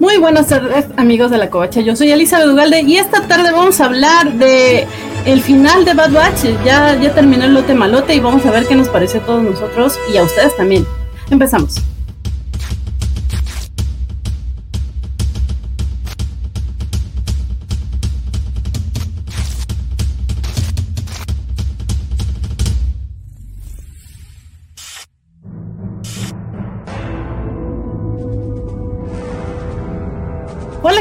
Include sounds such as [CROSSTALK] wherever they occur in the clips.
Muy buenas tardes, amigos de la Covacha. Yo soy Elisa Dugalde y esta tarde vamos a hablar de el final de Bad Batch. Ya, ya terminó el lote malote y vamos a ver qué nos pareció a todos nosotros y a ustedes también. Empezamos.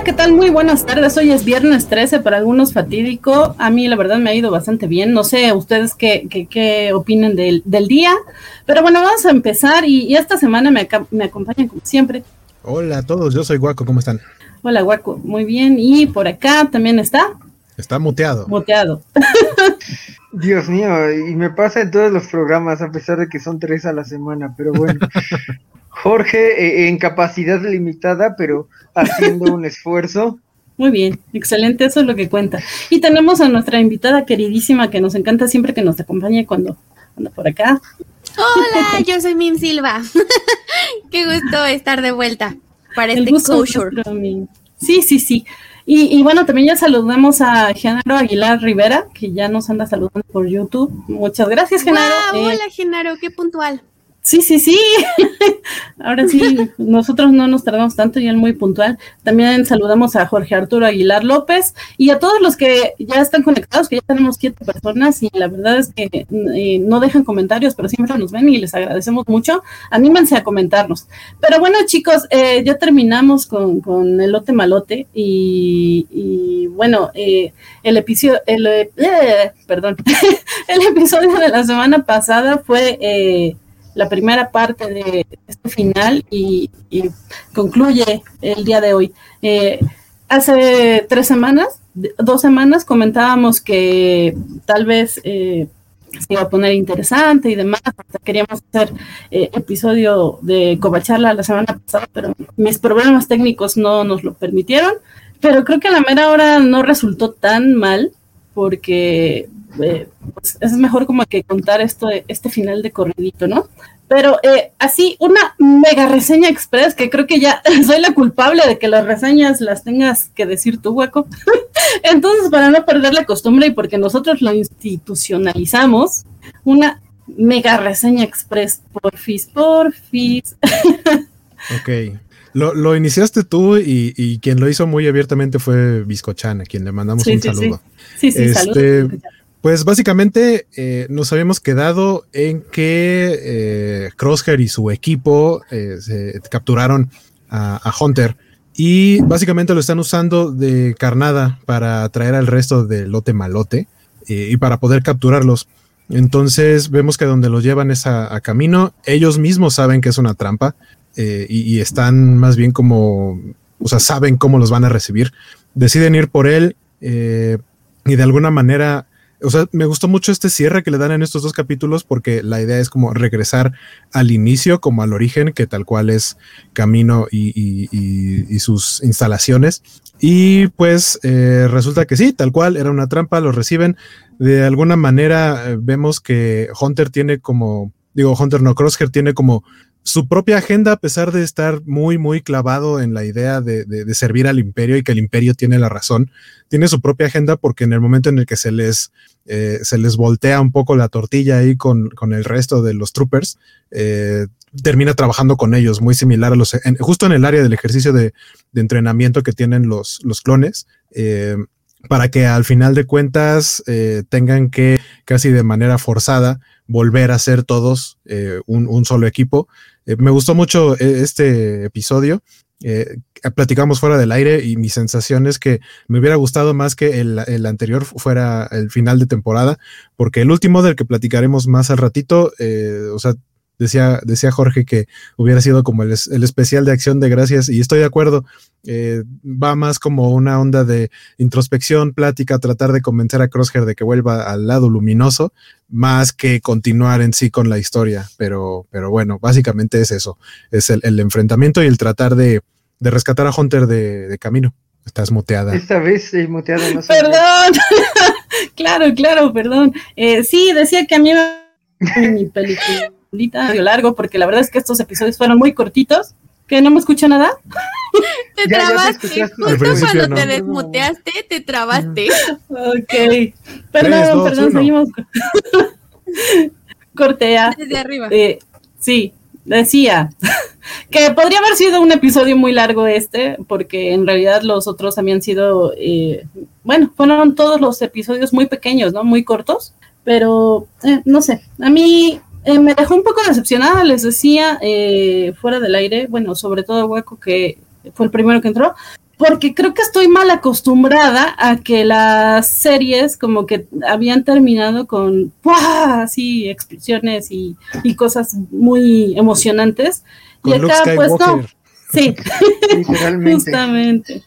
¿Qué tal? Muy buenas tardes. Hoy es viernes 13, para algunos fatídico. A mí la verdad me ha ido bastante bien. No sé ustedes qué, qué, qué opinen del, del, día. Pero bueno, vamos a empezar y, y esta semana me, me, acompañan como siempre. Hola a todos, yo soy Guaco, ¿cómo están? Hola Guaco, muy bien. Y por acá también está. Está muteado. Muteado. [LAUGHS] Dios mío, y me pasa en todos los programas, a pesar de que son tres a la semana, pero bueno. [LAUGHS] Jorge, eh, en capacidad limitada, pero haciendo un esfuerzo. Muy bien, excelente, eso es lo que cuenta. Y tenemos a nuestra invitada queridísima que nos encanta siempre que nos acompañe cuando anda por acá. Hola, [LAUGHS] yo soy Mim Silva. [LAUGHS] Qué gusto estar de vuelta para este closure. Sí, sí, sí. Y, y, bueno, también ya saludamos a Genaro Aguilar Rivera, que ya nos anda saludando por YouTube. Muchas gracias, Genaro. Wow, eh, hola, Genaro, qué puntual. Sí, sí, sí. [LAUGHS] Ahora sí, nosotros no nos tardamos tanto y él muy puntual. También saludamos a Jorge Arturo Aguilar López y a todos los que ya están conectados, que ya tenemos siete personas y la verdad es que eh, no dejan comentarios, pero siempre nos ven y les agradecemos mucho. Anímense a comentarnos. Pero bueno, chicos, eh, ya terminamos con, con, el lote malote y, bueno, eh, el episodio, el, eh, perdón, [LAUGHS] el episodio de la semana pasada fue la primera parte de este final y, concluye el día de hoy. Eh, hace tres semanas, dos semanas, comentábamos que tal vez eh, se iba a poner interesante y demás. Queríamos hacer eh, episodio de Covacharla la semana pasada, pero mis problemas técnicos no nos lo permitieron. Pero creo que a la mera hora no resultó tan mal porque eh, pues es mejor como que contar esto, este final de corridito, ¿no? Pero eh, así, una mega reseña express, que creo que ya [LAUGHS] soy la culpable de que las reseñas las tengas que decir tú, hueco. [LAUGHS] Entonces, para no perder la costumbre y porque nosotros lo institucionalizamos, una mega reseña express, porfis, porfis. [LAUGHS] ok. Lo, lo iniciaste tú y, y, quien lo hizo muy abiertamente fue Biscochana, a quien le mandamos sí, un sí, saludo. Sí, sí, este, saludos. Pues básicamente eh, nos habíamos quedado en que eh, Crosshair y su equipo eh, se capturaron a, a, Hunter y básicamente lo están usando de carnada para atraer al resto del lote malote y para poder capturarlos. Entonces vemos que donde los llevan es a, a camino. Ellos mismos saben que es una trampa y, y están más bien como, o sea, saben cómo los van a recibir. Deciden ir por él y de alguna manera o sea, me gustó mucho este cierre que le dan en estos dos capítulos porque la idea es como regresar al inicio, como al origen, que tal cual es Camino y, y, sus instalaciones. Y pues eh, resulta que sí, tal cual, era una trampa, lo reciben. De alguna manera eh, vemos que Hunter tiene como, digo, Hunter no, Crosshair tiene como su propia agenda, a pesar de estar muy, muy clavado en la idea de, de, servir al imperio y que el imperio tiene la razón, tiene su propia agenda porque en el momento en el que se les, eh, se les voltea un poco la tortilla ahí con, con el resto de los troopers, eh, termina trabajando con ellos, muy similar a los, en, justo en el área del ejercicio de, de entrenamiento que tienen los, los clones. Eh, para que al final de cuentas eh, tengan que casi de manera forzada volver a ser todos eh, un, solo equipo. Eh, me gustó mucho este episodio. platicamos fuera del aire y mi sensación es que me hubiera gustado más que el, el, anterior fuera el final de temporada, porque el último del que platicaremos más al ratito, o sea, Decía, decía Jorge que hubiera sido como el, el, especial de acción de gracias y estoy de acuerdo. Eh, va más como una onda de introspección, plática, tratar de convencer a Crosshair de que vuelva al lado luminoso, más que continuar en sí con la historia. Pero, pero bueno, básicamente es eso. Es el, el enfrentamiento y el tratar de, de, rescatar a Hunter de, de camino. Estás muteada. Esta vez eh, muteada. No perdón. [LAUGHS] claro, claro, perdón. Eh, sí, decía que a mí me... [LAUGHS] mi película largo, porque la verdad es que estos episodios fueron muy cortitos. ¿Que no me escucha nada? [LAUGHS] Te trabaste. Justo cuando te desmuteaste, te trabaste. [LAUGHS] ok. Perdón, perdón, seguimos. [LAUGHS] Cortea. Desde arriba. Eh, sí, decía que podría haber sido un episodio muy largo este, porque en realidad los otros habían sido, eh, bueno, fueron todos los episodios muy pequeños, ¿no? Muy cortos, pero eh, no sé, a mí eh, me dejó un poco decepcionada, les decía, fuera del aire, bueno, sobre todo Hueco, que fue el primero que entró, porque creo que estoy mal acostumbrada a que las series como que habían terminado con así explosiones y, y, cosas muy emocionantes. y acá pues no. Sí, [LAUGHS] justamente.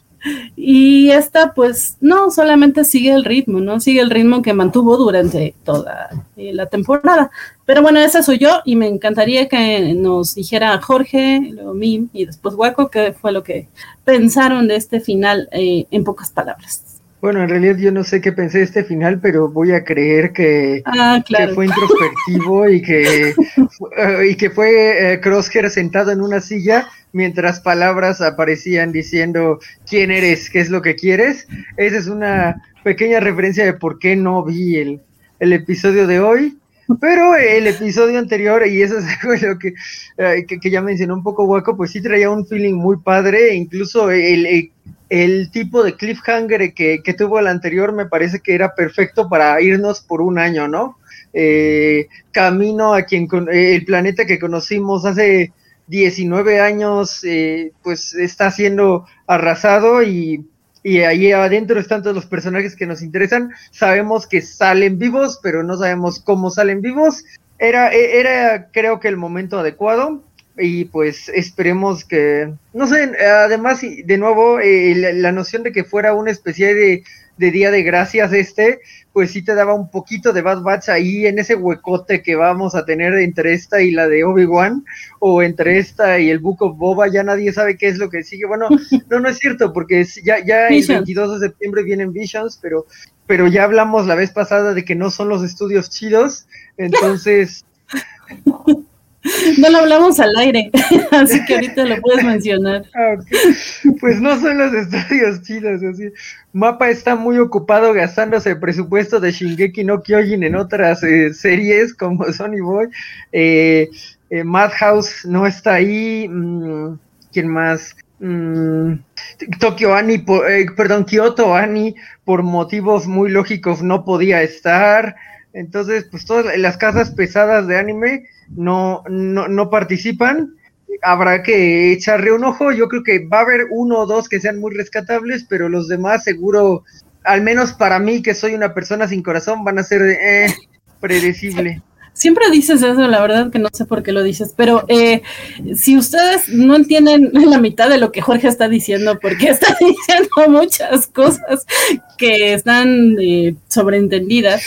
Y esta, pues, no, solamente sigue el ritmo, ¿no? Sigue el ritmo que mantuvo durante toda eh, la temporada. Pero bueno, esa soy yo y me encantaría que nos dijera Jorge, luego Mim y después Hueco qué fue lo que pensaron de este final eh, en pocas palabras. Bueno, en realidad yo no sé qué pensé de este final, pero voy a creer que, ah, fue introspectivo y que, eh, y que fue Crosshair sentado en una silla mientras palabras aparecían diciendo quién eres, qué es lo que quieres. Esa es una pequeña referencia de por qué no vi el, episodio de hoy. Pero el episodio anterior, y eso es [LAUGHS] algo que, eh, que, que, ya mencionó un poco Waco, pues sí traía un feeling muy padre, incluso el, el, tipo de cliffhanger que, tuvo el anterior me parece que era perfecto para irnos por un año, ¿no? Eh, camino a quien, el planeta que conocimos hace 19 años, eh, pues está siendo arrasado y, y, ahí adentro están todos los personajes que nos interesan. Sabemos que salen vivos, pero no sabemos cómo salen vivos. Era, e, era creo que el momento adecuado y pues esperemos que, no sé, además, de nuevo, eh, la, noción de que fuera una especie de, de Día de Gracias este, pues sí te daba un poquito de Bad Batch ahí en ese huecote que vamos a tener entre esta y la de Obi-Wan, o entre esta y el Book of Boba, ya nadie sabe qué es lo que sigue. Bueno, [LAUGHS] no, no es cierto, porque ya, ya el 22 de septiembre vienen Visions, pero, pero ya hablamos la vez pasada de que no son los estudios chidos, entonces... [LAUGHS] [LAUGHS] No lo hablamos al aire, [LAUGHS] así que ahorita lo puedes mencionar. [LAUGHS] Ah, pues no son los estudios chidos, así. Mapa está muy ocupado gastándose el presupuesto de Shingeki no Kyojin en otras eh, series como Sony Boy. Eh, eh, Madhouse no está ahí. Mm, ¿Quién más? Mm, Tokyo Ani, perdón, Kyoto Ani, por motivos muy lógicos no podía estar. Entonces, pues todas las casas pesadas de anime no, no, no participan. Habrá que echarle un ojo. Yo creo que va a haber uno o dos que sean muy rescatables, pero los demás seguro, al menos para mí, que soy una persona sin corazón, van a ser eh, predecible. Siempre dices eso, la verdad que no sé por qué lo dices, pero eh, si ustedes no entienden [LAUGHS] la mitad de lo que Jorge está diciendo, porque está [LAUGHS] diciendo muchas cosas que están eh, sobreentendidas,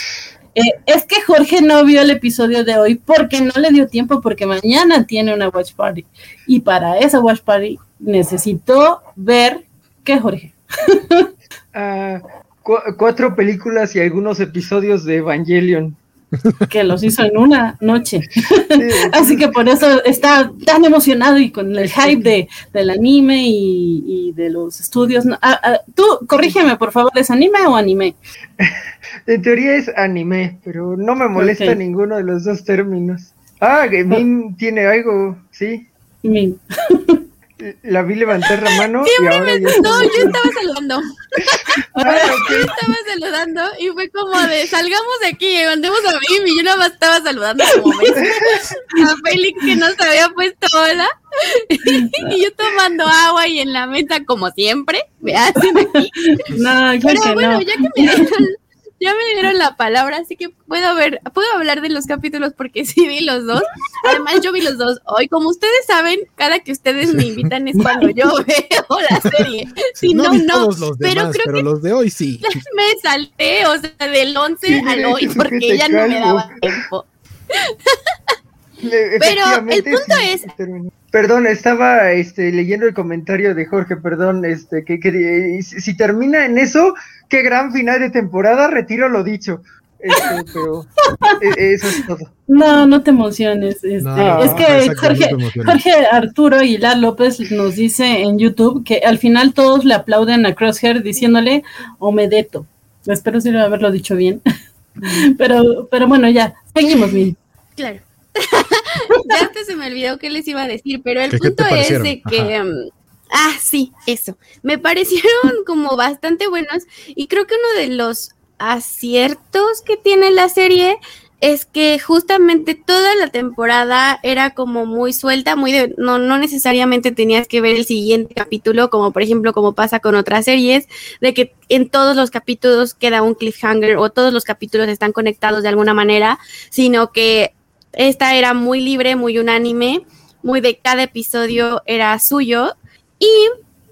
eh, es que Jorge no vio el episodio de hoy porque no le dio tiempo, porque mañana tiene una watch party. Y para esa watch party necesitó ver qué, Jorge. [LAUGHS] Ah, cuatro películas y algunos episodios de Evangelion que los hizo en una noche. [LAUGHS] Así que por eso está tan emocionado y con el hype de, del anime y, de los estudios. Ah, ah, tú, corrígeme, por favor, ¿es anime o anime? [LAUGHS] En teoría es anime, pero no me molesta ninguno de los dos términos. Ah, que Min [LAUGHS] tiene algo, sí. Min. La vi levantar la mano y ahora No, yo estaba saludando. [LAUGHS] Yo estaba saludando y fue como de salgamos de aquí, mandemos a Mimi. Yo nada más estaba saludando como [LAUGHS] a Félix que no se había puesto hola. [LAUGHS] y yo tomando agua y en la mesa como siempre. Me hacen aquí. No, Pero bueno, ya que me ya me dieron la palabra, así que puedo ver, puedo hablar de los capítulos porque [LAUGHS] sí vi los dos. Además, yo vi los dos hoy. Como ustedes saben, cada que ustedes me invitan es cuando [LAUGHS] yo veo la serie. Si no, no. pero creo que los de hoy sí. Me salté, o sea, del 11 al hoy porque ya no me daba tiempo. Pero el punto es. Perdón, estaba este, leyendo el comentario de Jorge, perdón, este, que, que si termina en eso, qué gran final de temporada, retiro lo dicho. Este, [LAUGHS] pero e, eso es todo. No, no te emociones. Este, es que Jorge, Jorge, Arturo Aguilar López nos dice en YouTube que al final todos le aplauden a Crosshair diciéndole Omedeto. Espero sí haberlo dicho bien. [LAUGHS] pero, pero bueno, ya, seguimos bien. Claro. [LAUGHS] [LAUGHS] ya [LAUGHS] hasta se me olvidó qué les iba a decir, pero el punto es de que. Um, ah, sí, eso. Me parecieron [LAUGHS] como bastante buenos y creo que uno de los aciertos que tiene la serie es que justamente toda la temporada era como muy suelta, muy de, no, no necesariamente tenías que ver el siguiente capítulo, como por ejemplo como pasa con otras series, de que en todos los capítulos queda un cliffhanger o todos los capítulos están conectados de alguna manera, sino que esta era muy libre, muy unánime, muy de cada episodio era suyo. Y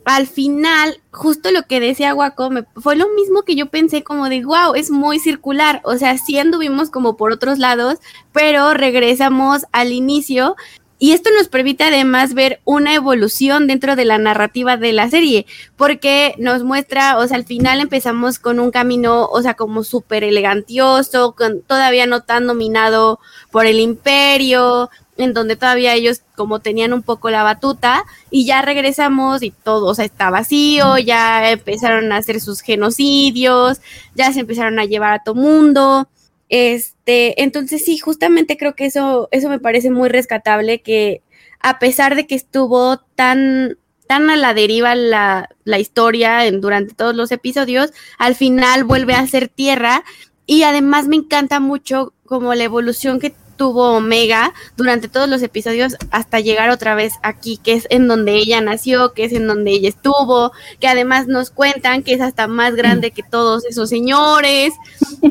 al final, justo lo que decía Guaco, fue lo mismo que yo pensé como de, wow, es muy circular, o sea, sí anduvimos como por otros lados, pero regresamos al inicio. Y esto nos permite además ver una evolución dentro de la narrativa de la serie, porque nos muestra, o sea, al final empezamos con un camino, o sea, como súper elegantioso, con, todavía no tan dominado por el imperio, en donde todavía ellos como tenían un poco la batuta y ya regresamos y todo, o sea, está vacío, ya empezaron a hacer sus genocidios, ya se empezaron a llevar a todo mundo. Este, entonces sí, justamente creo que eso eso me parece muy rescatable que a pesar de que estuvo tan tan a la deriva la, la historia en, durante todos los episodios, al final vuelve a ser tierra y además me encanta mucho como la evolución que tuvo Omega durante todos los episodios hasta llegar otra vez aquí, que es en donde ella nació, que es en donde ella estuvo, que además nos cuentan que es hasta más grande que todos esos señores. [LAUGHS]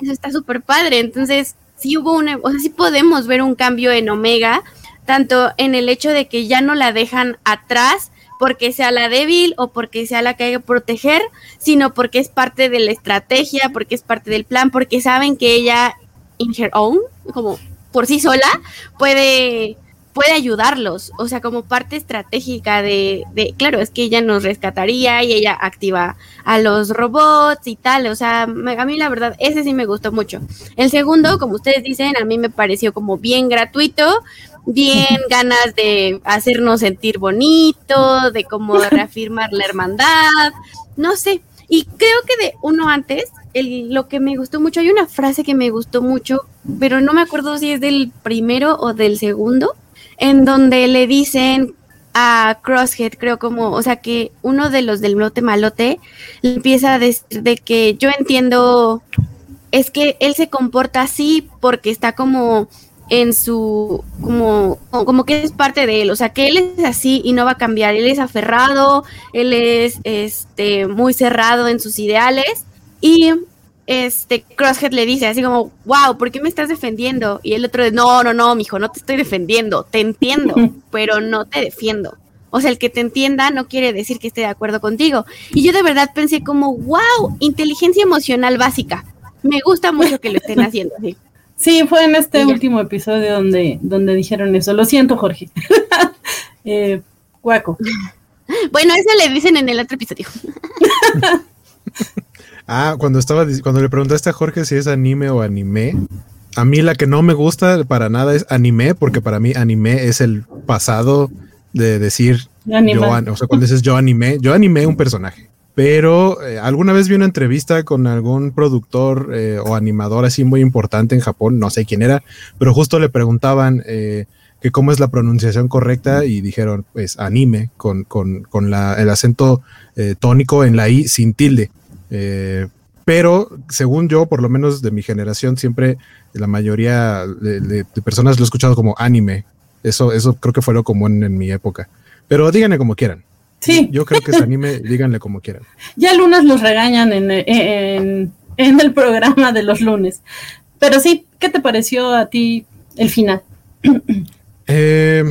Eso está súper padre. Entonces, sí hubo una, o sea, sí podemos ver un cambio en Omega, tanto en el hecho de que ya no la dejan atrás porque sea la débil o porque sea la que hay que proteger, sino porque es parte de la estrategia, porque es parte del plan, porque saben que ella in her own, como por sí sola, puede, puede ayudarlos, o sea, como parte estratégica de, de, claro, es que ella nos rescataría y ella activa a los robots y tal, o sea, a mí la verdad, ese sí me gustó mucho. El segundo, como ustedes dicen, a mí me pareció como bien gratuito, bien [LAUGHS] ganas de hacernos sentir bonito, de como [LAUGHS] reafirmar la hermandad, no sé, y creo que de uno antes, el, lo que me gustó mucho, hay una frase que me gustó mucho, pero no me acuerdo si es del primero o del segundo, en donde le dicen a Crosshead, creo como, o sea que uno de los del lote malote le empieza a decir de que yo entiendo, es que él se comporta así porque está como en su, como, como que es parte de él, o sea, que él es así y no va a cambiar, él es aferrado, él es este, muy cerrado en sus ideales y este Crosshead le dice así como, wow, ¿por qué me estás defendiendo? Y el otro, no, no, no, mijo, no te estoy defendiendo, te entiendo, [LAUGHS] pero no te defiendo. O sea, el que te entienda no quiere decir que esté de acuerdo contigo. Y yo de verdad pensé como, wow, inteligencia emocional básica. Me gusta mucho que lo estén [LAUGHS] haciendo así. Sí, fue en este último episodio donde, donde dijeron eso. Lo siento, Jorge. [LAUGHS] eh, guaco. Bueno, eso le dicen en el otro episodio. Ah, cuando estaba cuando le preguntaste a Jorge si es anime o anime, a mí la que no me gusta para nada es anime, porque para mí anime es el pasado de decir yo, o sea, cuando dices yo anime, yo animé un personaje. Pero eh, alguna vez vi una entrevista con algún productor eh, o animador así muy importante en Japón, no sé quién era, pero justo le preguntaban eh, que cómo es la pronunciación correcta y dijeron, pues anime, con, con, con la, el acento tónico en la I sin tilde. Pero según yo, por lo menos de mi generación, siempre la mayoría de, personas lo he escuchado como anime. Eso, eso creo que fue lo común en mi época. Pero díganle como quieran. Sí. Yo creo que se anime, [LAUGHS] díganle como quieran. Ya lunes los regañan en, en, el programa de los lunes. Pero sí, ¿qué te pareció a ti el final? [CLEARS THROAT] Eh,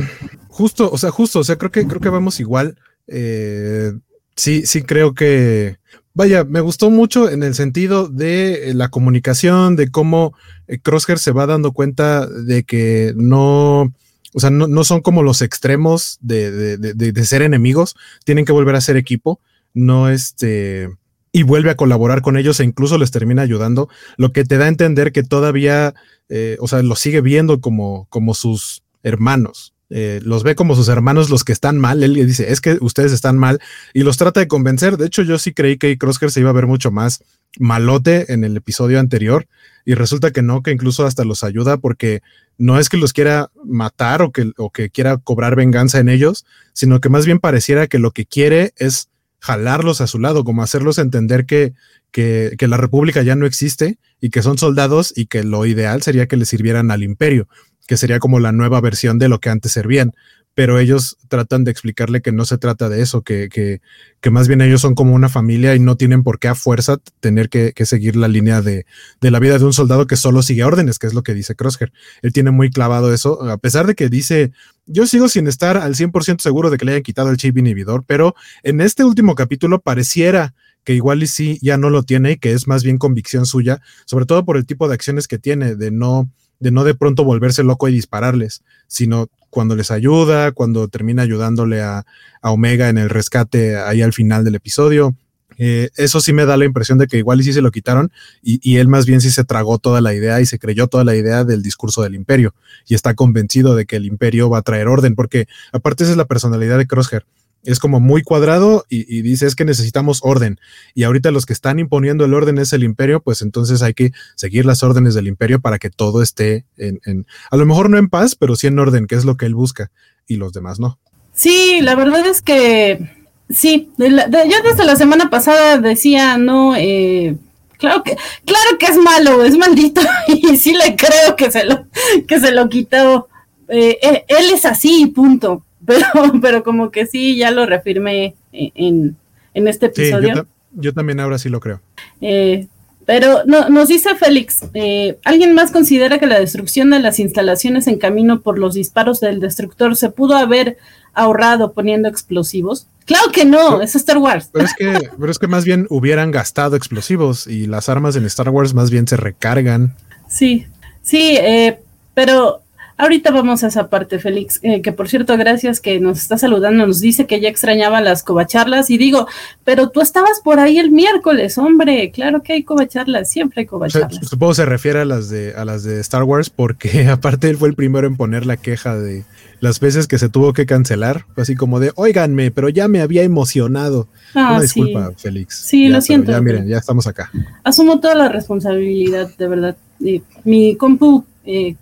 justo, o sea, justo, o sea, creo que creo que vamos igual. Eh, sí, sí creo que vaya, me gustó mucho en el sentido de la comunicación, de cómo Crosshair se va dando cuenta de que no, o sea, no, son como los extremos de, ser enemigos, tienen que volver a ser equipo, no este, y vuelve a colaborar con ellos e incluso les termina ayudando, lo que te da a entender que todavía, eh, o sea, los sigue viendo como, como sus hermanos. Eh, los ve como sus hermanos los que están mal. Él dice, es que ustedes están mal y los trata de convencer. De hecho, yo sí creí que Crosshair se iba a ver mucho más malote en el episodio anterior y resulta que no, que incluso hasta los ayuda porque no es que los quiera matar o que, o que quiera cobrar venganza en ellos, sino que más bien pareciera que lo que quiere es jalarlos a su lado, como hacerlos entender que, que, que, la República ya no existe y que son soldados y que lo ideal sería que le sirvieran al imperio, que sería como la nueva versión de lo que antes servían. Pero ellos tratan de explicarle que no se trata de eso, que, que, más bien ellos son como una familia y no tienen por qué a fuerza tener que, que seguir la línea de, de, la vida de un soldado que solo sigue órdenes, que es lo que dice Crosshair. Él tiene muy clavado eso, a pesar de que dice, yo sigo sin estar al 100% seguro de que le hayan quitado el chip inhibidor, pero en este último capítulo pareciera que igual y sí ya no lo tiene y que es más bien convicción suya, sobre todo por el tipo de acciones que tiene, de no de no de pronto volverse loco y dispararles, sino cuando les ayuda, cuando termina ayudándole a, a Omega en el rescate ahí al final del episodio. Eh, eso sí me da la impresión de que igual y sí se lo quitaron y, y, él más bien sí se tragó toda la idea y se creyó toda la idea del discurso del imperio y está convencido de que el imperio va a traer orden, porque aparte esa es la personalidad de Crosshair es como muy cuadrado y, dice es que necesitamos orden. Y ahorita los que están imponiendo el orden es el imperio, pues entonces hay que seguir las órdenes del imperio para que todo esté en, en, a lo mejor no en paz, pero sí en orden, que es lo que él busca, y los demás no. Sí, la verdad es que sí, yo desde la semana pasada decía, no, eh, claro que, claro que es malo, es maldito, [LAUGHS] y sí le creo que se lo, que se lo quitó. Eh, eh, él es así, punto pero, [LAUGHS] pero como que sí, ya lo reafirmé en, en este episodio. Sí, yo, yo, también ahora sí lo creo. Eh, pero no, nos dice Félix, eh, ¿alguien más considera que la destrucción de las instalaciones en camino por los disparos del destructor se pudo haber ahorrado poniendo explosivos? Claro que no, pero, es Star Wars. Pero es, que, pero es que más bien hubieran gastado explosivos y las armas en Star Wars más bien se recargan. Sí, sí, eh, pero Ahorita vamos a esa parte, Félix, eh, que por cierto, gracias que nos está saludando, nos dice que ya extrañaba las covacharlas y digo, pero tú estabas por ahí el miércoles, hombre, claro que hay covacharlas, siempre hay covacharlas. O sea, supongo se refiere a las de a las de Star Wars porque [LAUGHS] aparte él fue el primero en poner la queja de las veces que se tuvo que cancelar, así como de, óiganme, pero ya me había emocionado. Ah, Una disculpa. Félix. Sí, ya, lo siento. Ya miren, ya estamos acá. Asumo toda la responsabilidad, de verdad. Eh, mi compu eh,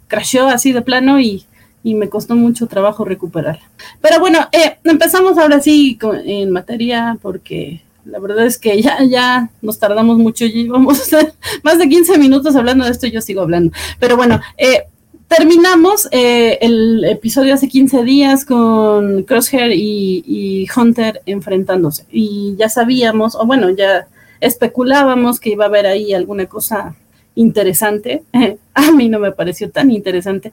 así de plano y, y, me costó mucho trabajo recuperar. Pero bueno, eh, empezamos ahora sí con, en materia porque la verdad es que ya, ya nos tardamos mucho y vamos a [LAUGHS] hacer más de 15 minutos hablando de esto y yo sigo hablando. Pero bueno, eh, terminamos eh, el episodio hace 15 días con Crosshair y, y, Hunter enfrentándose. Y ya sabíamos, o bueno, ya especulábamos que iba a haber ahí alguna cosa interesante. [LAUGHS] a mí no me pareció tan interesante.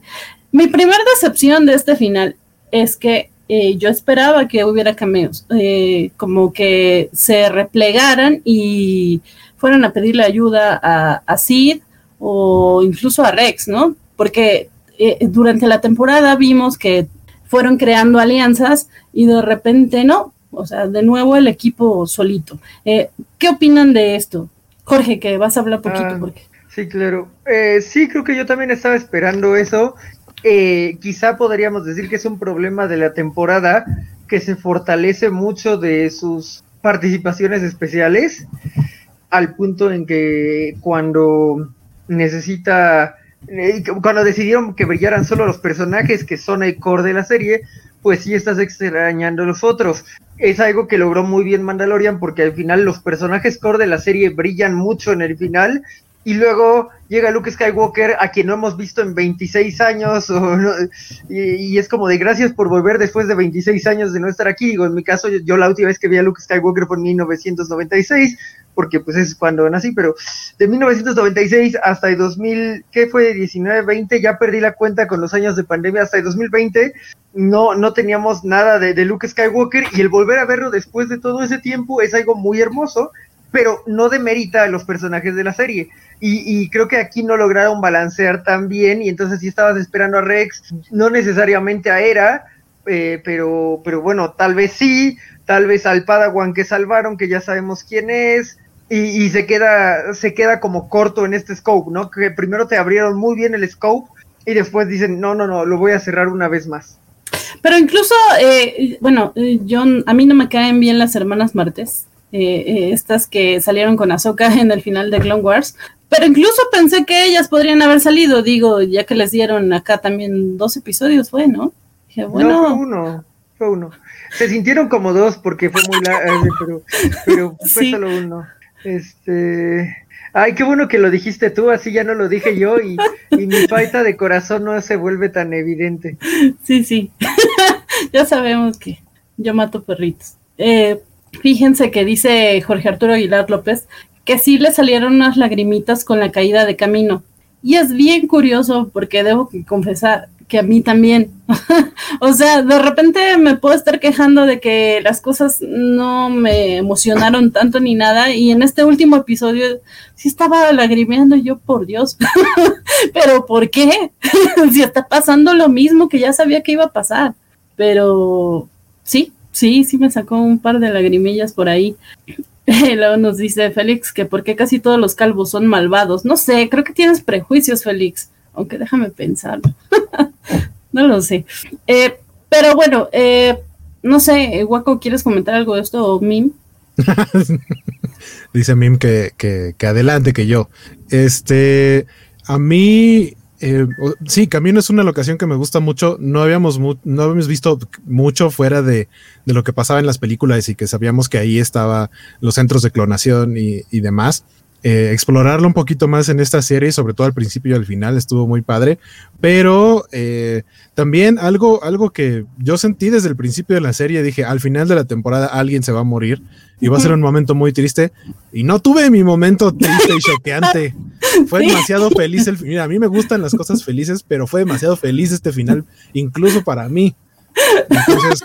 Mi primera decepción de este final es que eh, yo esperaba que hubiera cameos, eh, como que se replegaran y fueran a pedirle ayuda a, a Sid o incluso a Rex, ¿no? Porque eh, durante la temporada vimos que fueron creando alianzas y de repente no, o sea, de nuevo el equipo solito. ¿Qué opinan de esto? Jorge, que vas a hablar poquito ah, porque... Sí, claro. Eh, sí, creo que yo también estaba esperando eso. Eh, quizá podríamos decir que es un problema de la temporada que se fortalece mucho de sus participaciones especiales al punto en que cuando necesita eh, cuando decidieron que brillaran solo los personajes que son el core de la serie, pues sí estás extrañando a los otros. Es algo que logró muy bien Mandalorian porque al final los personajes core de la serie brillan mucho en el final y luego llega Luke Skywalker a quien no hemos visto en 26 años o no, y, es como de gracias por volver después de 26 años de no estar aquí. Digo, en mi caso yo, yo la última vez que vi a Luke Skywalker fue en 1996 porque pues es cuando nací, pero de 1996 hasta el 2000, ¿qué fue? 19, 20, ya perdí la cuenta con los años de pandemia, hasta el 2020 no, no teníamos nada de Luke Skywalker y el volver a verlo después de todo ese tiempo es algo muy hermoso, pero no demerita a los personajes de la serie. Y, y, creo que aquí no lograron balancear tan bien, y entonces si estabas esperando a Rex, no necesariamente a Era, eh, pero, pero bueno, tal vez sí, tal vez al Padawan que salvaron, que ya sabemos quién es, y, se queda, se queda como corto en este scope, ¿no? Que primero te abrieron muy bien el scope y después dicen, no, no, no, lo voy a cerrar una vez más. Pero incluso, eh, bueno, John, a mí no me caen bien las hermanas Martes, eh, eh, estas que salieron con Ahsoka [LAUGHS] en el final de Clone Wars, pero incluso pensé que ellas podrían haber salido, digo, ya que les dieron acá también dos episodios, fue, ¿no? Dije, bueno. No, fue uno, fue uno. Se sintieron como dos porque fue muy largo, pero, pero [LAUGHS] fue solo uno. Este. Ay, qué bueno que lo dijiste tú, así ya no lo dije yo y, mi falta de corazón no se vuelve tan evidente. Sí, sí, [LAUGHS] ya sabemos que yo mato perritos. Eh, fíjense que dice Jorge Arturo Aguilar López que sí le salieron unas lagrimitas con la caída de camino. Y es bien curioso porque debo confesar que a mí también. [LAUGHS] o sea, de repente me puedo estar quejando de que las cosas no me emocionaron tanto ni nada. Y en este último episodio sí estaba lagrimeando yo, por Dios. [LAUGHS] Pero ¿por qué? [LAUGHS] si está pasando lo mismo que ya sabía que iba a pasar. Pero sí, sí, sí me sacó un par de lagrimillas por ahí. [LAUGHS] Luego nos dice Félix que por qué casi todos los calvos son malvados. No sé, creo que tienes prejuicios, Félix aunque déjame pensar. [LAUGHS] no lo sé. Eh, pero bueno, eh, no sé, Waco, ¿quieres comentar algo de esto o Mim? [LAUGHS] Dice Mim que, que, adelante, que yo. Este, a mí, eh, sí, Camino es una locación que me gusta mucho. No habíamos, no habíamos visto mucho fuera de, de, lo que pasaba en las películas y que sabíamos que ahí estaba los centros de clonación y, y demás. Eh, explorarlo un poquito más en esta serie, sobre todo al principio y al final, estuvo muy padre. Pero eh, también algo, algo que yo sentí desde el principio de la serie, dije, al final de la temporada alguien se va a morir y va a ser un momento muy triste. Y no tuve mi momento triste y choqueante. [LAUGHS] Fue demasiado feliz el final. A mí me gustan las cosas felices, pero fue demasiado feliz este final, incluso para mí. Entonces,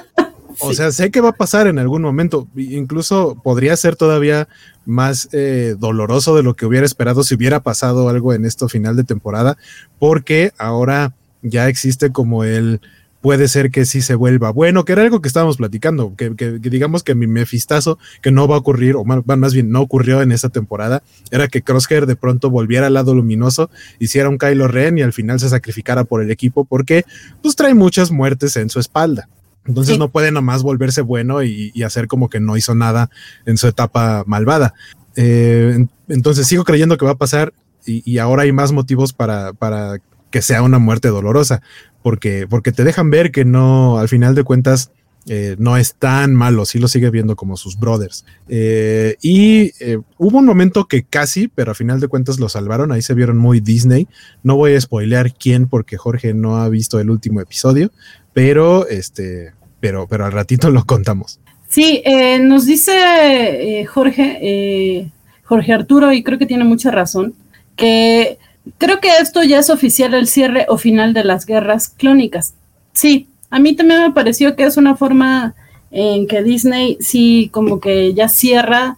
o sea, sé que va a pasar en algún momento. Incluso podría ser todavía más eh, doloroso de lo que hubiera esperado si hubiera pasado algo en esto final de temporada, porque ahora ya existe como el puede ser que sí se vuelva bueno, que era algo que estábamos platicando, que, digamos que mi mefistazo, que no va a ocurrir, o más, más, bien no ocurrió en esa temporada, era que Crosshair de pronto volviera al lado luminoso, hiciera un Kylo Ren y al final se sacrificara por el equipo, porque pues trae muchas muertes en su espalda. Entonces no puede nomás volverse bueno y, hacer como que no hizo nada en su etapa malvada. Eh, entonces sigo creyendo que va a pasar y, ahora hay más motivos para, para, que sea una muerte dolorosa, porque, porque te dejan ver que no, al final de cuentas, eh, no es tan malo, sí lo sigue viendo como sus brothers. Eh, y hubo un momento que casi, pero al final de cuentas lo salvaron, ahí se vieron muy Disney. No voy a spoilear quién porque Jorge no ha visto el último episodio, pero este, pero, pero al ratito lo contamos. Sí, eh, nos dice eh, Jorge, eh, Jorge Arturo, y creo que tiene mucha razón, que creo que esto ya es oficial el cierre o final de las guerras clónicas. Sí, a mí también me pareció que es una forma en que Disney sí como que ya cierra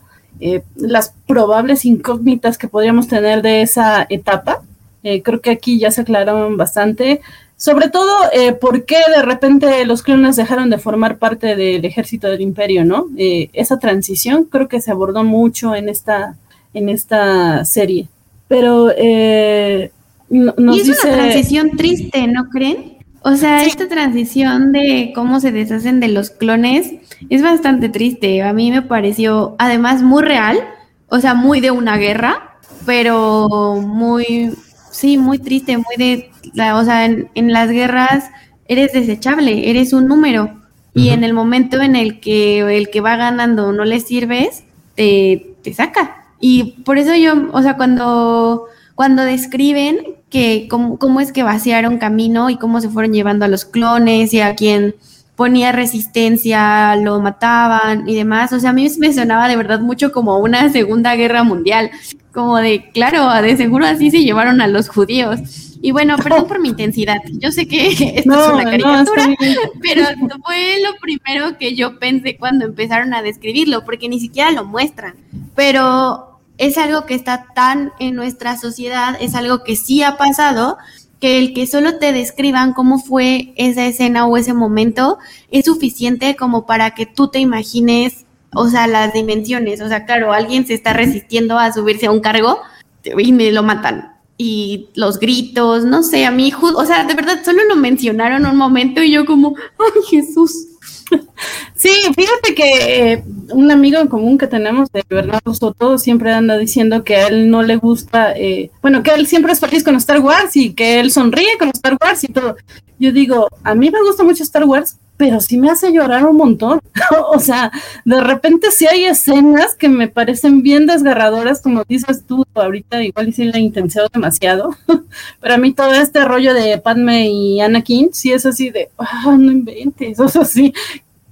las probables incógnitas que podríamos tener de esa etapa. creo que aquí ya se aclararon bastante. Sobre todo, eh, ¿por qué de repente los clones dejaron de formar parte del ejército del imperio, no? Eh, esa transición creo que se abordó mucho en esta, en esta serie. Pero eh, y es una transición triste, ¿no creen? O sea, esta transición de cómo se deshacen de los clones es bastante triste. A mí me pareció, además, muy real, o sea, muy de una guerra, pero muy, sí, muy triste, muy de o sea, en, las guerras eres desechable, eres un número. Y en el momento en el que el que va ganando no le sirves, te, te saca. Y por eso yo, o sea, cuando, cuando describen que cómo, cómo es que vaciaron camino y cómo se fueron llevando a los clones y a quien ponía resistencia, lo mataban y demás. O sea, a mí me sonaba de verdad mucho como una segunda guerra mundial, como de, claro, de seguro así se llevaron a los judíos. Y bueno, perdón por mi intensidad. Yo sé que [LAUGHS] esto es una caricatura, pero fue lo primero que yo pensé cuando empezaron a describirlo, porque ni siquiera lo muestran. Pero es algo que está tan en nuestra sociedad, es algo que sí ha pasado, que el que solo te describan cómo fue esa escena o ese momento es suficiente como para que tú te imagines o sea, las dimensiones. O sea, claro, alguien se está resistiendo a subirse a un cargo y me lo matan. Y los gritos, no sé, a mí, o sea, de verdad, solo lo mencionaron un momento y yo como, ay Jesús. [LAUGHS] Sí, fíjate que eh, un amigo en común que tenemos de Bernardo Soto siempre anda diciendo que a él no le gusta, eh, bueno, que él siempre es feliz con Star Wars y que él sonríe con Star Wars y todo. Yo digo, a mí me gusta mucho Star Wars, pero sí me hace llorar un montón. [LAUGHS] o sea, de repente sí hay escenas que me parecen bien desgarradoras, como dices tú ahorita, igual sí la intención demasiado. [LAUGHS] pero a mí todo este rollo de Padme y Anakin, sí es así de, ah, no inventes, [LAUGHS] o sea, sí,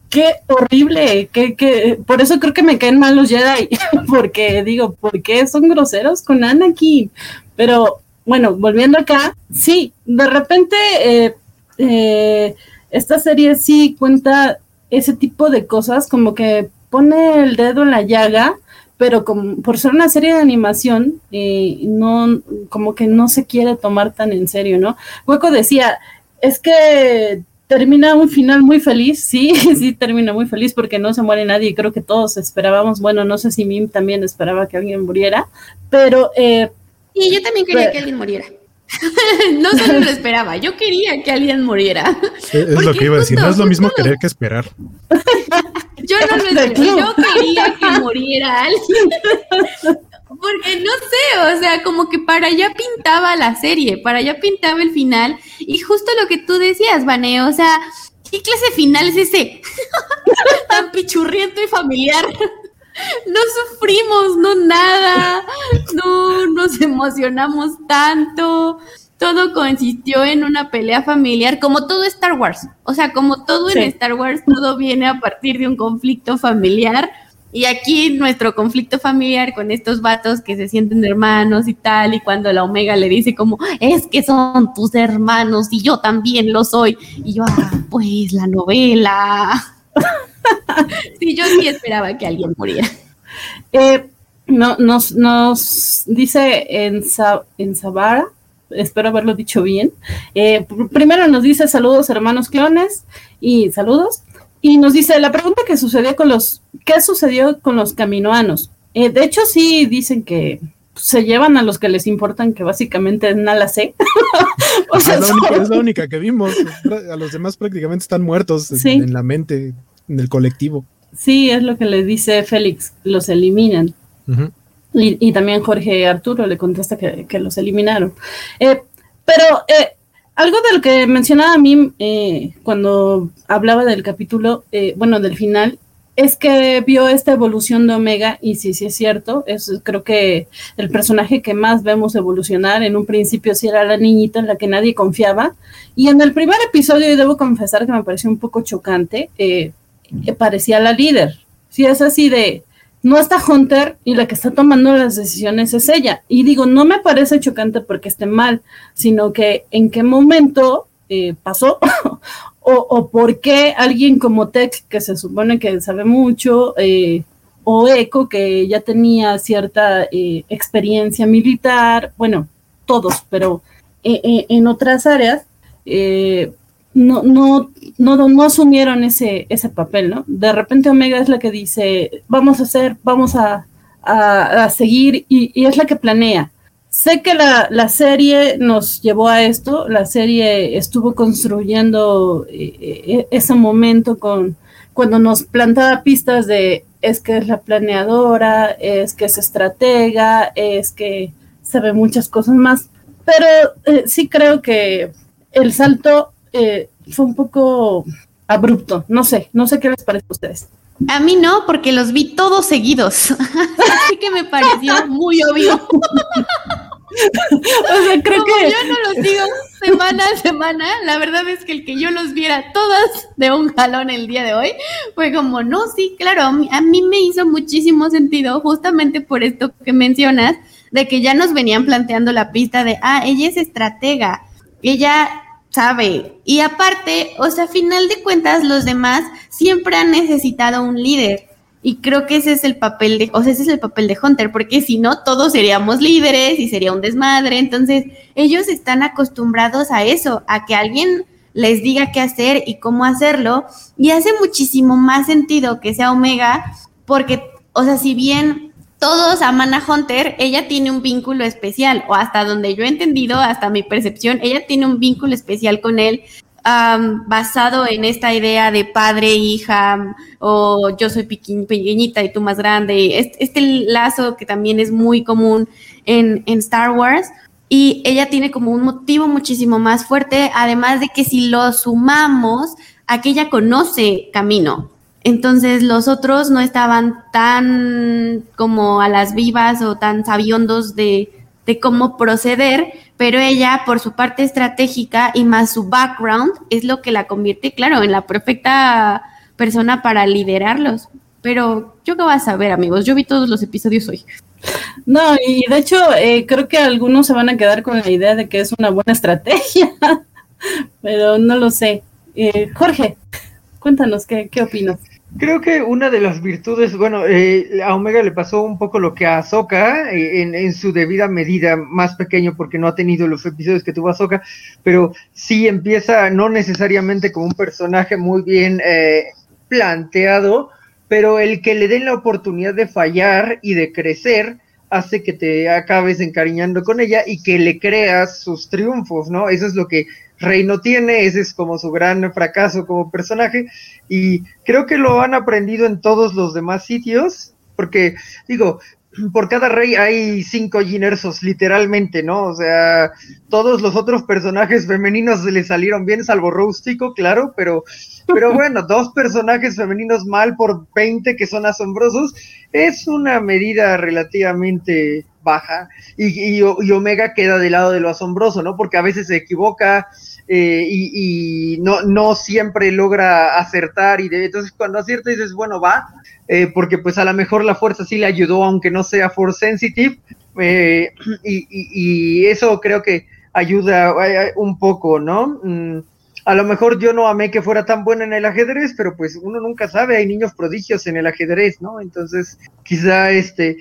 qué horrible, que, que, por eso creo que me caen mal los Jedi, porque digo, ¿por qué son groseros con Anakin? Pero bueno, volviendo acá, sí, de repente eh, eh, esta serie sí cuenta ese tipo de cosas, como que pone el dedo en la llaga, pero como, por ser una serie de animación, eh, no, como que no se quiere tomar tan en serio, ¿no? Hueco decía, es que termina un final muy feliz, sí, [LAUGHS] sí termina muy feliz porque no se muere nadie, creo que todos esperábamos, bueno, no sé si Mim también esperaba que alguien muriera, pero... Eh, y yo también quería que alguien muriera. [LAUGHS] no solo lo esperaba, yo quería que alguien muriera. Es, lo que iba a decir, no es lo mismo querer que esperar. [LAUGHS] yo no lo esperaba, yo quería que muriera alguien. [LAUGHS] Porque no sé, o sea, como que para allá pintaba la serie, para allá pintaba el final. Y justo lo que tú decías, Vane, o sea, ¿qué clase de final es ese? Tan pichurriento y familiar no sufrimos, no nada, no nos emocionamos tanto. Todo consistió en una pelea familiar, como todo Star Wars. O sea, como todo en Star Wars, todo viene a partir de un conflicto familiar. Y aquí nuestro conflicto familiar con estos vatos que se sienten hermanos y tal, y cuando la Omega le dice como, es que son tus hermanos y yo también lo soy. Y yo, ah, pues la novela. [LAUGHS] [LAUGHS] sí, yo sí esperaba que alguien muriera. [LAUGHS] Eh, no, nos, nos dice en, en Sabara, espero haberlo dicho bien. Eh, primero nos dice saludos hermanos clones y saludos. Y nos dice la pregunta que sucedió con los, ¿qué sucedió con los caminoanos? Eh, de hecho, sí dicen que se llevan a los que les importan, que básicamente [LAUGHS] es nada C. o sea, es, la única, que vimos. A los demás prácticamente están muertos en la mente en el colectivo. Sí, es lo que le dice Félix, los eliminan. y, también Jorge Arturo le contesta que, los eliminaron. Eh, pero eh, algo de lo que mencionaba a mí eh, cuando hablaba del capítulo, bueno, del final, es que vio esta evolución de Omega y sí, sí es cierto, es creo que el personaje que más vemos evolucionar en un principio sí era la niñita en la que nadie confiaba y en el primer episodio, y debo confesar que me pareció un poco chocante, eh, parecía la líder. Si es así de, no está Hunter y la que está tomando las decisiones es ella. Y digo, no me parece chocante porque esté mal, sino que en qué momento eh, pasó [LAUGHS] o, por qué alguien como Tech, que se supone que sabe mucho, eh, o Echo, que ya tenía cierta eh, experiencia militar, bueno, todos, pero en otras áreas, no, no, no, no asumieron ese, ese papel, ¿no? De repente Omega es la que dice, vamos a hacer, vamos a, seguir, y, es la que planea. Sé que la, serie nos llevó a esto, la serie estuvo construyendo eh, eh, ese momento con cuando nos plantaba pistas de es que es la planeadora, es que es estratega, es que sabe muchas cosas más, pero eh, sí creo que el salto eh, fue un poco abrupto. No sé, no sé qué les parece a ustedes. A mí no, porque los vi todos seguidos. [LAUGHS] Así que me pareció muy obvio. [LAUGHS] o sea, creo que. Yo no los digo semana a semana. La verdad es que el que yo los viera todas de un jalón el día de hoy fue como, no, sí, claro. A mí me hizo muchísimo sentido, justamente por esto que mencionas, de que ya nos venían planteando la pista de, ah, ella es estratega. Ella sabe. Y aparte, o sea, a final de cuentas, los demás siempre han necesitado un líder. Y creo que ese es el papel de, o sea, ese es el papel de Hunter, porque si no, todos seríamos líderes y sería un desmadre. Entonces, ellos están acostumbrados a eso, a que alguien les diga qué hacer y cómo hacerlo. Y hace muchísimo más sentido que sea Omega porque, o sea, si bien todos aman a Hunter, ella tiene un vínculo especial, o hasta donde yo he entendido, hasta mi percepción, ella tiene un vínculo especial con él, basado en esta idea de padre, hija, o yo soy pequeñita y tú más grande, este, lazo que también es muy común en, en Star Wars, y ella tiene como un motivo muchísimo más fuerte, además de que si lo sumamos, aquella conoce camino, entonces los otros no estaban tan como a las vivas o tan sabiondos de, cómo proceder, pero ella por su parte estratégica y más su background es lo que la convierte, claro, en la perfecta persona para liderarlos. Pero yo qué vas a ver, amigos, yo vi todos los episodios hoy. No, y de hecho eh, creo que algunos se van a quedar con la idea de que es una buena estrategia, [LAUGHS] pero no lo sé. Eh, Jorge, cuéntanos, ¿qué, qué opinas? Creo que una de las virtudes, bueno, eh, a Omega le pasó un poco lo que a Ahsoka, eh, en, su debida medida, más pequeño porque no ha tenido los episodios que tuvo Ahsoka, pero sí empieza no necesariamente como un personaje muy bien eh, planteado, pero el que le den la oportunidad de fallar y de crecer hace que te acabes encariñando con ella y que le creas sus triunfos, ¿no? Eso es lo que Rey no tiene, ese es como su gran fracaso como personaje y creo que lo han aprendido en todos los demás sitios, porque digo, por cada rey hay cinco Ginersos, literalmente, ¿no? O sea, todos los otros personajes femeninos se le salieron bien, salvo Rústico, claro, pero, pero [LAUGHS] bueno, dos personajes femeninos mal por 20 que son asombrosos, es una medida relativamente baja y, y, Omega queda del lado de lo asombroso, ¿no? Porque a veces se equivoca eh, y, no, no siempre logra acertar y de, entonces cuando acierta dices, bueno, va, eh, porque pues a lo mejor la fuerza sí le ayudó, aunque no sea force sensitive, eh, y, eso creo que ayuda un poco, ¿no? Mm, a lo mejor yo no amé que fuera tan buena en el ajedrez, pero pues uno nunca sabe, hay niños prodigios en el ajedrez, ¿no? Entonces, quizá este,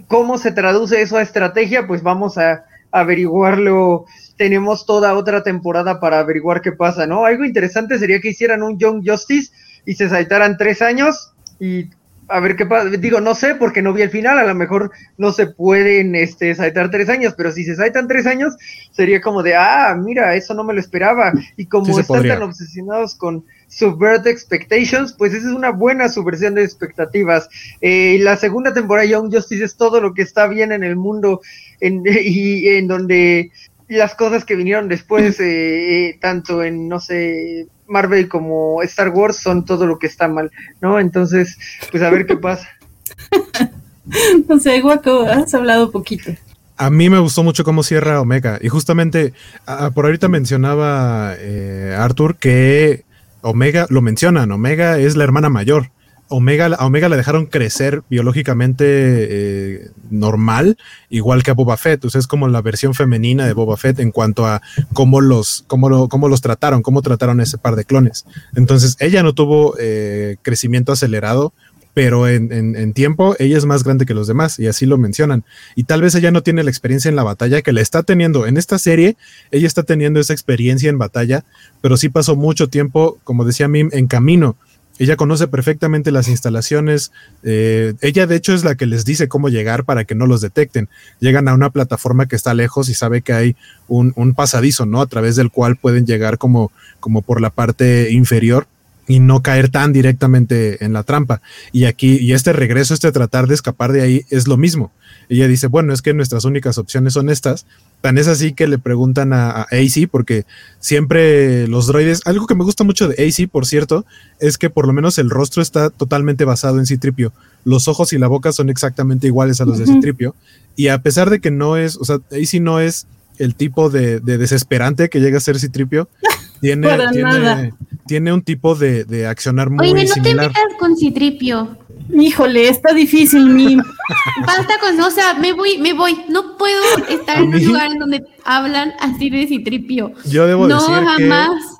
¿cómo se traduce eso a estrategia? Pues vamos a averiguarlo. Tenemos toda otra temporada para averiguar qué pasa, ¿no? Algo interesante sería que hicieran un Young Justice y se saltaran tres años y a ver qué pasa. Digo, no sé porque no vi el final, a lo mejor no se pueden este, saltar tres años, pero si se saltan tres años, sería como de, ah, mira, eso no me lo esperaba. Y como están tan obsesionados con Subvert Expectations, pues esa es una buena subversión de expectativas. Eh, la segunda temporada de Young Justice es todo lo que está bien en el mundo en, [LAUGHS] y en donde las cosas que vinieron después, eh, eh, tanto en, no sé, Marvel como Star Wars, son todo lo que está mal, ¿no? Entonces, pues a ver qué pasa. [LAUGHS] no sé, Guaco, has hablado poquito. A mí me gustó mucho cómo cierra Omega. Y justamente, por ahorita mencionaba eh, Arthur que Omega, lo mencionan, Omega es la hermana mayor. Omega, a Omega le dejaron crecer biológicamente eh, normal, igual que a Boba Fett. es como la versión femenina de Boba Fett en cuanto a cómo los, cómo cómo los trataron, cómo trataron ese par de clones. Entonces, ella no tuvo eh, crecimiento acelerado, pero en, tiempo ella es más grande que los demás y así lo mencionan. Y tal vez ella no tiene la experiencia en la batalla que la está teniendo en esta serie, ella está teniendo esa experiencia en batalla, pero sí pasó mucho tiempo, como decía Mim, en camino ella conoce perfectamente las instalaciones. Eh, ella, de hecho, es la que les dice cómo llegar para que no los detecten. Llegan a una plataforma que está lejos y sabe que hay un, pasadizo, ¿no? A través del cual pueden llegar como, como por la parte inferior y no caer tan directamente en la trampa. Y aquí, y este regreso, este tratar de escapar de ahí es lo mismo. Ella dice, bueno, es que nuestras únicas opciones son estas. Tan es así que le preguntan a, AC, porque siempre los droides, algo que me gusta mucho de AC, por cierto, es que por lo menos el rostro está totalmente basado en Citripio. Los ojos y la boca son exactamente iguales a los de Citripio. Y a pesar de que no es, o sea, AC no es el tipo de, desesperante que llega a ser Citripio, [LAUGHS] tiene, tiene, tiene, un tipo de, de accionar muy Oye, no te metas con Citripio. Híjole, está difícil, mi. Basta con, o sea, me voy, me voy. No puedo [LAUGHS] estar en un lugar en donde hablan así de citripio. Yo debo no, decir jamás.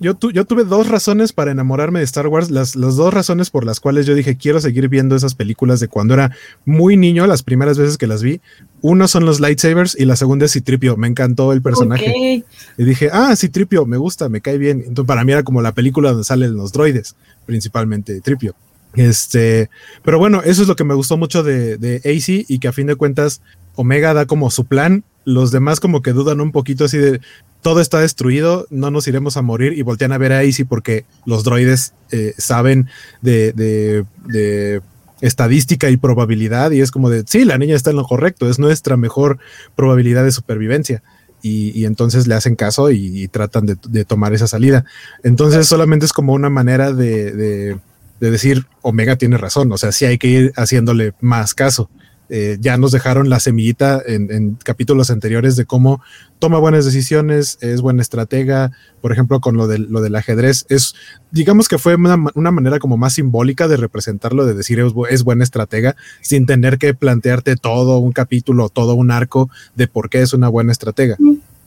Yo, yo tuve dos razones para enamorarme de Star Wars. Las, las dos razones por las cuales yo dije quiero seguir viendo esas películas de cuando era muy niño, las primeras veces que las vi. Uno son los lightsabers y la segunda es Citripio. Me encantó el personaje. Y dije, ah, Citripio, me gusta, me cae bien. Entonces, para mí era como la película donde salen los droides, principalmente Tripio. Este, pero bueno, eso es lo que me gustó mucho de, de AC y que a fin de cuentas Omega da como su plan. Los demás como que dudan un poquito así de todo está destruido, no nos iremos a morir y voltean a ver a AC porque los droides eh, saben de, de, de estadística y probabilidad y es como de, sí, la niña está en lo correcto, es nuestra mejor probabilidad de supervivencia. Y, entonces le hacen caso y, tratan de, de, tomar esa salida. Entonces solamente es como una manera de, decir, Omega tiene razón, o sea, sí hay que ir haciéndole más caso. Eh, ya nos dejaron la semillita en, en, capítulos anteriores de cómo toma buenas decisiones, es buena estratega, por ejemplo, con lo, de, lo del ajedrez, es, digamos que fue una, una, manera como más simbólica de representarlo, de decir es, es, buena estratega, sin tener que plantearte todo un capítulo, todo un arco de por qué es una buena estratega.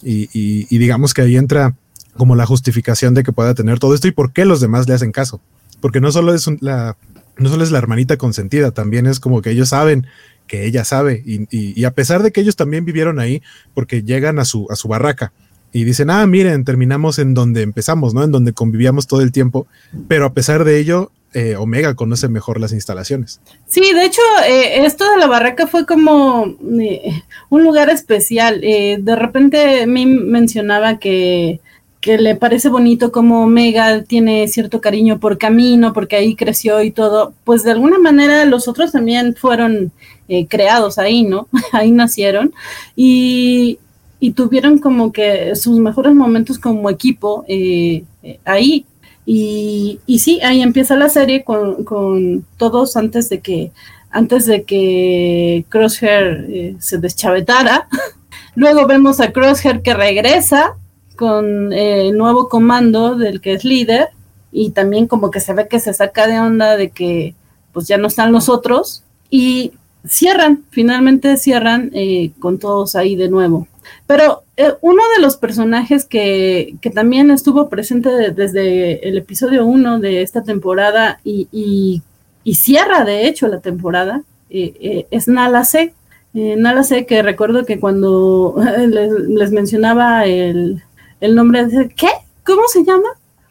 Y, y, y digamos que ahí entra como la justificación de que pueda tener todo esto y por qué los demás le hacen caso. Porque no solo es un, la, no solo es la hermanita consentida, también es como que ellos saben que ella sabe. Y, y, a pesar de que ellos también vivieron ahí, porque llegan a su, a su barraca y dicen, ah, miren, terminamos en donde empezamos, ¿no? En donde convivíamos todo el tiempo. Pero a pesar de ello, eh, Omega conoce mejor las instalaciones. Sí, de hecho, eh, esto de la barraca fue como eh, un lugar especial. Eh, de repente me mencionaba que que le parece bonito como Omega tiene cierto cariño por Camino, porque ahí creció y todo, pues de alguna manera los otros también fueron eh, creados ahí, ¿no? [LAUGHS] ahí nacieron y, y, tuvieron como que sus mejores momentos como equipo eh, eh, ahí. Y, y, sí, ahí empieza la serie con, con, todos antes de que antes de que Crosshair se deschavetara. [LAUGHS] Luego vemos a Crosshair que regresa con el eh, nuevo comando del que es líder y también como que se ve que se saca de onda de que pues ya no están los otros y cierran, finalmente cierran eh, con todos ahí de nuevo. Pero eh, uno de los personajes que, que también estuvo presente de, desde el episodio 1 de esta temporada y, y, cierra de hecho la temporada es Nala C. Nala C que recuerdo que cuando [LAUGHS] les mencionaba el, el nombre de ¿qué? ¿Cómo se llama?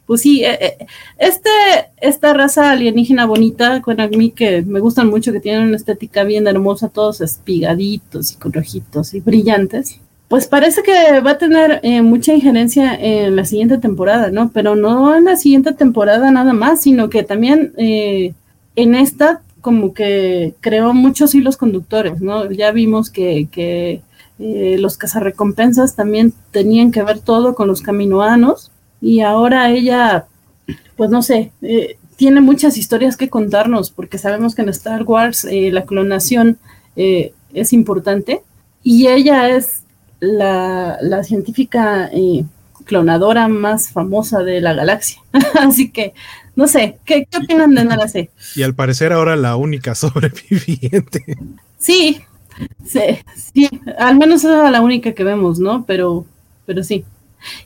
Pues sí, eh, este, esta raza alienígena bonita, con a mí que me gustan mucho, que tienen una estética bien hermosa, todos espigaditos y con rojitos y brillantes, pues parece que va a tener eh, mucha injerencia en la siguiente temporada, ¿no? Pero no en la siguiente temporada nada más, sino que también eh, en esta como que creó muchos hilos conductores, ¿no? Ya vimos que, que eh, los cazarrecompensas también tenían que ver todo con los caminoanos y ahora ella, pues no sé, eh, tiene muchas historias que contarnos porque sabemos que en Star Wars eh, la clonación eh, es importante y ella es la, la científica clonadora más famosa de la galaxia. [LAUGHS] Así que, no sé, ¿qué, qué opinan de Nala C? Y al parecer ahora la única [LAUGHS] sobreviviente. Sí, Sí, sí, al menos es la única que vemos, ¿no? Pero, pero sí.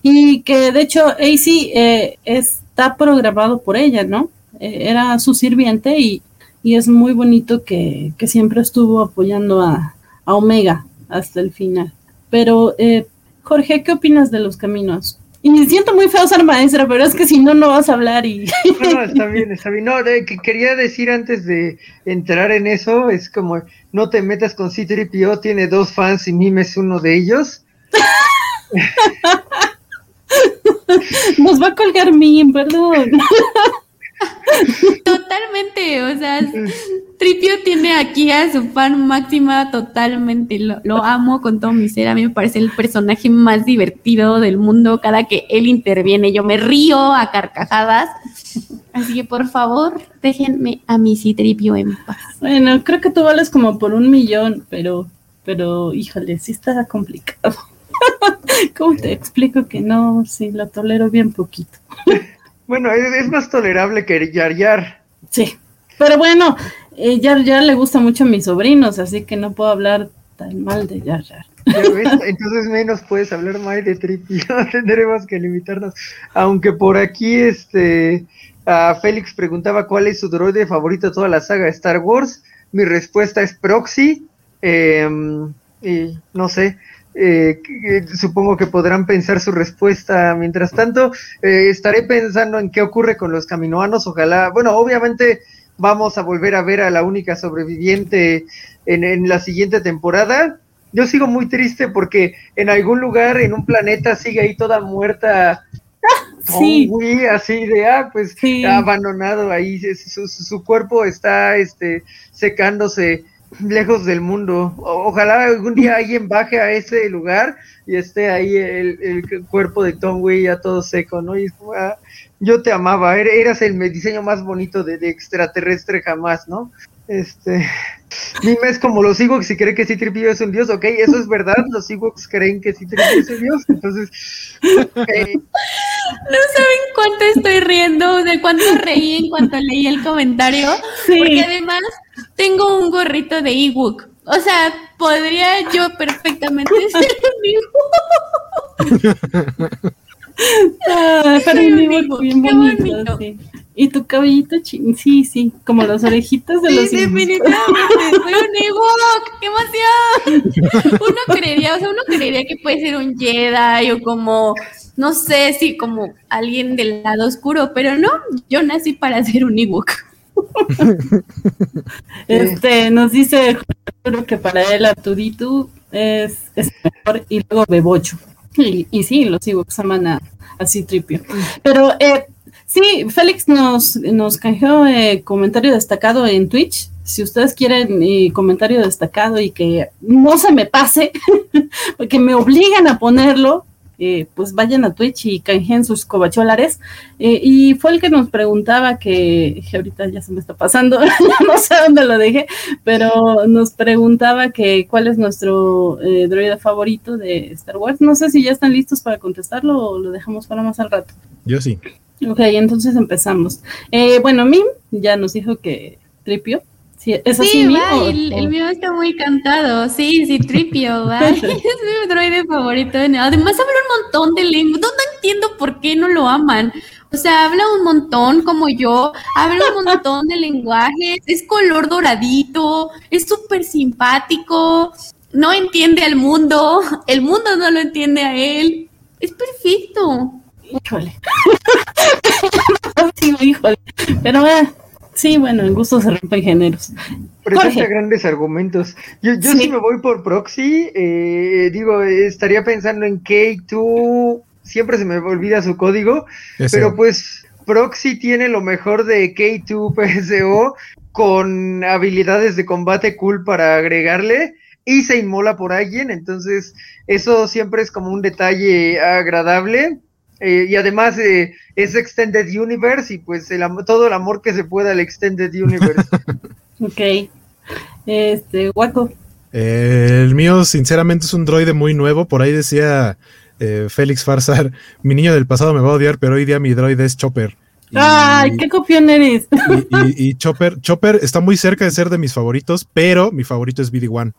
Y que de hecho AC eh, está programado por ella, ¿no? Eh, era su sirviente y, y es muy bonito que, que siempre estuvo apoyando a, a, Omega hasta el final. Pero, eh, Jorge, ¿qué opinas de los caminos? Y me siento muy feo ser maestra, pero es que si no, no vas a hablar y... No, no, está bien, está bien. No, que quería decir antes de entrar en eso, es como, no te metas con C-3PO, tiene dos fans y Mime es uno de ellos. [LAUGHS] Nos va a colgar Mime, perdón. [LAUGHS] [LAUGHS] Totalmente, o sea, Tripio tiene aquí a su fan máxima totalmente, lo, amo con todo mi ser, a mí me parece el personaje más divertido del mundo, cada que él interviene yo me río a carcajadas, así que por favor déjenme a mi Citripio en paz. Bueno, creo que tú vales como por un millón, pero, pero híjole, sí está complicado. [LAUGHS] ¿Cómo te explico que no? Sí, lo tolero bien poquito. [LAUGHS] Bueno, es, es, más tolerable que Yar Yar. Sí, pero bueno, eh, Yar Yar le gusta mucho a mis sobrinos, así que no puedo hablar tan mal de Yar Yar. Entonces menos puedes hablar mal de Tripio, [LAUGHS] tendremos que limitarnos. Aunque por aquí este a Félix preguntaba cuál es su droide favorito de toda la saga de Star Wars. Mi respuesta es Proxy. Eh, y no sé, eh, supongo que podrán pensar su respuesta. Mientras tanto, eh, estaré pensando en qué ocurre con los caminoanos. Ojalá, bueno, obviamente vamos a volver a ver a la única sobreviviente en, en la siguiente temporada. Yo sigo muy triste porque en algún lugar, en un planeta, sigue ahí toda muerta [LAUGHS] Sí. Así de, ah, pues Sí. abandonado ahí, su- su cuerpo está este, secándose lejos del mundo. O- ojalá algún día alguien baje a ese lugar y esté ahí el, el cuerpo de Tom Wei ya todo seco, ¿no? Y ah, yo te amaba, er- eras el diseño más bonito de, de extraterrestre jamás, ¿no? Este, [LAUGHS] dime, es como los Ewoks si creen que sí Tripio es un dios, ok, eso es verdad, los Ewoks creen que sí Tripio es un dios, entonces, eh, No saben cuánto estoy riendo, de cuánto reí en cuanto leí el comentario. Porque además tengo un gorrito de ebook. O sea, podría yo perfectamente [LAUGHS] ser un ebook. [LAUGHS] Ah, pero un Ewok Ewok, bien bonito, bonito. sí. Y tu cabellito, chin, sí, sí, como las orejitas de Sí, los definitivamente, [LAUGHS] soy un ebook. ¡Qué emoción! Uno creería, o sea, uno creería que puede ser un Jedi o como, no sé, si como alguien del lado oscuro, pero no, yo nací para ser un ebook. [LAUGHS] Este, nos dice que para él Arturitu es, es mejor y luego Bebocho. Y, y sí, los Ewoks aman a, a Citripio. Pero eh, sí, Félix nos, nos canjeó eh, comentario destacado en Twitch. Si ustedes quieren eh, comentario destacado y que no se me pase, [LAUGHS] porque me obligan a ponerlo, eh, pues vayan a Twitch y canjeen sus cobacholares. Eh, y fue el que nos preguntaba que, que ahorita ya se me está pasando, ya [LAUGHS] no sé dónde lo dejé, pero nos preguntaba que cuál es nuestro eh, droide favorito de Star Wars. No sé si ya están listos para contestarlo o lo dejamos para más al rato. Yo sí. Ok, entonces empezamos. Eh, bueno, Mim ya nos dijo que Tripio. Sí, ¿Es así, Sí, Mim? va, o- el, mío está muy cantado. Sí, sí, Tripio, va. [LAUGHS] [LAUGHS] es mi droide favorito. Además, habla un montón de lenguas. No, no entiendo por qué no lo aman. O sea, habla un montón como yo, habla un montón de lenguajes, es color doradito, es súper simpático, no entiende al mundo, el mundo no lo entiende a él. Es perfecto. Híjole. [LAUGHS] sí, híjole. Pero eh, sí, bueno, en gusto se rompen géneros. presenta Jorge. grandes argumentos. Yo, yo Sí. sí. me voy por proxy, eh, digo, estaría pensando en K2, siempre se me olvida su código, Ese. pero pues proxy tiene lo mejor de K2 [LAUGHS] PSO con habilidades de combate cool para agregarle y se inmola por alguien, entonces eso siempre es como un detalle agradable. Eh, y además eh, es Extended Universe y pues el todo el amor que se pueda al Extended Universe. [LAUGHS] Ok. Este, Waco. Eh, el mío, sinceramente, es un droide muy nuevo. Por ahí decía eh, Félix Farsar: Mi niño del pasado me va a odiar, pero hoy día mi droide es Chopper. Y- ¡Ay, qué copión eres! y, y- y Chopper, Chopper está muy cerca de ser de mis favoritos, pero mi favorito es BD-1.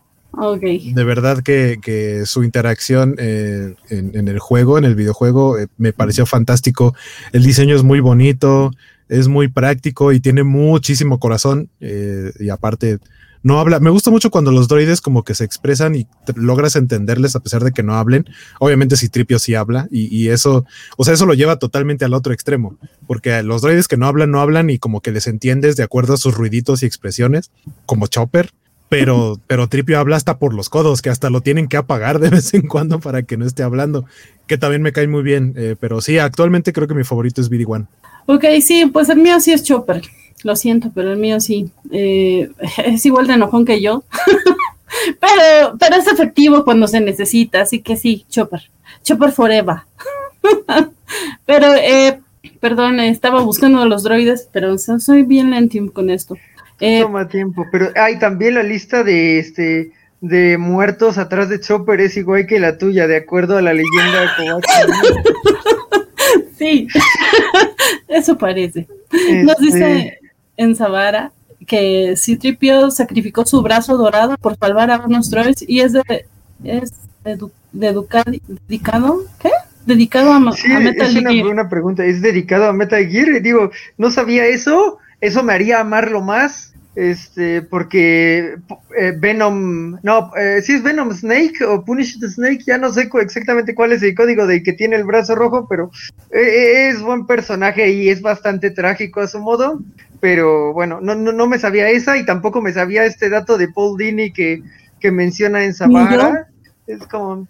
De verdad que, que su interacción eh, en, en el juego, en el videojuego, eh, me pareció fantástico. El diseño es muy bonito, es muy práctico y tiene muchísimo corazón. eh, y aparte, no habla. Me gusta mucho cuando los droides como que se expresan y logras entenderles a pesar de que no hablen. Obviamente, si Tripio sí habla y, y eso, o sea, eso lo lleva totalmente al otro extremo, porque los droides que no hablan, no hablan y como que les entiendes de acuerdo a sus ruiditos y expresiones, como Chopper pero, pero Tripio habla hasta por los codos, que hasta lo tienen que apagar de vez en cuando para que no esté hablando, que también me cae muy bien, eh, pero sí, actualmente creo que mi favorito es BD-1. Ok, sí, pues el mío sí es Chopper. Lo siento, pero el mío sí. Eh, [LAUGHS] es igual de enojón que yo. [LAUGHS] pero, pero es efectivo cuando se necesita, así que sí, Chopper. Chopper forever. [LAUGHS] pero, eh, perdón, estaba buscando los droides, pero so- soy bien lentium con esto. Eh, Toma tiempo, pero hay también la lista de este de muertos atrás de Chopper es igual que la tuya, de acuerdo a la leyenda Kobashi. [LAUGHS] sí, [LAUGHS] eso parece. Nos Este, dice en Zavara que Citripio sacrificó su brazo dorado por salvar a unos droids y es de, es edu- de educad- dedicado, ¿qué? Dedicado a, Sí, a Metal es una Gear. pregunta. ¿Es dedicado a Metal Gear? Digo, no sabía eso. Eso me haría amarlo más. Este, porque eh, Venom, no, eh, si es Venom Snake o Punish the Snake, ya no sé exactamente cuál es el código de que tiene el brazo rojo, pero eh, eh, es buen personaje y es bastante trágico a su modo. pero bueno, no, no, no me sabía esa y tampoco me sabía este dato de Paul Dini que, que menciona en Zavara. Es como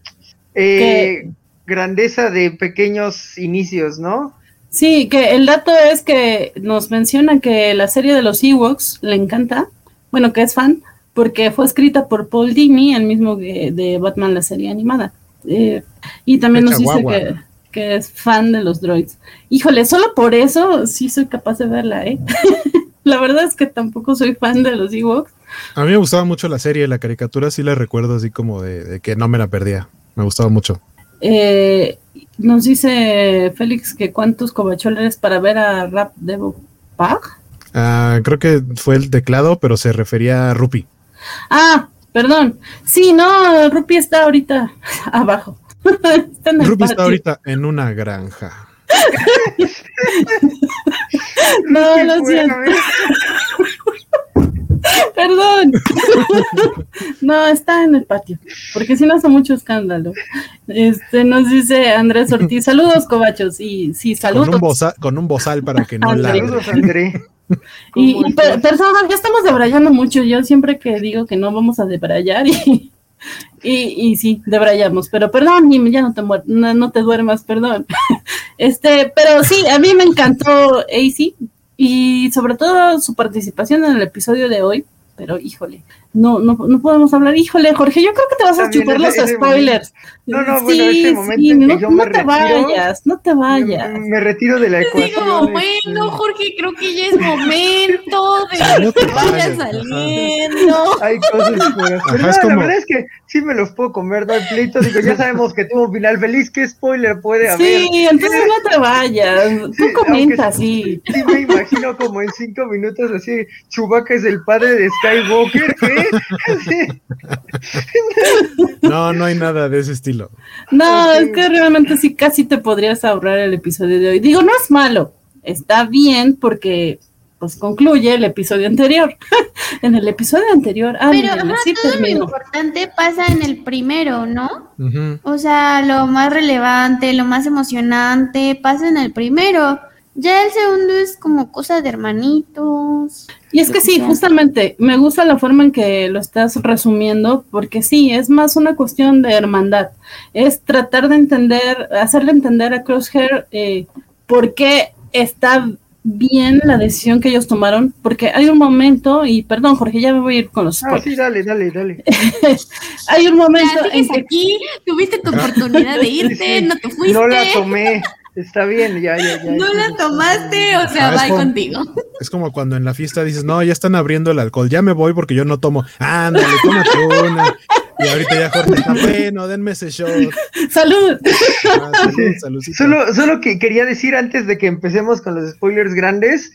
eh, grandeza de pequeños inicios, ¿no? Sí, que el dato es que nos menciona que la serie de los Ewoks le encanta, bueno, que es fan, porque fue escrita por Paul Dini, el mismo que de Batman, la serie animada. Eh, y también nos dice que, que, es fan de los droids. Híjole, solo por eso sí soy capaz de verla, ¿eh? [LAUGHS] la verdad es que tampoco soy fan de los Ewoks. A mí me gustaba mucho la serie, la caricatura sí la recuerdo así como de, de que no me la perdía. Me gustaba mucho. Eh, nos dice Félix que cuántos covacholes para ver a Rap Devo Pag. Ah, creo que fue el teclado, pero se refería a Rupi. Ah, perdón. Sí, no, Rupi está ahorita [LAUGHS] abajo. está en Rupi está ahorita en una granja. [LAUGHS] no, [LAUGHS] lo siento. [LAUGHS] Perdón. no, está en el patio, porque si no hace mucho escándalo. Este nos dice Andrés Ortiz, saludos cobachos, y sí, saludos. Con un, bozal, para que no la. Saludos. Y, y personas, ya estamos debrayando mucho. Yo siempre que digo que no vamos a debrayar y, y, y sí, debrayamos. Pero perdón, ya no te, no, no te duermas, perdón. [LAUGHS] Este, pero sí, a mí me encantó AC y sobre todo su participación en el episodio de hoy. Pero híjole, no, no, no podemos hablar. Híjole, Jorge, yo creo que te vas a chupar los spoilers. No, no, bueno, ese momento sí, no, yo no me te retiro, vayas, no te vayas. Me, me retiro de la ecuación. digo, este, bueno, Jorge, creo que ya es momento de No que te vayas, saliendo. Hay cosas hacer. Ajá, No, como- La verdad es que sí me los puedo comer, no hay pleito. Digo, ya sabemos que tuvo un final feliz. ¿Qué spoiler puede haber? Sí, entonces no te vayas. Tú Sí, comenta, sí. Sí, me imagino como en cinco minutos así, Chewbacca es el padre de Skywalker, ¿qué? Sí. [LAUGHS] No, no hay nada de ese estilo. No, es que realmente sí casi te podrías ahorrar el episodio de hoy. Digo, no es malo, está bien porque pues concluye el episodio anterior. [LAUGHS] en el episodio anterior, ah, Pero ajá, así todo lo terminó. importante pasa en el primero, ¿no? O sea, lo más relevante, lo más emocionante pasa en el primero. Ya el segundo es como cosa de hermanitos. Y es que sí, justamente, me gusta la forma en que lo estás resumiendo, porque sí, es más una cuestión de hermandad. Es tratar de entender, hacerle entender a Crosshair eh, por qué está bien la decisión que ellos tomaron, porque hay un momento, y perdón, Jorge, ya me voy a ir con los Ah, sí, spoilers. dale, dale, dale. [LAUGHS] Hay un momento Ya en que aquí, tuviste tu oportunidad de irte, Sí, sí. no te fuiste. [LAUGHS] No la tomé. Está bien, ya, ya, ya. No la tomaste, o sea, Ah, va contigo. [LAUGHS] Es como cuando en la fiesta dices, no, ya están abriendo el alcohol, ya me voy porque yo no tomo. Ándale, tómate una. Y ahorita ya Jorge está bueno, denme ese shot. salud. Ah, salud. Solo, solo que quería decir antes de que empecemos con los spoilers grandes,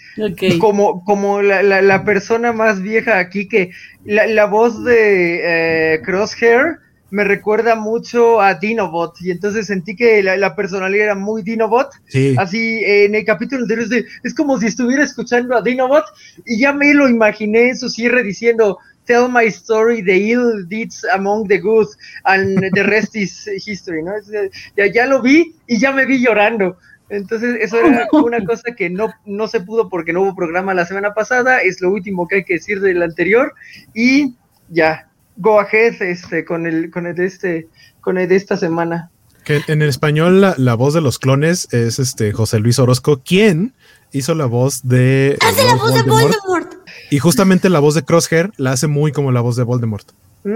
como, como la, la, la persona más vieja aquí, que la, la voz de eh, Crosshair me recuerda mucho a Dinobot, y entonces sentí que la, la personalidad era muy Dinobot, Sí, así eh, en el capítulo anterior es, de- es como si estuviera escuchando a Dinobot, y ya me lo imaginé en su cierre diciendo, Tell my story, the ill deeds among the good, and the rest is history, ¿no? Es, ya, ya lo vi y ya me vi llorando. Entonces, eso era [LAUGHS] una cosa que no, no se pudo porque no hubo programa la semana pasada, es lo último que hay que decir del anterior, y ya, go ahead este, con el, con el de este, con el de esta semana. que en el español la, la voz de los clones es este José Luis Orozco, quien hizo la voz de. Hace la voz de Voldemort. Y justamente la voz de Crosshair la hace muy como la voz de Voldemort.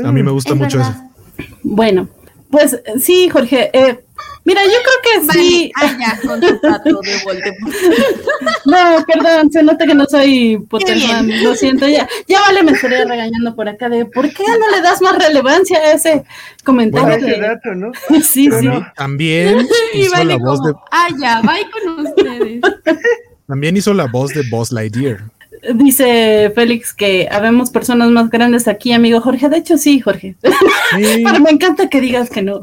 A mí me gusta Es mucho verdad. eso. Bueno, pues sí, Jorge. eh, mira, yo creo que Vale, sí. ah, ya, con tu trato de Voldemort. [LAUGHS] No, perdón, se nota que no soy. Potterman, lo siento, ya, ya vale, me estaría regañando por acá de ¿por qué no le das más relevancia a ese comentario? Para ese de- dato, ¿no? [LAUGHS] Sí, sí. También, [LAUGHS] hizo vale la voz de ah, ya, bye con ustedes. también hizo la voz de Buzz Lightyear. Dice Félix que habemos personas más grandes aquí, amigo Jorge. De hecho, sí, Jorge. Sí, [LAUGHS] Pero me encanta que digas que no.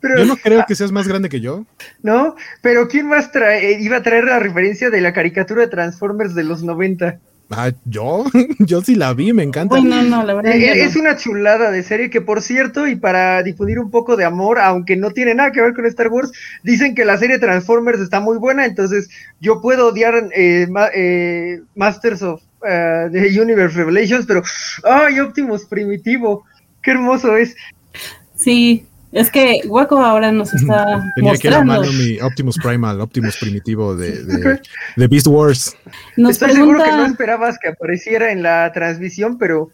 Pero, yo no creo que seas más grande que yo. ¿no? Pero ¿quién más trae, iba a traer la referencia de la caricatura de Transformers de los 90? Ah, yo, [LAUGHS] yo sí la vi, me encanta. Bueno, no, la verdad. Eh, ya no. Es una chulada de serie que, por cierto, y para difundir un poco de amor, aunque no tiene nada que ver con Star Wars, dicen que la serie Transformers está muy buena, entonces yo puedo odiar eh, ma- eh, Masters of eh, the Universe Revelations, pero ¡ay, Optimus Primitivo! ¡Qué hermoso es! Sí, es que Waco ahora nos está Tenía aquí a la mostrando. mano mi Optimus Primal, Optimus primitivo de, de, [LAUGHS] de Beast Wars. Nos Estoy seguro que no pregunta, esperabas que apareciera en la transmisión, pero,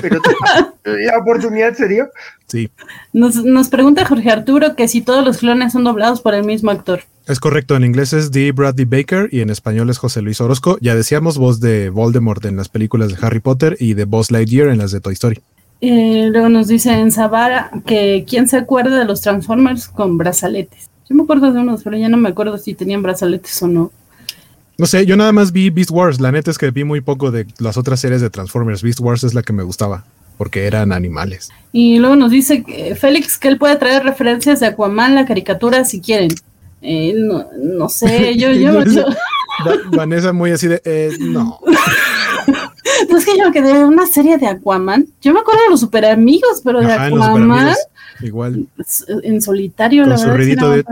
pero [LAUGHS] la oportunidad se dio. Sí, nos, nos pregunta Jorge Arturo que si todos los clones son doblados por el mismo actor. es correcto. En inglés es D. Bradley Baker y en español es José Luis Orozco. Ya decíamos voz de Voldemort en las películas de Harry Potter y de Buzz Lightyear en las de Toy Story. Eh, luego nos dice en Zavara que quién se acuerda de los Transformers con brazaletes. Yo me acuerdo de unos, pero ya no me acuerdo si tenían brazaletes o no. No sé, yo nada más vi Beast Wars. La neta es que vi muy poco de las otras series de Transformers. Beast Wars es la que me gustaba porque eran animales. Y luego nos dice que, Félix que él puede traer referencias de Aquaman, la caricatura, si quieren. Eh, no, no sé, yo, yo, [LAUGHS] yo- Va- Vanessa muy así de, eh, no. [LAUGHS] no es que yo quedé de una serie de Aquaman. Yo me acuerdo de los super amigos, pero de Ajá, en Aquaman Igual, en solitario, con la su verdad. de...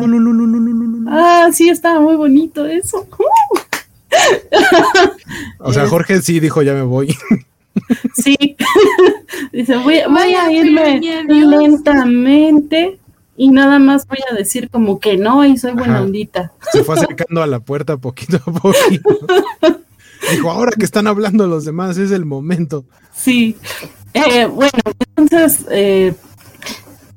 Ah, sí, estaba muy bonito eso. O sea, [LAUGHS] Jorge sí dijo, ya me voy. [LAUGHS] Sí. [LAUGHS] Dice, voy, voy Vaya, a irme lentamente y nada más voy a decir como que no y soy buena Ajá. ondita. Se fue acercando a la puerta poquito a poquito. Dijo, ahora que están hablando los demás, es el momento. Sí. Eh, bueno, entonces, eh,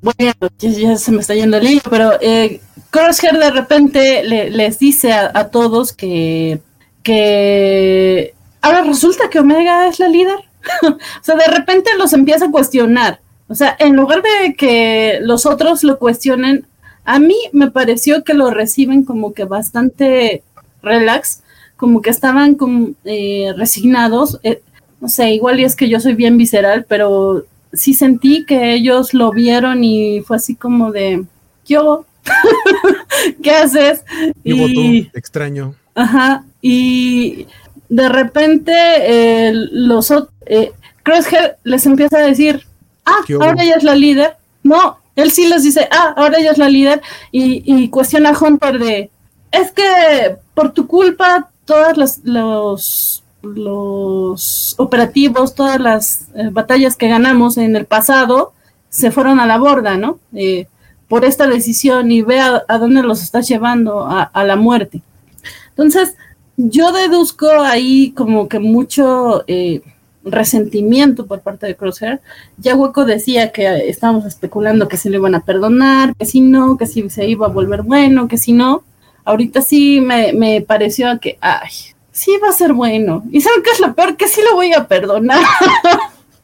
bueno, ya, se me está yendo el hilo, pero eh, Crosshair de repente le- les dice a, a todos que, que ahora resulta que Omega es la líder. [LAUGHS] o sea, de repente los empieza a cuestionar. O sea, en lugar de que los otros lo cuestionen, a mí me pareció que lo reciben como que bastante relax, como que estaban como, eh, resignados. eh, no sé, igual y es que yo soy bien visceral, pero sí sentí que ellos lo vieron y fue así como de, yo, [LAUGHS] ¿qué haces? Y extraño. ajá, y de repente eh, los ot- eh, Crosshair les empieza a decir, ah, ahora ella es la líder. No, él sí les dice, ah, ahora ella es la líder y, y cuestiona a Hunter de, es que por tu culpa todas las los los operativos, todas las eh, batallas que ganamos en el pasado se fueron a la borda, ¿no? Eh, por esta decisión y ve a, dónde los estás llevando, a, la muerte. Entonces, yo deduzco ahí como que mucho eh, resentimiento por parte de Crosshair. Ya Hueco decía que estábamos especulando que se le iban a perdonar, que si no, que si se iba a volver bueno, que si no. Ahorita sí me, me pareció que, ay, sí va a ser bueno. ¿Y saben qué es lo peor? Que sí lo voy a perdonar.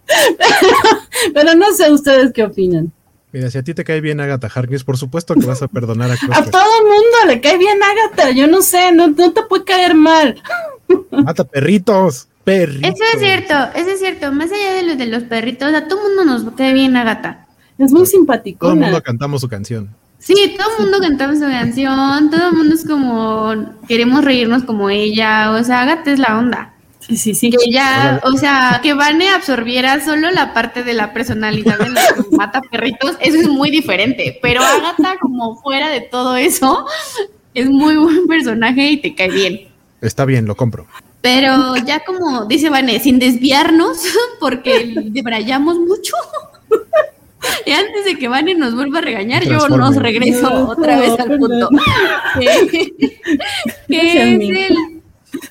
[LAUGHS] Pero no sé ustedes qué opinan. Mira, si a ti te cae bien Agatha Harkness, por supuesto que vas a perdonar a [LAUGHS] A Crosshair. todo el mundo le cae bien Agatha, yo no sé, no, no te puede caer mal. [LAUGHS] Mata perritos, perritos. Eso es cierto, eso es cierto. Más allá de los de los perritos, a todo mundo nos cae bien a gata. Es muy Todo el mundo cantamos su canción. Sí, todo el mundo cantamos su canción, todo el mundo es como, queremos reírnos como ella, o sea, Agatha es la onda. Sí, sí, sí. Que ya, o sea, que Vane absorbiera solo la parte de la personalidad de la que mata perritos, eso es muy diferente. Pero Agatha, como fuera de todo eso, es muy buen personaje y te cae bien. Está bien, lo compro. Pero ya como dice Vane, sin desviarnos, porque debrayamos mucho. [LAUGHS] Y antes de que Vane nos vuelva a regañar, yo nos regreso No, otra vez al punto. [LAUGHS] Que- que Gracias, es Mi. el,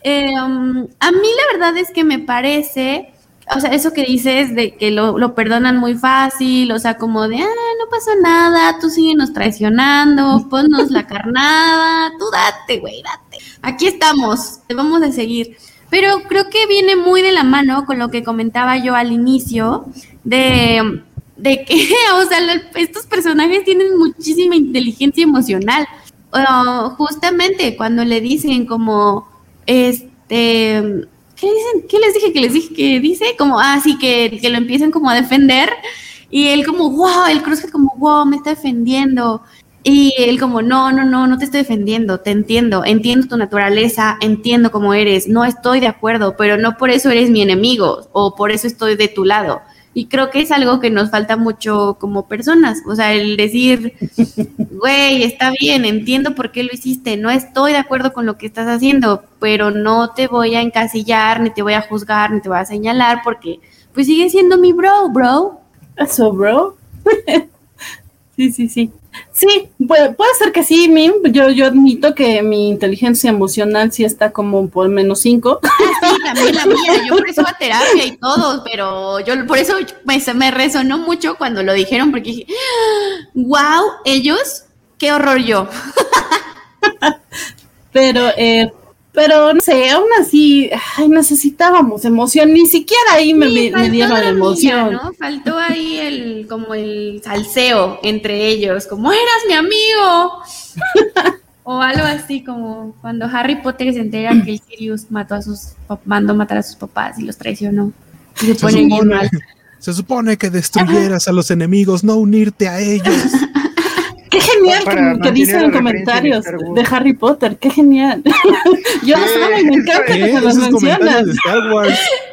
eh, um, a mí la verdad es que me parece, o sea, eso que dices de que lo, lo perdonan muy fácil, o sea, como de, ah, no pasó nada, tú síguenos traicionando, [LAUGHS] ponnos la carnada, tú date, güey, date. Aquí estamos, te vamos a seguir. Pero creo que viene muy de la mano con lo que comentaba yo al inicio, de, de que, [LAUGHS] o sea, estos personajes tienen muchísima inteligencia emocional. Justamente cuando le dicen como, este, ¿qué dicen? ¿Qué les dije? que les dije que dice? Como, ah, sí, que, que lo empiecen como a defender. Y él como, wow, el Cruz como, wow, me está defendiendo. Y él como, no, no, no, no te estoy defendiendo, te entiendo, entiendo tu naturaleza, entiendo cómo eres, no estoy de acuerdo, pero no por eso eres mi enemigo o por eso estoy de tu lado. Y creo que es algo que nos falta mucho como personas, o sea, el decir, [LAUGHS] güey, está bien, entiendo por qué lo hiciste, no estoy de acuerdo con lo que estás haciendo, pero no te voy a encasillar, ni te voy a juzgar, ni te voy a señalar, porque pues sigue siendo mi bro, bro. Eso, bro. [LAUGHS] sí, sí, sí. Sí, puede, puede ser que sí, Mim. Yo, yo admito que mi inteligencia emocional sí está como por menos cinco. Sí, también la mía. Yo por eso a terapia y todo, pero yo por eso me, me resonó mucho cuando lo dijeron, porque dije, wow, ellos, qué horror yo. [LAUGHS] pero eh, pero no sé, aún así, ay, necesitábamos emoción, ni siquiera ahí me, me dieron la emoción. ¿no? Faltó ahí el, como el salseo entre ellos, como eras mi amigo. [LAUGHS] o algo así como cuando Harry Potter se entera que el Sirius mató a sus, mandó matar a sus papás y los traicionó. Y se, se supone, Se supone que destruyeras a los enemigos, no unirte a ellos. Qué genial que, dicen en comentarios de, Harry Potter, qué genial. [LAUGHS] Yo no saben, me encanta que se los mencionan. [LAUGHS]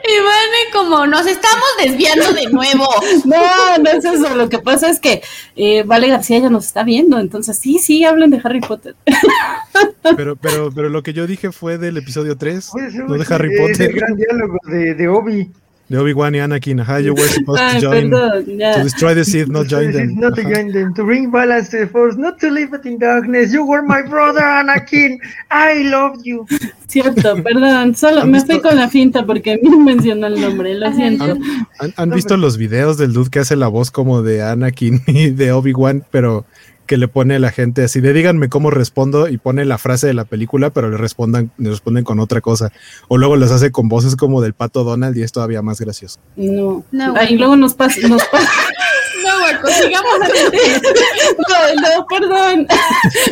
Y van como, nos estamos desviando de nuevo. [LAUGHS] no, no es eso. Lo que pasa es que eh, Vale García ya nos está viendo, entonces sí, sí, hablen de Harry Potter. pero, pero, pero lo que yo dije fue del episodio 3, no de Harry Potter. El gran diálogo de, de Obi de Obi-Wan y Anakin. Ajá, you were supposed to join. To destroy the Sith, not join them. Not to join them. To bring balance to the Force, not to leave it in darkness. You were my brother, Anakin. I love you. Cierto, perdón. Solo me fui con la finta porque me mencionó el nombre. Lo siento. ¿Han, han visto los videos del dude que hace la voz como de Anakin y de Obi-Wan, pero que le pone a la gente así de díganme cómo respondo y pone la frase de la película, pero le respondan, le responden con otra cosa. O luego las hace con voces como del pato Donald y es todavía más gracioso. No, no ahí luego nos pasa, nos [LAUGHS] pasa. No, Guaco, sigamos No, no, perdón.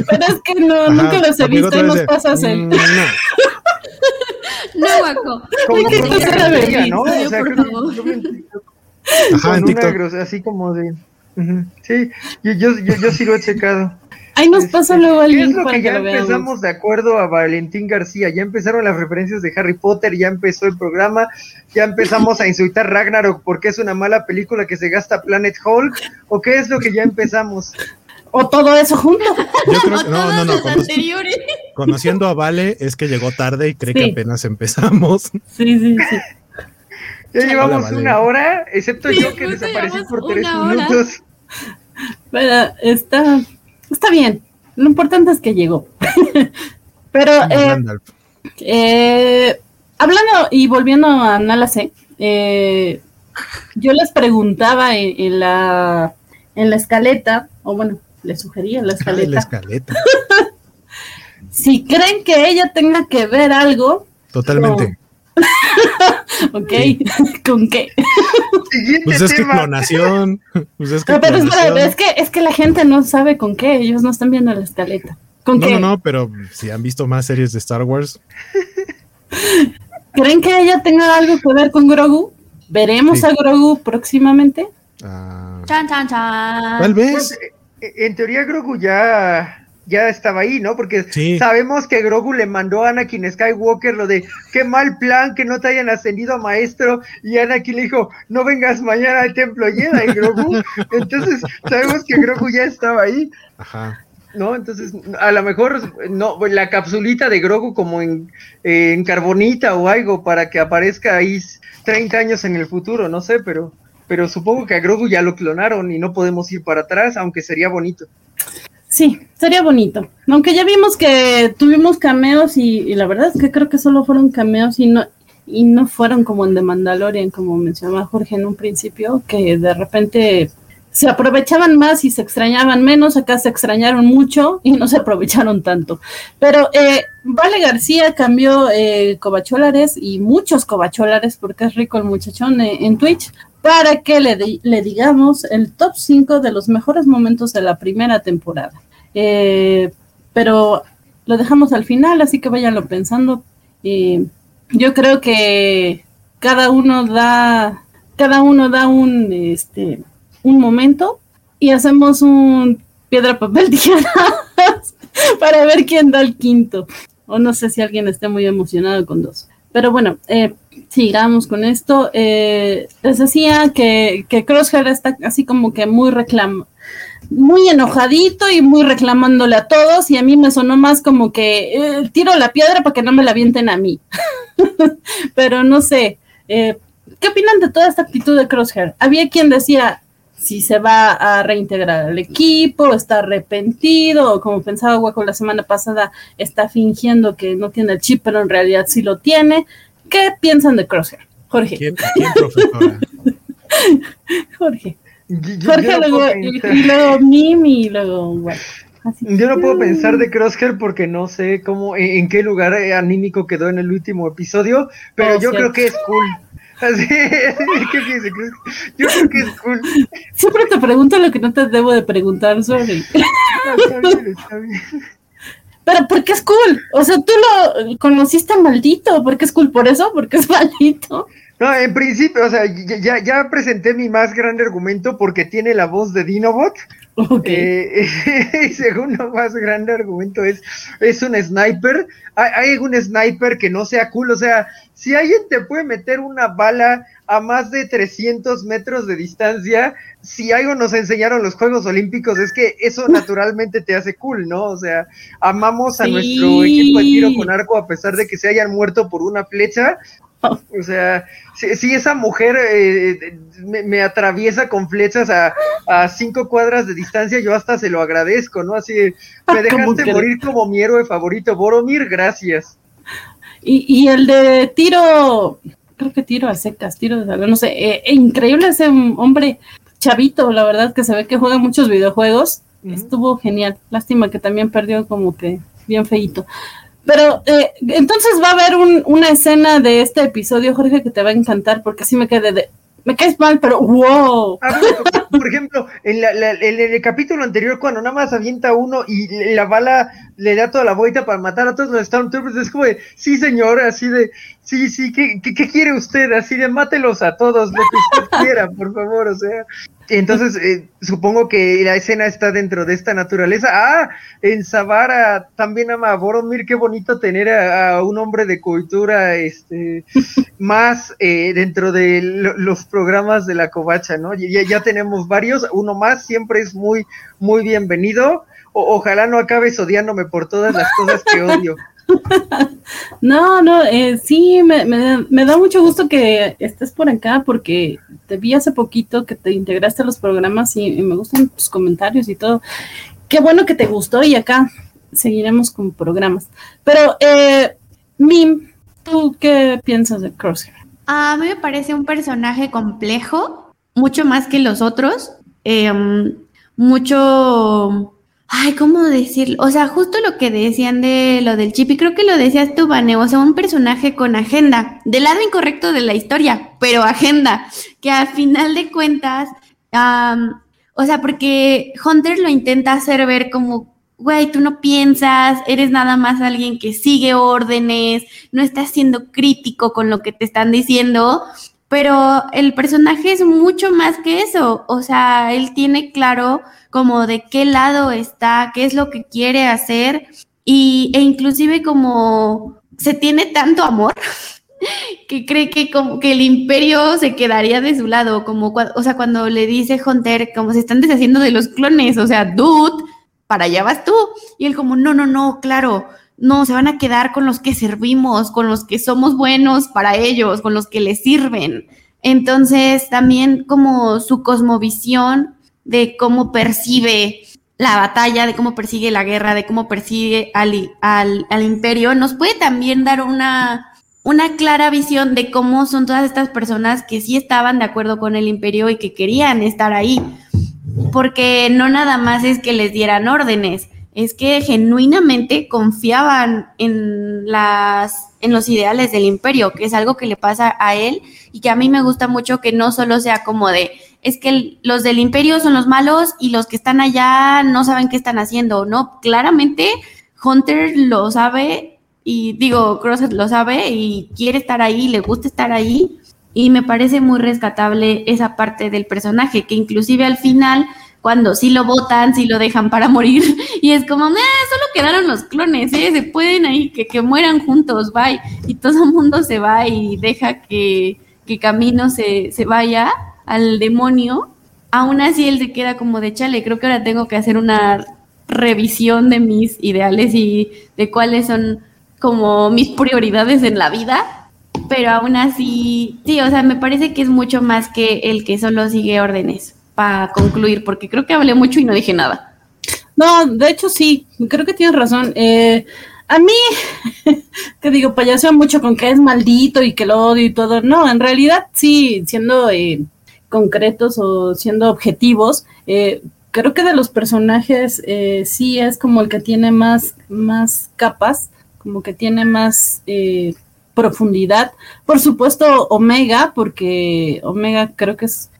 Pero es que no, nunca los he visto, nos pasa hacer. Mm, no. No, Guaco. Como que no, ¿no? O sea, creo que Ajá, en TikTok. así como de Sí, yo, yo, yo, sí lo he checado. Ahí nos pasa este, luego link. Es lo que ya empezamos de acuerdo a Valentín García. Ya empezaron las referencias de Harry Potter, ya empezó el programa, ya empezamos a insultar Ragnarok porque es una mala película que se gasta Planet Hulk. ¿O qué es lo que ya empezamos? O todo eso junto. Yo creo que no, no, no. conociendo a Vale es que llegó tarde y cree que apenas empezamos. Sí, sí, sí. Ya llevamos una hora, excepto yo que desaparecí por tres minutos. Pero está, está bien. Lo importante es que llegó. [LAUGHS] Pero eh, eh, hablando y volviendo a Nala eh, yo les preguntaba en, la en la escaleta, o bueno, les sugería en [LAUGHS] la escaleta. la escaleta. [LAUGHS] si creen que ella tenga que ver algo. Totalmente. [LAUGHS] ok, ¿con qué? pues es que clonación. Pues es que pero es que, es que la gente no sabe con qué, ellos no están viendo la escaleta. ¿Con no, qué? no, no, pero si han visto más series de Star Wars. [LAUGHS] ¿Creen que ella tenga algo que ver con Grogu? ¿Veremos a Grogu próximamente? Ah. Chan, chan, chan. Tal vez. Pues, en teoría Grogu ya ya estaba ahí, ¿no? Porque sabemos que Grogu le mandó a Anakin Skywalker lo de qué mal plan que no te hayan ascendido a maestro y Anakin le dijo, no vengas mañana al templo Jedi, Grogu. [LAUGHS] Entonces sabemos que Grogu ya estaba ahí. Ajá. ¿No? Entonces, a lo mejor no, la capsulita de Grogu como en, en carbonita o algo para que aparezca ahí 30 años en el futuro, no sé, pero, pero supongo que a Grogu ya lo clonaron y no podemos ir para atrás, aunque sería bonito. Sí, sería bonito. Aunque ya vimos que tuvimos cameos y, la verdad es que creo que solo fueron cameos y no y no fueron como en The Mandalorian, como mencionaba Jorge en un principio, que de repente se aprovechaban más y se extrañaban menos, acá se extrañaron mucho y no se aprovecharon tanto. Pero eh, Vale García cambió eh, cobacholares y muchos cobacholares, porque es rico el muchachón eh, en Twitch, para que le, le digamos el top 5 de los mejores momentos de la primera temporada. Eh, pero lo dejamos al final, así que váyanlo pensando. yo creo que cada uno da, cada uno da un, este, un momento y hacemos un piedra, papel, [LAUGHS] tijeras para ver quién da el quinto. O no sé si alguien esté muy emocionado con dos. Pero bueno, eh, sigamos con esto. Eh, les decía que, que Crosshair está así como que muy reclam muy enojadito y muy reclamándole a todos y a mí me sonó más como que eh, tiro la piedra para que no me la avienten a mí. [LAUGHS] Pero no sé, eh, ¿qué opinan de toda esta actitud de Crosshair? Había quien decía si se va a reintegrar al equipo, está arrepentido, o como pensaba Waco la semana pasada, está fingiendo que no tiene el chip, pero en realidad sí lo tiene. ¿Qué piensan de Crosshair? Jorge. ¿Quién, quién profesora? [LAUGHS] Jorge. Yo- yo Jorge, no luego, y, luego Mimi, y luego, bueno. así. Yo no puedo pensar de Crosshair porque no sé cómo, en, en qué lugar anímico quedó en el último episodio, pero Oh, yo cierto. creo que es cool. [LAUGHS] Así, ¿qué piensas? Yo creo que es cool. Siempre te pregunto lo que no te debo de preguntar, sorry. Ah, Está bien, está bien. Pero ¿por qué es cool? O sea, tú lo conociste maldito. ¿Por qué es cool? ¿Por eso? Porque es [LAUGHS] maldito. No, en principio, o sea, ya, ya- presenté mi más grande argumento porque tiene la voz de Dinobot. Ok. Eh, [LAUGHS] y segundo más grande argumento es, es un sniper. Hay, hay un sniper que no sea cool, o sea, si alguien te puede meter una bala a más de 300 metros de distancia, si algo nos enseñaron los Juegos Olímpicos es que eso [LAUGHS] naturalmente te hace cool, ¿no? O sea, amamos a nuestro equipo de tiro con arco a pesar de que se hayan muerto por una flecha. O sea, si, si esa mujer eh, me, me atraviesa con flechas a, a cinco cuadras de distancia, yo hasta se lo agradezco, ¿no? Así, de, me ¿Cómo dejaste morir como mi héroe favorito, Boromir, gracias. Y, y el de tiro, creo que tiro a secas, tiro de salón, no sé. eh, eh, increíble ese hombre chavito, la verdad, que se ve que juega muchos videojuegos. Estuvo genial. Lástima que también perdió como que bien feito. Pero eh, entonces va a haber un- una escena de este episodio, Jorge, que te va a encantar porque así me quedé de... Me caes mal, pero wow. Ah, por- ejemplo, en, la- la- en el capítulo anterior, cuando nada más avienta uno y la bala le da toda la vuelta para matar a todos los Stormtroopers, es como de, sí, señor, así de, sí, sí, ¿qué, qué, qué quiere usted? Así de, mátelos a todos, lo que usted [LAUGHS] quiera, por favor, o sea. Entonces, eh, supongo que la escena está dentro de esta naturaleza. Ah, en Zavara también ama a Boromir, qué bonito tener a, a un hombre de cultura, este, [LAUGHS] más eh, dentro de lo- los programas de la covacha, ¿no? Ya, ya tenemos varios, uno más siempre es muy, muy bienvenido. O- ojalá no acabes odiándome por todas las cosas que odio. [LAUGHS] [LAUGHS] No, no, eh, sí, me, da mucho gusto que estés por acá porque te vi hace poquito que te integraste a los programas y, me gustan tus comentarios y todo. Qué bueno que te gustó y acá seguiremos con programas. Pero, eh, Mim, ¿tú qué piensas de Crosshair? A mí me parece un personaje complejo, mucho más que los otros. eh, mucho. Ay, ¿cómo decirlo? O sea, justo lo que decían de lo del chip, y creo que lo decías tú, Vane, o sea, un personaje con agenda, del lado incorrecto de la historia, pero agenda, que al final de cuentas, am, o sea, porque Hunter lo intenta hacer ver como, güey, tú no piensas, eres nada más alguien que sigue órdenes, no estás siendo crítico con lo que te están diciendo, pero el personaje es mucho más que eso, o sea, él tiene claro como de qué lado está, qué es lo que quiere hacer y, e inclusive como se tiene tanto amor [LAUGHS] que cree que como que el imperio se quedaría de su lado, como o sea, cuando le dice Hunter como se están deshaciendo de los clones, o sea, dude, para allá vas tú. Y él como, no, no, no, claro, no, se van a quedar con los que servimos, con los que somos buenos para ellos, con los que les sirven. Entonces, también como su cosmovisión de cómo percibe la batalla, de cómo persigue la guerra, de cómo persigue al, al, imperio, nos puede también dar una, una clara visión de cómo son todas estas personas que sí estaban de acuerdo con el imperio y que querían estar ahí. Porque no nada más es que les dieran órdenes, es que genuinamente confiaban en los ideales del imperio, que es algo que le pasa a él y que a mí me gusta mucho que no solo sea como de es que los del imperio son los malos y los que están allá no saben qué están haciendo, no, claramente Hunter lo sabe y digo, Crosset lo sabe y quiere estar ahí, le gusta estar ahí y me parece muy rescatable esa parte del personaje, que inclusive al final cuando sí lo votan, sí lo dejan para [LAUGHS] morir, y es como, solo quedaron los clones, ¿eh? se pueden ahí, que, que mueran juntos, bye, y todo el mundo se va y deja que, que Camino se, se vaya al demonio, aún así él se queda como de chale, creo que ahora tengo que hacer una revisión de mis ideales y de cuáles son como mis prioridades en la vida, pero aún así, sí, o sea, me parece que es mucho más que el que solo sigue órdenes para concluir, porque creo que hablé mucho y no dije nada. No, de hecho sí, creo que tienes razón. Eh, a mí, [LAUGHS] te digo, payaseo mucho con que es maldito y que lo odio y todo. No, en realidad sí, siendo eh, concretos o siendo objetivos, eh, creo que de los personajes sí es como el que tiene más, más capas, como que tiene más profundidad. Por supuesto, Omega, porque Omega creo que es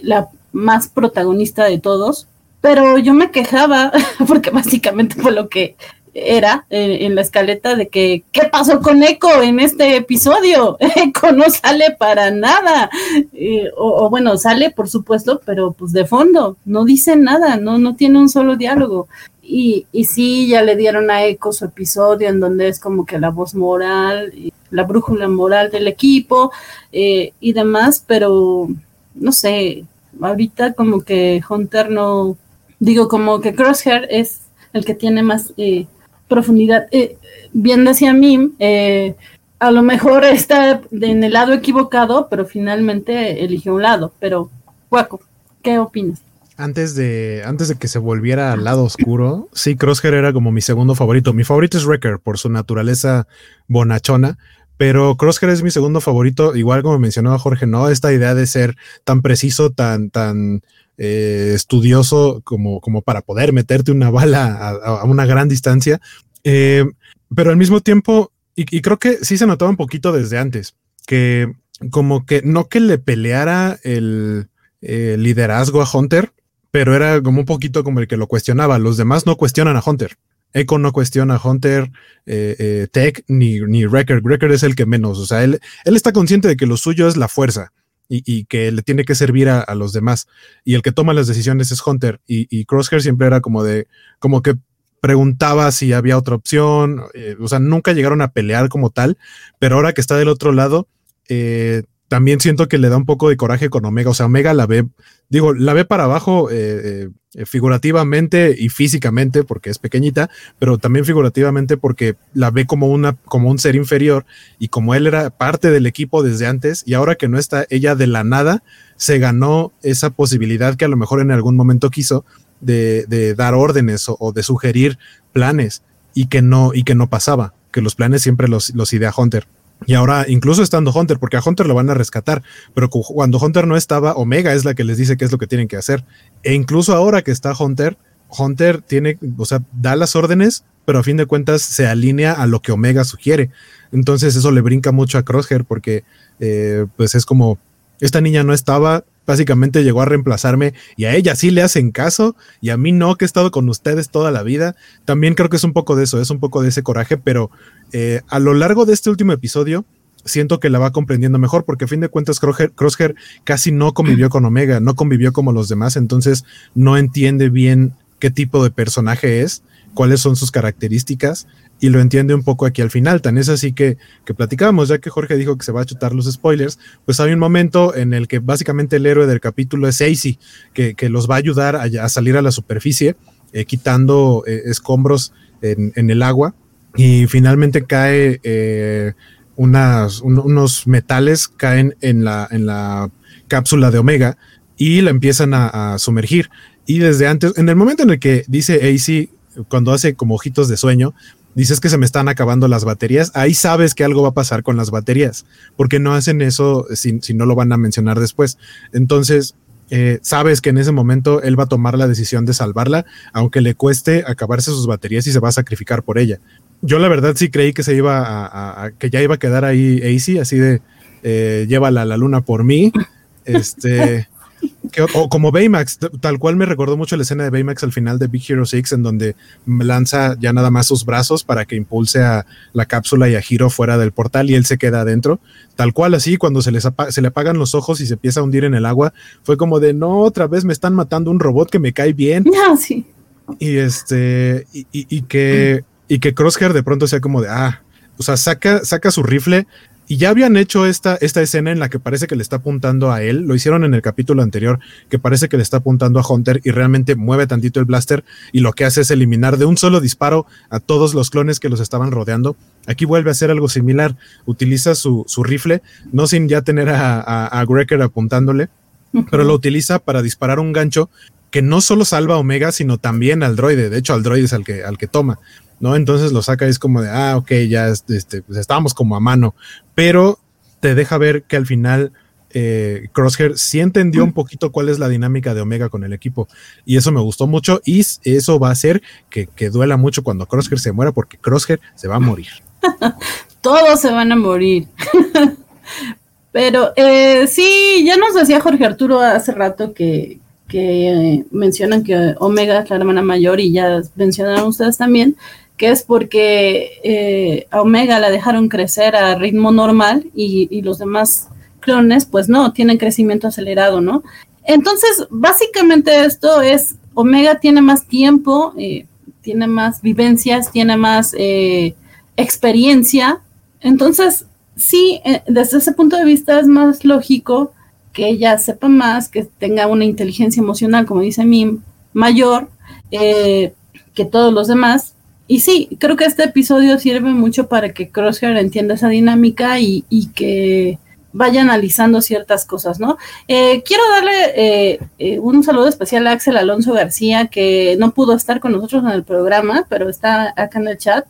la más protagonista de todos, pero yo me quejaba, [LAUGHS] porque básicamente fue lo que era eh, en la escaleta de que, ¿qué pasó con Echo en este episodio? [LAUGHS] Echo no sale para nada. Eh, o, bueno, sale por supuesto, pero pues de fondo, no dice nada, no, no tiene un solo diálogo. Y, y sí, ya le dieron a Echo su episodio en donde es como que la voz moral, la brújula moral del equipo eh, y demás, pero no sé, ahorita como que Hunter no, digo como que Crosshair es el que tiene más eh, profundidad. Eh, viendo hacia mí, eh, a lo mejor está en el lado equivocado, pero finalmente eligió un lado. Pero, Guaco, ¿qué opinas? Antes de, antes de que se volviera al lado oscuro, sí, Crosshair era como mi segundo favorito. Mi favorito es Wrecker por su naturaleza bonachona, pero Crosshair es mi segundo favorito, igual como mencionaba Jorge, ¿no? Esta idea de ser tan preciso, tan, tan eh, estudioso como, como para poder meterte una bala a, una gran distancia. Eh, pero al mismo tiempo, y, creo que sí se notaba un poquito desde antes, que como que no que le peleara el, liderazgo a Hunter, pero era como un poquito como el que lo cuestionaba. Los demás no cuestionan a Hunter. Echo no cuestiona a Hunter, eh, Tech ni, ni Wrecker. Es el que menos. O sea, él, él está consciente de que lo suyo es la fuerza y, que le tiene que servir a, los demás. Y el que toma las decisiones es Hunter. Y, Crosshair siempre era como de, como que preguntaba si había otra opción. Eh, o sea, nunca llegaron a pelear como tal, pero ahora que está del otro lado, eh, también siento que le da un poco de coraje con Omega. O sea, Omega la ve, digo, la ve para abajo eh, eh, figurativamente y físicamente porque es pequeñita, pero también figurativamente porque la ve como una, como un ser inferior y como él era parte del equipo desde antes y ahora que no está ella de la nada, se ganó esa posibilidad que a lo mejor en algún momento quiso de, dar órdenes o, de sugerir planes y que no, y que no pasaba, que los planes siempre los, los idea Hunter. Y ahora, incluso estando Hunter, porque a Hunter lo van a rescatar, pero cuando Hunter no estaba, Omega es la que les dice qué es lo que tienen que hacer. E incluso ahora que está Hunter, Hunter tiene, o sea, da las órdenes, pero a fin de cuentas se alinea a lo que Omega sugiere. Entonces eso le brinca mucho a Crosshair porque eh, pues es como, esta niña no estaba, básicamente llegó a reemplazarme y a ella sí le hacen caso y a mí no, que he estado con ustedes toda la vida. También creo que es un poco de eso, es un poco de ese coraje, pero eh, a lo largo de este último episodio siento que la va comprendiendo mejor porque a fin de cuentas Crosshair, casi no convivió con Omega, no convivió como los demás, entonces no entiende bien qué tipo de personaje es, cuáles son sus características y lo entiende un poco aquí al final. Tan es así que, que platicábamos, ya que Jorge dijo que se va a chutar los spoilers, pues hay un momento en el que básicamente el héroe del capítulo es AC, que, que los va a ayudar a, salir a la superficie, eh, quitando eh, escombros en, en, el agua, y finalmente cae eh, unas, unos metales, caen en la, en la cápsula de Omega y la empiezan a, a sumergir. Y desde antes, en el momento en el que dice AC, cuando hace como ojitos de sueño, dices que se me están acabando las baterías, ahí sabes que algo va a pasar con las baterías, porque no hacen eso si, no lo van a mencionar después. Entonces, eh, sabes que en ese momento él va a tomar la decisión de salvarla, aunque le cueste acabarse sus baterías y se va a sacrificar por ella. Yo la verdad sí creí que se iba a, que ya iba a quedar ahí AC, así de eh, llévala a la luna por mí. Este, o como Baymax, tal cual me recordó mucho la escena de Baymax al final de Big Hero 6, en donde lanza ya nada más sus brazos para que impulse a la cápsula y a Hiro fuera del portal y él se queda adentro. Tal cual así, cuando se, les se le apagan los ojos y se empieza a hundir en el agua, fue como de no, otra vez me están matando un robot que me cae bien. No, [LAUGHS] sí. Y este, y, que, y que Crosshair de pronto sea como de ah, o sea, saca, saca su rifle y ya habían hecho esta, esta escena en la que parece que le está apuntando a él. Lo hicieron en el capítulo anterior, que parece que le está apuntando a Hunter y realmente mueve tantito el blaster y lo que hace es eliminar de un solo disparo a todos los clones que los estaban rodeando. Aquí vuelve a hacer algo similar. Utiliza su, su rifle, no sin ya tener a, a, Greker apuntándole, pero lo utiliza para disparar un gancho que no solo salva a Omega, sino también al droide. De hecho, al droide es al que, al que toma. ¿no? Entonces lo saca y es como de, ah, ok, ya este, pues estábamos como a mano, pero te deja ver que al final eh, Crosshair sí entendió un poquito cuál es la dinámica de Omega con el equipo y eso me gustó mucho y eso va a hacer que, duela mucho cuando Crosshair se muera porque Crosshair se va a morir. [LAUGHS] Todos se van a morir. [LAUGHS] Pero eh, sí, ya nos decía Jorge Arturo hace rato que, que mencionan que Omega es la hermana mayor y ya mencionaron ustedes también que es porque eh, a Omega la dejaron crecer a ritmo normal y, los demás clones, pues no, tienen crecimiento acelerado, ¿no? Entonces, básicamente esto es, Omega tiene más tiempo, eh, tiene más vivencias, tiene más eh, experiencia. Entonces, sí, desde ese punto de vista es más lógico que ella sepa más, que tenga una inteligencia emocional, como dice Mim, mayor que todos los demás, y sí, creo que este episodio sirve mucho para que Crosshair entienda esa dinámica y, que vaya analizando ciertas cosas, ¿no? Eh, quiero darle eh, eh, un saludo especial a Axel Alonso García, que no pudo estar con nosotros en el programa, pero está acá en el chat.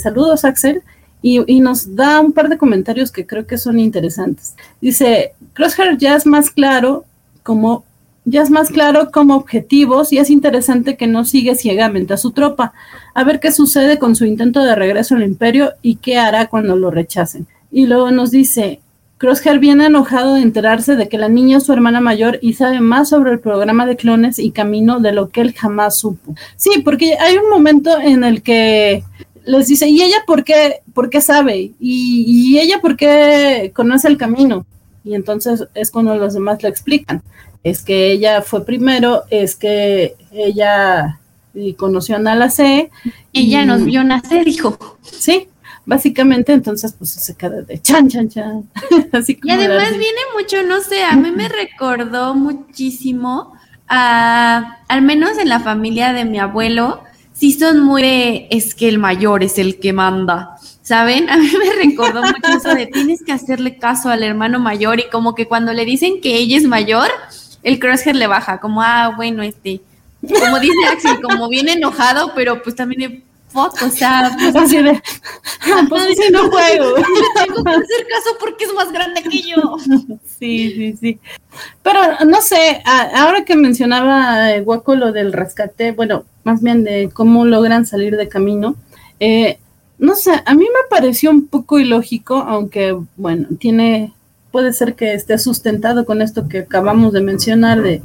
saludos, Axel. Y, y, nos da un par de comentarios que creo que son interesantes. Dice, Crosshair ya es más claro como ya es más claro como objetivos y es interesante que no sigue ciegamente a su tropa, a ver qué sucede con su intento de regreso al imperio y qué hará cuando lo rechacen. Y luego nos dice, Crosshair viene enojado de enterarse de que la niña es su hermana mayor y sabe más sobre el programa de clones y camino de lo que él jamás supo. Sí, porque hay un momento en el que les dice, ¿y ella por qué, por qué sabe? ¿Y, ¿Y ella por qué conoce el camino? Y entonces es cuando los demás le explican es que ella fue primero, es que ella conoció a Nala C. Ella nos vio nacer, dijo. Sí, básicamente entonces pues se queda de chan, chan, chan. [LAUGHS] Así y además viene mucho, no sé, a mí me recordó muchísimo a, al menos en la familia de mi abuelo, sí son muy es que el mayor es el que manda. ¿Saben? A mí me recordó mucho eso de [LAUGHS] tienes que hacerle caso al hermano mayor y como que cuando le dicen que ella es mayor, el crosshair le baja, como, ah, bueno, este, como dice Axel, como viene enojado, pero pues también foto, o sea, pues, así de, pues no juego. tengo que hacer caso porque es más grande que yo. Sí, sí, sí. Pero no sé, ahora que mencionaba eh, Guaco lo del rescate, bueno, más bien de cómo logran salir de camino, eh, no sé, a mí me pareció un poco ilógico, aunque bueno, tiene puede ser que esté sustentado con esto que acabamos de mencionar de,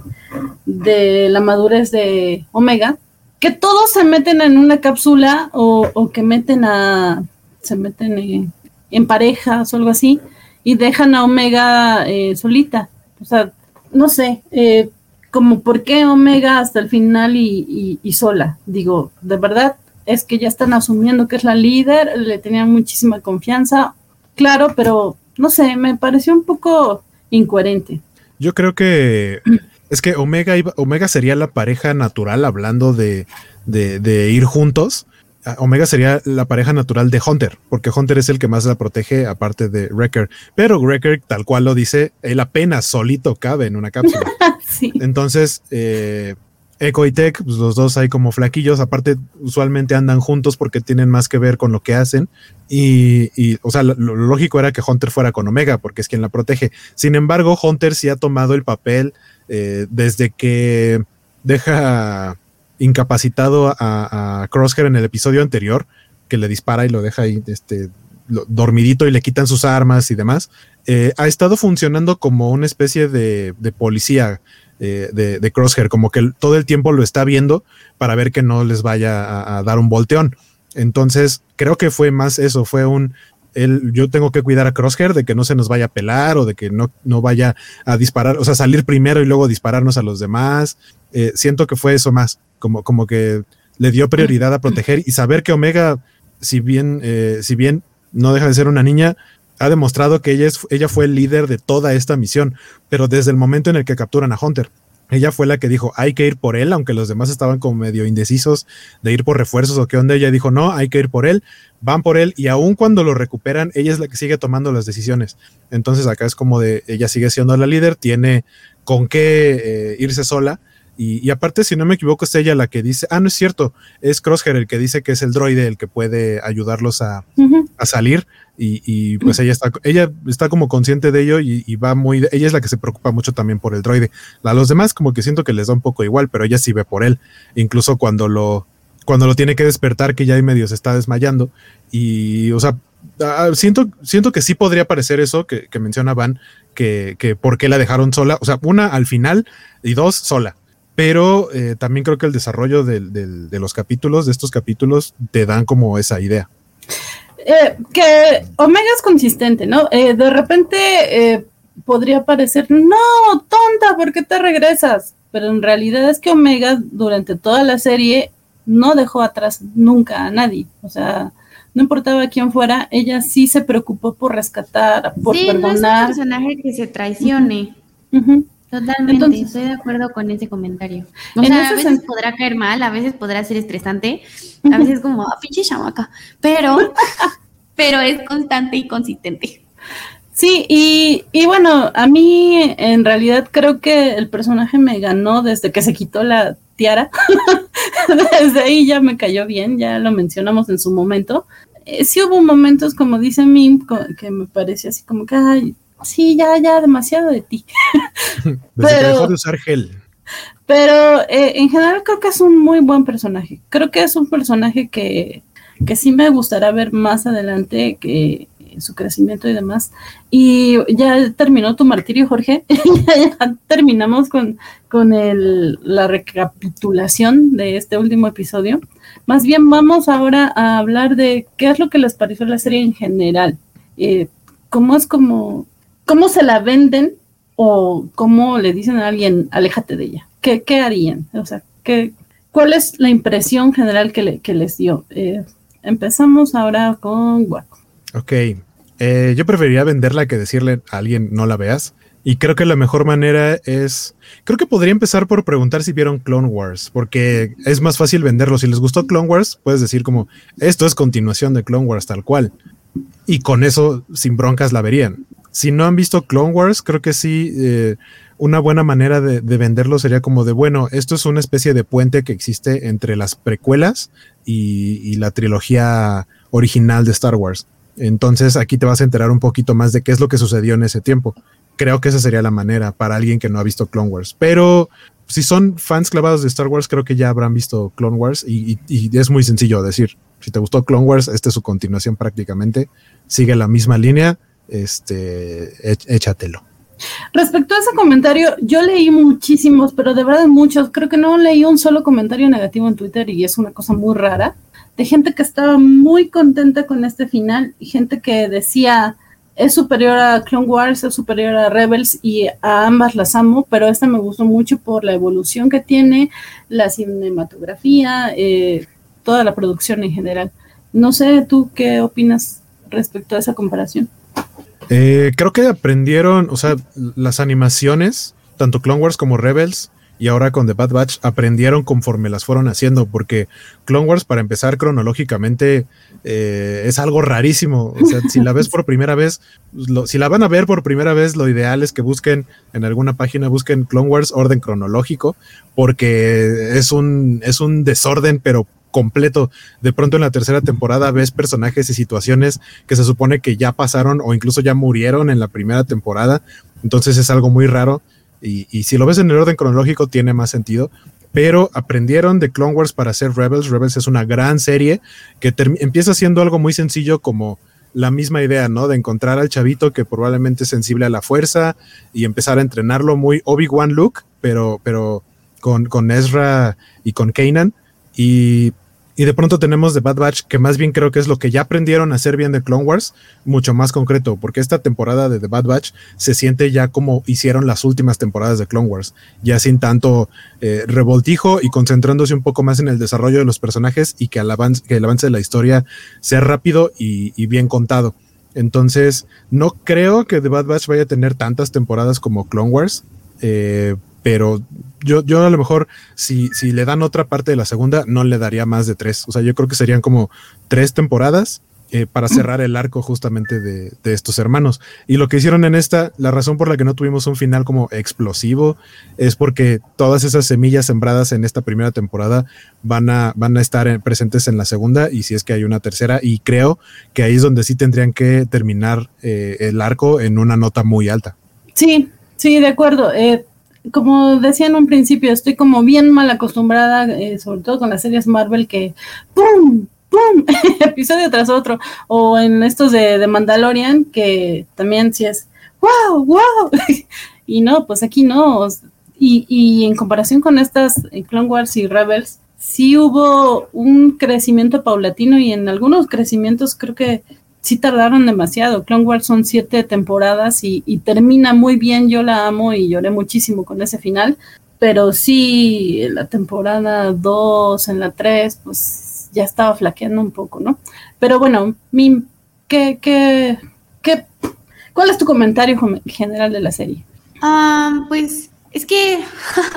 de la madurez de Omega, que todos se meten en una cápsula o, que meten a, se meten en, parejas o algo así y dejan a Omega eh, solita. O sea, no sé, eh, como por qué Omega hasta el final y, y, sola. Digo, de verdad es que ya están asumiendo que es la líder, le tenían muchísima confianza, claro, pero no sé, me pareció un poco incoherente. Yo creo que [CLEARS THROAT] es que Omega, Omega sería la pareja natural hablando de, ir juntos. Ah, Omega sería la pareja natural de Hunter, porque Hunter es el que más la protege aparte de Wrecker. Pero Wrecker, tal cual lo dice, él apenas solito cabe en una cápsula. [LAUGHS] sí. Entonces, eh, Echo y Tech, pues los dos hay como flaquillos, aparte usualmente andan juntos porque tienen más que ver con lo que hacen y, o sea, lo, lógico era que Hunter fuera con Omega porque es quien la protege. Sin embargo, Hunter sí ha tomado el papel eh, desde que deja incapacitado a, Crosshair en el episodio anterior, que le dispara y lo deja ahí este, dormidito y le quitan sus armas y demás. Eh, ha estado funcionando como una especie de policía eh, de, Crosshair, como que todo el tiempo lo está viendo para ver que no les vaya a dar un volteón. Entonces, creo que fue más eso, fue un, el, yo tengo que cuidar a Crosshair de que no se nos vaya a pelar o de que no, no vaya a disparar, o sea, salir primero y luego dispararnos a los demás. Eh, siento que fue eso más, como, como que le dio prioridad a proteger y saber que Omega, si bien, eh, si bien no deja de ser una niña, ha demostrado que ella, es, ella fue el líder de toda esta misión, pero desde el momento en el que capturan a Hunter. Ella fue la que dijo, hay que ir por él, aunque los demás estaban como medio indecisos de ir por refuerzos o qué onda. Ella dijo, no, hay que ir por él, van por él y aun cuando lo recuperan, ella es la que sigue tomando las decisiones. Entonces acá es como de, ella sigue siendo la líder, tiene con qué eh, irse sola. Y, aparte, si no me equivoco, es ella la que dice, ah, no es cierto, es Crosshair el que dice que es el droide el que puede ayudarlos a, a salir y, pues ella está, ella está como consciente de ello y, va muy, ella es la que se preocupa mucho también por el droide. A los demás como que siento que les da un poco igual, pero ella sí ve por él, incluso cuando lo, cuando lo tiene que despertar, que ya hay medio se está desmayando y, o sea, ah, siento, siento que sí podría parecer eso que, que menciona Van, que, que por qué la dejaron sola, o sea, una al final y dos sola. Pero eh, también creo que el desarrollo de los capítulos, de estos capítulos, te dan como esa idea. Eh, que Omega es consistente, ¿no? Eh, de repente eh, podría parecer, no, tonta, ¿por qué te regresas? Pero en realidad es que Omega durante toda la serie no dejó atrás nunca a nadie. O sea, no importaba quién fuera, ella sí se preocupó por rescatar, por sí, perdonar. No es un personaje que se traicione. Totalmente, estoy de acuerdo con ese comentario. O sea, a veces podrá caer mal, a veces podrá ser estresante, a veces como, ah, pinche chamaca, pero, [LAUGHS] pero es constante y consistente. Sí, y, y, bueno, a mí en realidad creo que el personaje me ganó desde que se quitó la tiara. [LAUGHS] desde ahí ya me cayó bien, ya lo mencionamos en su momento. Eh, sí hubo momentos, como dice Mim, que me parecía así como que, ay, sí, ya, ya, demasiado de ti. [LAUGHS] Desde que dejó de usar gel. Pero eh, en general creo que es un muy buen personaje. Creo que es un personaje que, que sí me gustará ver más adelante, que su crecimiento y demás. Y ya terminó tu martirio, Jorge. [LAUGHS] ya, terminamos con, con el, la recapitulación de este último episodio. Más bien vamos ahora a hablar de qué es lo que les pareció la serie en general. Eh, ¿Cómo es como ¿cómo se la venden o cómo le dicen a alguien, aléjate de ella? ¿Qué, qué harían? O sea, ¿qué, ¿cuál es la impresión general que, le, que les dio? Eh, empezamos ahora con Guaco. Ok, eh, yo preferiría venderla que decirle a alguien no la veas. Y creo que la mejor manera es, creo que podría empezar por preguntar si vieron Clone Wars, porque es más fácil venderlo. Si les gustó Clone Wars, puedes decir como, esto es continuación de Clone Wars tal cual. Y con eso, sin broncas, la verían si no han visto Clone Wars, creo que sí, eh, una buena manera de, venderlo sería como de, bueno, esto es una especie de puente que existe entre las precuelas y, la trilogía original de Star Wars. Entonces aquí te vas a enterar un poquito más de qué es lo que sucedió en ese tiempo. Creo que esa sería la manera para alguien que no ha visto Clone Wars. Pero si son fans clavados de Star Wars, creo que ya habrán visto Clone Wars y, y es muy sencillo decir. Si te gustó Clone Wars, esta es su continuación prácticamente. Sigue la misma línea este, échatelo. Respecto a ese comentario, yo leí muchísimos, pero de verdad muchos. Creo que no leí un solo comentario negativo en Twitter y es una cosa muy rara. De gente que estaba muy contenta con este final y gente que decía es superior a Clone Wars, es superior a Rebels y a ambas las amo, pero esta me gustó mucho por la evolución que tiene, la cinematografía, eh, toda la producción en general. No sé, ¿tú qué opinas respecto a esa comparación? Eh, creo que aprendieron, o sea, las animaciones, tanto Clone Wars como Rebels, y ahora con The Bad Batch aprendieron conforme las fueron haciendo, porque Clone Wars, para empezar cronológicamente, eh, es algo rarísimo. O sea, si la ves por primera vez, si la van a ver por primera vez, lo ideal es que busquen en alguna página, busquen Clone Wars orden cronológico, porque es un, es un desorden, pero completo. De pronto en la tercera temporada ves personajes y situaciones que se supone que ya pasaron o incluso ya murieron en la primera temporada. Entonces es algo muy raro. Y, si lo ves en el orden cronológico tiene más sentido. Pero aprendieron de Clone Wars para hacer Rebels. Rebels es una gran serie que empieza siendo algo muy sencillo como la misma idea, ¿no? De encontrar al chavito que probablemente es sensible a la fuerza y empezar a entrenarlo muy Obi-Wan Luke pero, pero con, con Ezra y con Kanan. Y y de pronto tenemos The Bad Batch, que más bien creo que es lo que ya aprendieron a hacer bien de Clone Wars, mucho más concreto, porque esta temporada de The Bad Batch se siente ya como hicieron las últimas temporadas de Clone Wars, ya sin tanto eh, revoltijo y concentrándose un poco más en el desarrollo de los personajes y que el avance, de la historia sea rápido y, bien contado. Entonces, no creo que The Bad Batch vaya a tener tantas temporadas como Clone Wars. Eh, pero yo, yo a lo mejor si, si le dan otra parte de la segunda, no le daría más de tres. O sea, yo creo que serían como tres temporadas eh, para cerrar el arco justamente de, de, estos hermanos. Y lo que hicieron en esta, la razón por la que no tuvimos un final como explosivo, es porque todas esas semillas sembradas en esta primera temporada van a, van a estar presentes en la segunda y si es que hay una tercera. Y creo que ahí es donde sí tendrían que terminar eh, el arco en una nota muy alta. Sí, sí, de acuerdo. Eh, como decía en un principio, estoy como bien mal acostumbrada, eh, sobre todo con las series Marvel, que ¡pum! ¡pum! [LAUGHS] episodio tras otro, o en estos de, Mandalorian, que también sí es ¡wow! ¡wow! [LAUGHS] y no, pues aquí no. Y, y en comparación con estas eh, Clone Wars y Rebels, sí hubo un crecimiento paulatino y en algunos crecimientos creo que sí tardaron demasiado. Clone Wars son siete temporadas y, termina muy bien. Yo la amo y lloré muchísimo con ese final. Pero sí, en la temporada 2, en la 3, pues ya estaba flaqueando un poco, ¿no? Pero bueno, mi, ¿qué, qué, qué, ¿cuál es tu comentario general de la serie? Ah, pues es que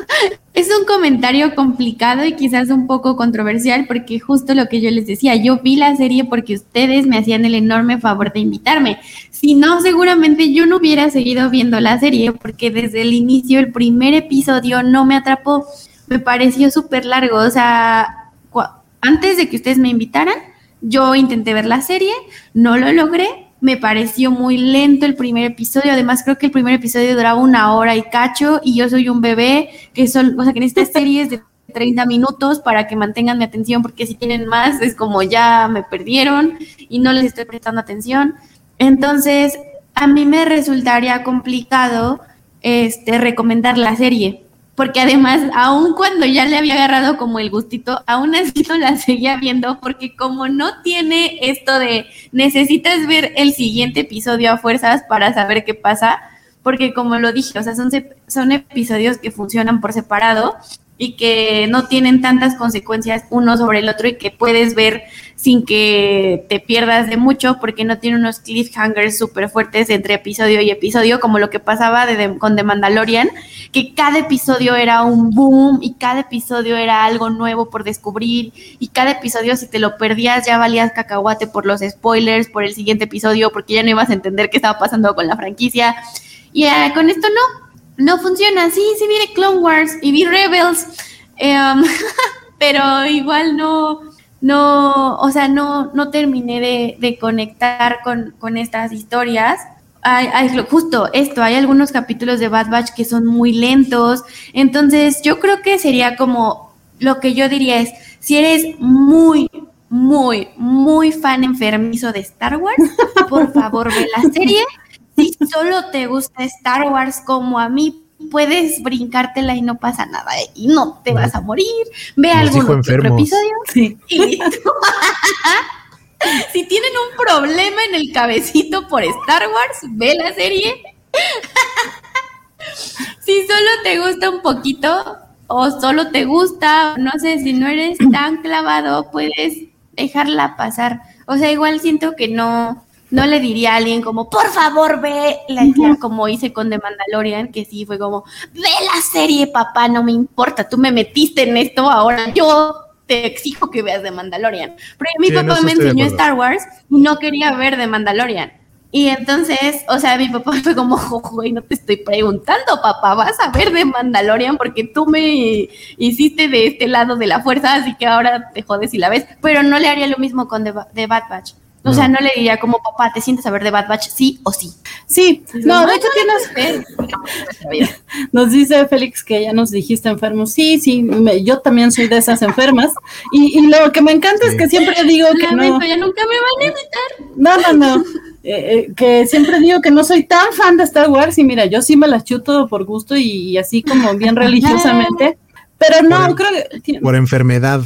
[LAUGHS] es un comentario complicado y quizás un poco controversial porque justo lo que yo les decía, yo vi la serie porque ustedes me hacían el enorme favor de invitarme. Si no, seguramente yo no hubiera seguido viendo la serie porque desde el inicio, el primer episodio no me atrapó, me pareció súper largo. O sea, antes de que ustedes me invitaran, yo intenté ver la serie, no lo logré me pareció muy lento el primer episodio. Además, creo que el primer episodio duraba una hora y cacho y yo soy un bebé que son, o sea, que en estas series de 30 minutos para que mantengan mi atención porque si tienen más es como ya me perdieron y no les estoy prestando atención. Entonces, a mí me resultaría complicado este recomendar la serie porque además, aun cuando ya le había agarrado como el gustito, aún así no la seguía viendo, porque como no tiene esto de necesitas ver el siguiente episodio a fuerzas para saber qué pasa, porque como lo dije, o sea, son, son episodios que funcionan por separado y que no tienen tantas consecuencias uno sobre el otro y que puedes ver sin que te pierdas de mucho porque no tiene unos cliffhangers súper fuertes entre episodio y episodio como lo que pasaba de, con The Mandalorian, que cada episodio era un boom y cada episodio era algo nuevo por descubrir y cada episodio si te lo perdías ya valías cacahuate por los spoilers, por el siguiente episodio porque ya no ibas a entender qué estaba pasando con la franquicia. Y eh, con esto no, no funciona. Sí, sí vi Clone Wars y vi Rebels, em, [LAUGHS] pero igual no, no, o sea, no, no terminé de, conectar con, estas historias. Justo esto, hay algunos capítulos de Bad Batch que son muy lentos, entonces yo creo que sería como lo que yo diría es, si eres muy, muy, muy fan enfermizo de Star Wars, por favor ve la serie [LAUGHS] si solo te gusta Star Wars como a mí, puedes brincártela y no pasa nada ¿eh? y no te vas a morir. Ve algún otro episodio sí. y [LAUGHS] si tienen un problema en el cabecito por Star Wars, ve la serie. [LAUGHS] si solo te gusta un poquito o solo te gusta, no sé, si no eres tan clavado, puedes dejarla pasar. O sea, igual siento que no, no le diría a alguien como, por favor, ve la como hice con The Mandalorian, que sí fue como, ve la serie, papá, no me importa, tú me metiste en esto, ahora yo te exijo que veas The Mandalorian. Pero mi papá me enseñó Star Wars y no quería ver The Mandalorian. Y entonces, o sea, mi papá [LAUGHS] fue como, güey, no te estoy preguntando, papá, vas a ver The Mandalorian porque tú me hiciste de este lado de la fuerza, así que ahora te jodes y la ves. Pero no le haría lo mismo con The, The Bad Batch. O sea, no le diría como papá, ¿te sientes a ver de Bad Batch? Sí o sí. Sí, no, de hecho tienes. [LAUGHS] Nos dice Félix que ya nos dijiste enfermos. Sí, sí, yo también soy de esas enfermas. Y, lo que me encanta es que siempre digo que no. Ya nunca me van a invitar. No, no, no. [LAUGHS] eh, que siempre digo que no soy tan fan de Star Wars y mira, yo sí me las chuto por gusto y, así como bien religiosamente, pero no, creo que... Por enfermedad.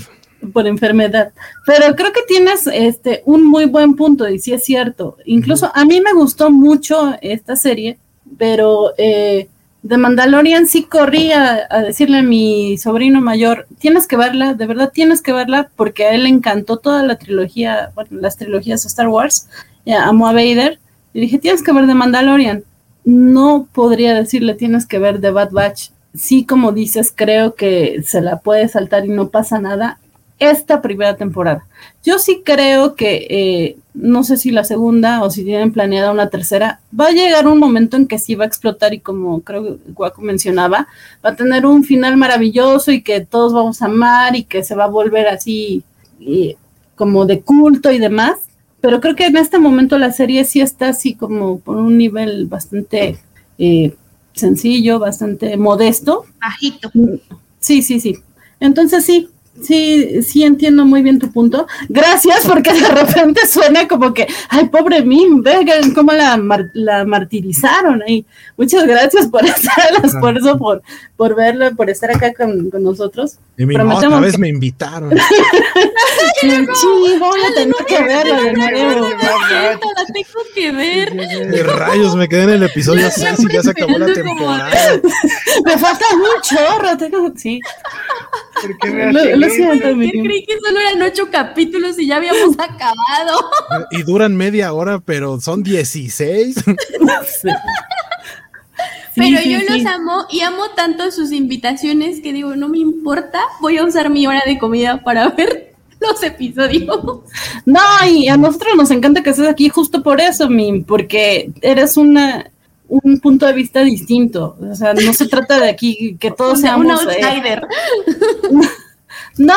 Por enfermedad. Pero creo que tienes este un muy buen punto y sí es cierto. Incluso a mí me gustó mucho esta serie, pero... Eh, de Mandalorian sí corría a, decirle a mi sobrino mayor, tienes que verla, de verdad tienes que verla, porque a él le encantó toda la trilogía, bueno, las trilogías de Star Wars, amó a Vader, y dije, tienes que ver de Mandalorian. No podría decirle, tienes que ver de Bad Batch. Sí, como dices, creo que se la puede saltar y no pasa nada esta primera temporada. Yo sí creo que, eh, no sé si la segunda o si tienen planeada una tercera, va a llegar un momento en que sí va a explotar y como creo que Guaco mencionaba, va a tener un final maravilloso y que todos vamos a amar y que se va a volver así como de culto y demás. Pero creo que en este momento la serie sí está así como por un nivel bastante eh, sencillo, bastante modesto. Bajito. Sí, sí, sí. Entonces sí, Sí, sí entiendo muy bien tu punto. Gracias, porque de repente suena como que, ay, pobre Mim, vean cómo la, la martirizaron ahí. Muchas gracias por [LAUGHS] hacer el esfuerzo, por, por verlo, por estar acá con, nosotros. Y mi otra vez me invitaron. sí, voy a tener que de nuevo. La tengo que ver. De rayos, me quedé en el episodio 6 y ya se acabó la temporada. me falta un chorro, tengo, sí. [LAUGHS] ¿Por qué me yo creí que solo eran ocho capítulos y ya habíamos [LAUGHS] acabado. Y duran media hora, pero son 16. [LAUGHS] pero yo los amo y amo tanto sus invitaciones que digo, no me importa, voy a usar mi hora de comida para [LAUGHS] ver los episodios. No, y a nosotros nos encanta que estés aquí justo por eso, Mim, porque eres una un punto de vista distinto. O sea, no se trata de aquí que todos seamos. Un eh, outsider. No,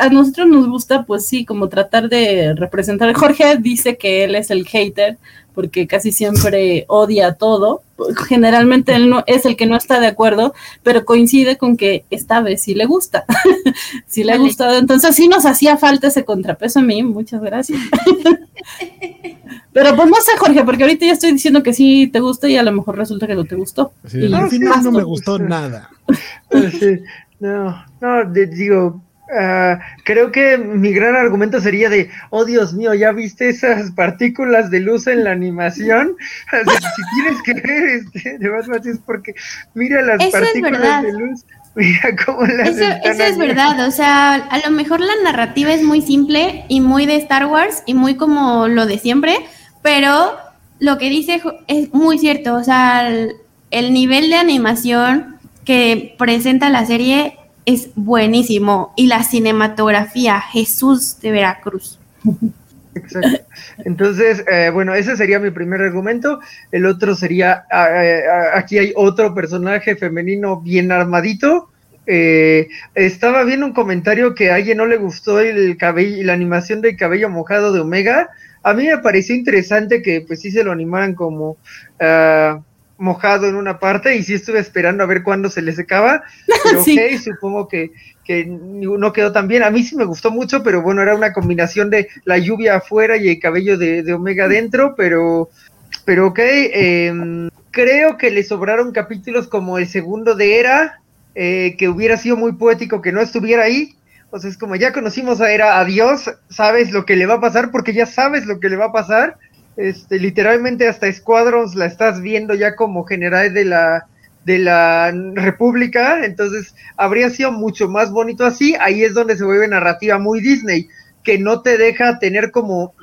a nosotros nos gusta, pues sí, como tratar de representar. Jorge dice que él es el hater porque casi siempre odia todo. Generalmente él no es el que no está de acuerdo, pero coincide con que esta vez sí le gusta. [LAUGHS] sí le ha gustado. Entonces sí nos hacía falta ese contrapeso a mí. Muchas gracias. [LAUGHS] pero pues no sé, Jorge, porque ahorita ya estoy diciendo que sí te gusta y a lo mejor resulta que no te gustó. al final no me gustó nada. [LAUGHS] no, no, digo, Ah, creo que mi gran argumento sería de, oh Dios mío, ¿ya viste esas partículas de luz en la animación? [LAUGHS] si tienes que ver este, de Batman es porque mira las partículas de luz. [LAUGHS] Mira cómo las Eso, eso es verdad, o sea, a lo mejor la narrativa es muy simple y muy de Star Wars y muy como lo de siempre, pero lo que dice es muy cierto, o sea, el nivel de animación que presenta la serie es buenísimo. Y la cinematografía, Jesús de Veracruz. [LAUGHS] Exacto. Entonces, eh, bueno, ese sería mi primer argumento. El otro sería, ah, eh, ah, aquí hay otro personaje femenino bien armadito. Eh, estaba viendo un comentario que a alguien no le gustó el cabello, la animación del cabello mojado de Omega. A mí me pareció interesante que pues sí se lo animaran como ah, mojado en una parte y sí estuve esperando a ver cuándo se le secaba, [LAUGHS] pero ok, supongo que, que no quedó tan bien. A mí sí me gustó mucho, pero bueno, era una combinación de la lluvia afuera y el cabello de, Omega dentro, pero, pero ok, em, creo que le sobraron capítulos como el segundo de Era, eh, que hubiera sido muy poético que no estuviera ahí. O sea, es como ya conocimos a Era, adiós, sabes lo que le va a pasar porque ya sabes lo que le va a pasar este, literalmente hasta Squadrons la estás viendo ya como general de la, de la República, entonces habría sido mucho más bonito así, ahí es donde se vuelve narrativa muy Disney, que no te deja tener como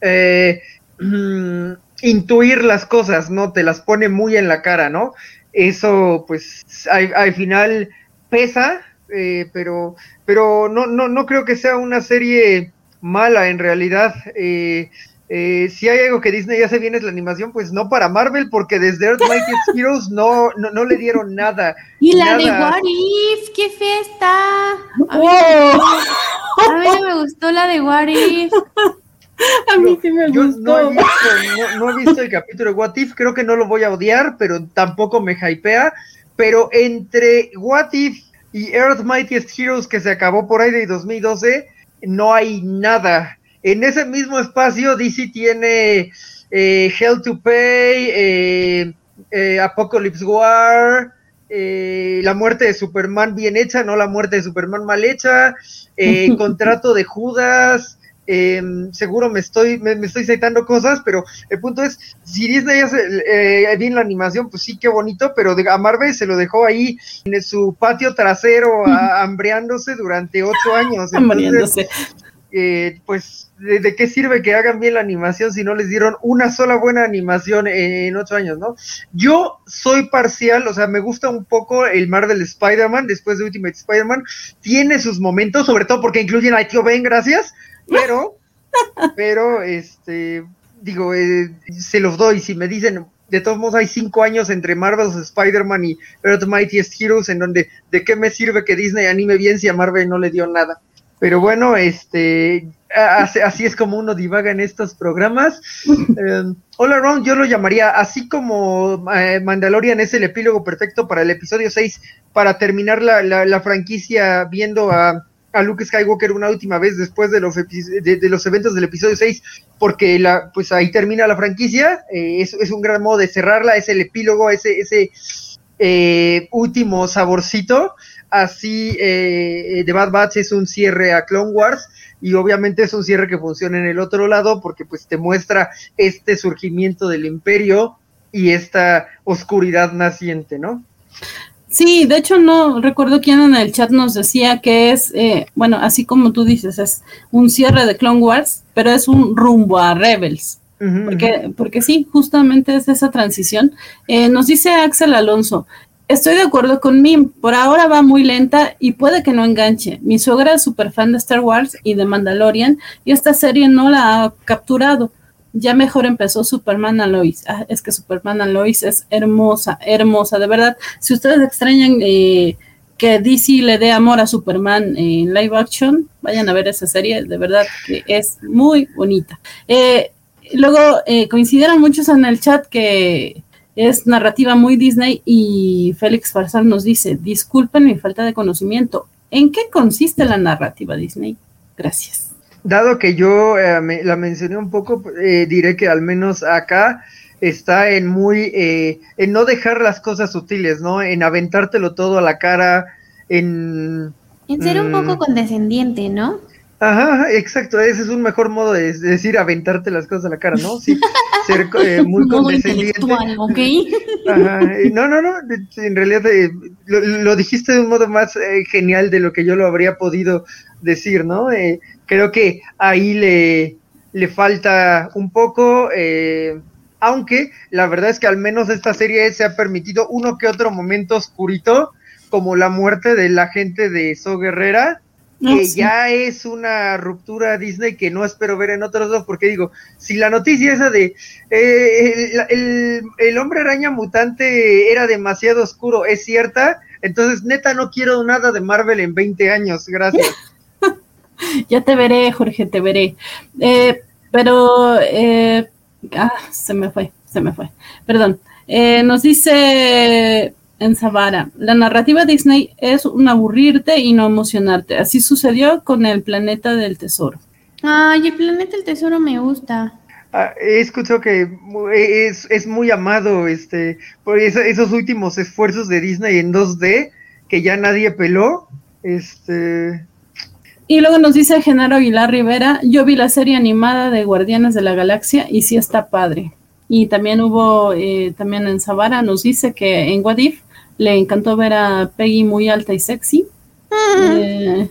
eh, mm, intuir las cosas, ¿no? Te las pone muy en la cara, ¿no? Eso pues al, final pesa, eh, pero, pero no, no, no creo que sea una serie mala en realidad. Eh, eh, si hay algo que Disney ya se viene es la animación, pues no para Marvel, porque desde Earth [LAUGHS] Mightiest Heroes no, no, le dieron nada. Y la de What If, qué fiesta. A mí, me gustó la de What If. [LAUGHS] A mí sí me gustó. No he, visto, no he, visto, el capítulo de What If, creo que no lo voy a odiar, pero tampoco me hypea. Pero entre What If y Earth Mightiest Heroes, que se acabó por ahí de 2012, no hay nada en ese mismo espacio, DC tiene eh, Hell to Pay, eh, eh, Apocalypse War, eh, la muerte de Superman bien hecha, no la muerte de Superman mal hecha, eh, [LAUGHS] contrato de Judas, eh, seguro me estoy, me, me estoy citando cosas, pero el punto es, si Disney hace eh, bien la animación, pues sí, qué bonito, pero de, a Marvel se lo dejó ahí en su patio trasero a- [LAUGHS] hambreándose durante ocho años. Entonces. Eh, pues, ¿de, de qué sirve que hagan bien la animación si no les dieron una sola buena animación en, ocho años, no? Yo soy parcial, o sea, me gusta un poco el Marvel Spider-Man después de Ultimate Spider-Man. Tiene sus momentos, sobre todo porque incluyen a Tío Ben, gracias, [LAUGHS] pero, pero, este, digo, eh, se los doy. Si me dicen, de todos modos, hay cinco años entre Marvel's Spider-Man y Earth Mightiest Heroes, en donde, ¿de qué me sirve que Disney anime bien si a Marvel no le dio nada? Pero bueno, este, así, es como uno divaga en estos programas. Eh, All Around yo lo llamaría, así como eh, Mandalorian es el epílogo perfecto para el episodio 6, para terminar la, la- la franquicia viendo a, a Luke Skywalker una última vez después de los, de, de los eventos del episodio 6, porque la, pues ahí termina la franquicia, eh, es, es un gran modo de cerrarla, es el epílogo, ese, ese eh, último saborcito, así eh, The Bad Batch es un cierre a Clone Wars, y obviamente es un cierre que funciona en el otro lado porque pues te muestra este surgimiento del imperio y esta oscuridad naciente, ¿no? Sí, de hecho no recuerdo quién en el chat nos decía que es, eh, bueno, así como tú dices, es un cierre de Clone Wars, pero es un rumbo a Rebels. Porque, porque sí, justamente es esa transición. Eh, nos dice Axel Alonso, estoy de acuerdo con Mim, por ahora va muy lenta y puede que no enganche. Mi suegra es súper fan de Star Wars y de Mandalorian y esta serie no la ha capturado. Ya mejor empezó Superman and Lois. Ah, es que Superman and Lois es hermosa, hermosa, de verdad. Si ustedes extrañan eh, que DC le dé amor a Superman en live action, vayan a ver esa serie, de verdad que es muy bonita. Eh, luego eh, coincidieron muchos en el chat que es narrativa muy Disney y Félix Farsal nos dice, disculpen mi falta de conocimiento, ¿en qué consiste la narrativa Disney? Gracias. Dado que yo eh, me- la mencioné un poco, eh, diré que al menos acá está en muy, eh, en no dejar las cosas sutiles, ¿no? En aventártelo todo a la cara, en... En ser un Mm. poco condescendiente, ¿no? Ajá, exacto, ese es un mejor modo de, de decir aventarte las cosas a la cara, ¿no? Sí, [LAUGHS] ser eh, muy condescendiente. ¿ok? [LAUGHS] Ajá, no, no, no, en realidad eh, lo, lo dijiste de un modo más eh, genial de lo que yo lo habría podido decir, ¿no? Eh, creo que ahí le, le falta un poco, eh, aunque la verdad es que al menos esta serie se ha permitido uno que otro momento oscurito, como la muerte de la gente de So Guerrera, No, que sí. ya es una ruptura Disney que no espero ver en otros dos, porque digo, si la noticia esa de eh, el, el- el hombre araña mutante era demasiado oscuro es cierta, entonces neta no quiero nada de Marvel en 20 años, gracias. [LAUGHS] Ya te veré, Jorge, te veré. Eh, pero, eh, ah, se me fue, se me fue. Perdón. Eh, nos dice en Zavara, la narrativa Disney es un aburrirte y no emocionarte. Así sucedió con el planeta del tesoro. Ay, el planeta del tesoro me gusta. Ah, he escuchado que mu- es, es muy amado este por eso- esos últimos esfuerzos de Disney en 2D que ya nadie peló. Este, Y luego nos dice Genaro Aguilar Rivera, yo vi la serie animada de Guardianes de la Galaxia y sí está padre. Y también hubo, eh, también en Zavara nos dice que en What If le encantó ver a Peggy muy alta y sexy. Eh,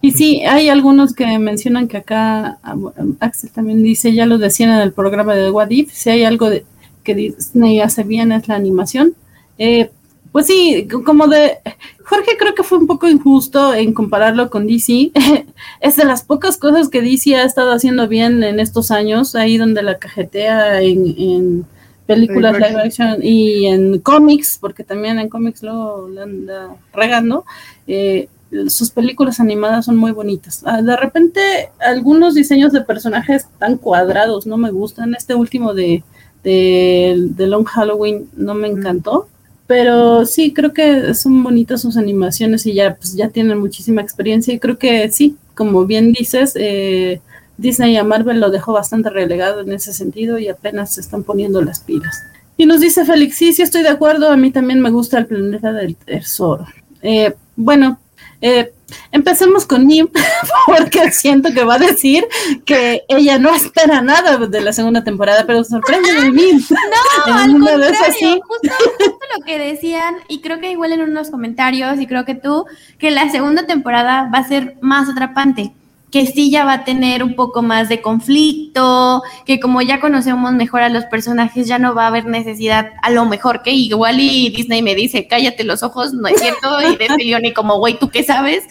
y sí, hay algunos que mencionan que acá, ah, bueno, Axel también dice, ya lo decían en el programa de What If, si hay algo de, que Disney hace bien es la animación. Eh, pues sí, como de, Jorge creo que fue un poco injusto en compararlo con DC. [LAUGHS] es de las pocas cosas que DC ha estado haciendo bien en estos años, ahí donde la cajetea en, en películas Live action y en cómics, porque también en cómics lo la anda regando. Eh, sus películas animadas son muy bonitas. Ah, de repente, algunos diseños de personajes tan cuadrados no me gustan. Este último de, de, de Long Halloween no me encantó. Pero sí, creo que son bonitas sus animaciones y ya, pues, ya tienen muchísima experiencia. Y creo que sí, como bien dices, eh, Disney a Marvel lo dejó bastante relegado en ese sentido y apenas se están poniendo las pilas. Y nos dice Félix, sí, sí estoy de acuerdo, a mí también me gusta el planeta del tesoro. Eh, bueno, eh, empecemos con Nim, [LAUGHS] porque siento que va a decir que ella no espera nada de la segunda temporada, pero sorprende de Nim. [LAUGHS] No, [LAUGHS] al contrario, justo, justo, lo que decían, y creo que igual en unos comentarios, y creo que tú, que la segunda temporada va a ser más atrapante que sí ya va a tener un poco más de conflicto, que como ya conocemos mejor a los personajes, ya no va a haber necesidad, a lo mejor que igual y Disney me dice, cállate los ojos, no es cierto, y de yo ni como, güey, ¿tú qué sabes?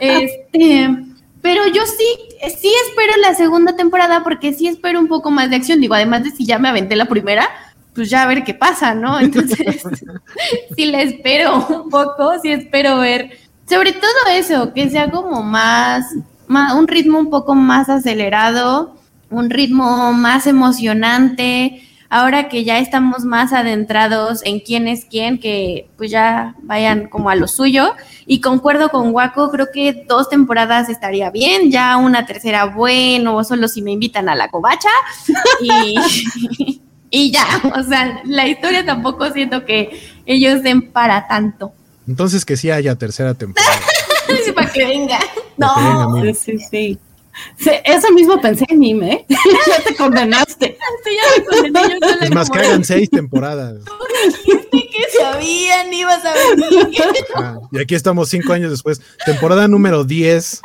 Este, pero yo sí, sí espero la segunda temporada porque sí espero un poco más de acción, digo, además de si ya me aventé la primera, pues ya a ver qué pasa, ¿no? Entonces, [LAUGHS] sí la espero un poco, sí espero ver, sobre todo eso, que sea como más un ritmo un poco más acelerado, un ritmo más emocionante. Ahora que ya estamos más adentrados en quién es quién, que pues ya vayan como a lo suyo. Y concuerdo con Waco, creo que dos temporadas estaría bien, ya una tercera bueno, solo si me invitan a la covacha. Y, [LAUGHS] y ya, o sea, la historia tampoco siento que ellos den para tanto. Entonces que sí haya tercera temporada. Para que venga. No. sí, sí, sí. eso mismo pensé en mí, ¿eh? [LAUGHS] ya te condenaste. [LAUGHS] Sí, ya me condené yo Es más, que hagan seis temporadas. [LAUGHS] dijiste que sabían, ibas a venir. Ah, y aquí estamos cinco años después. Temporada número 10.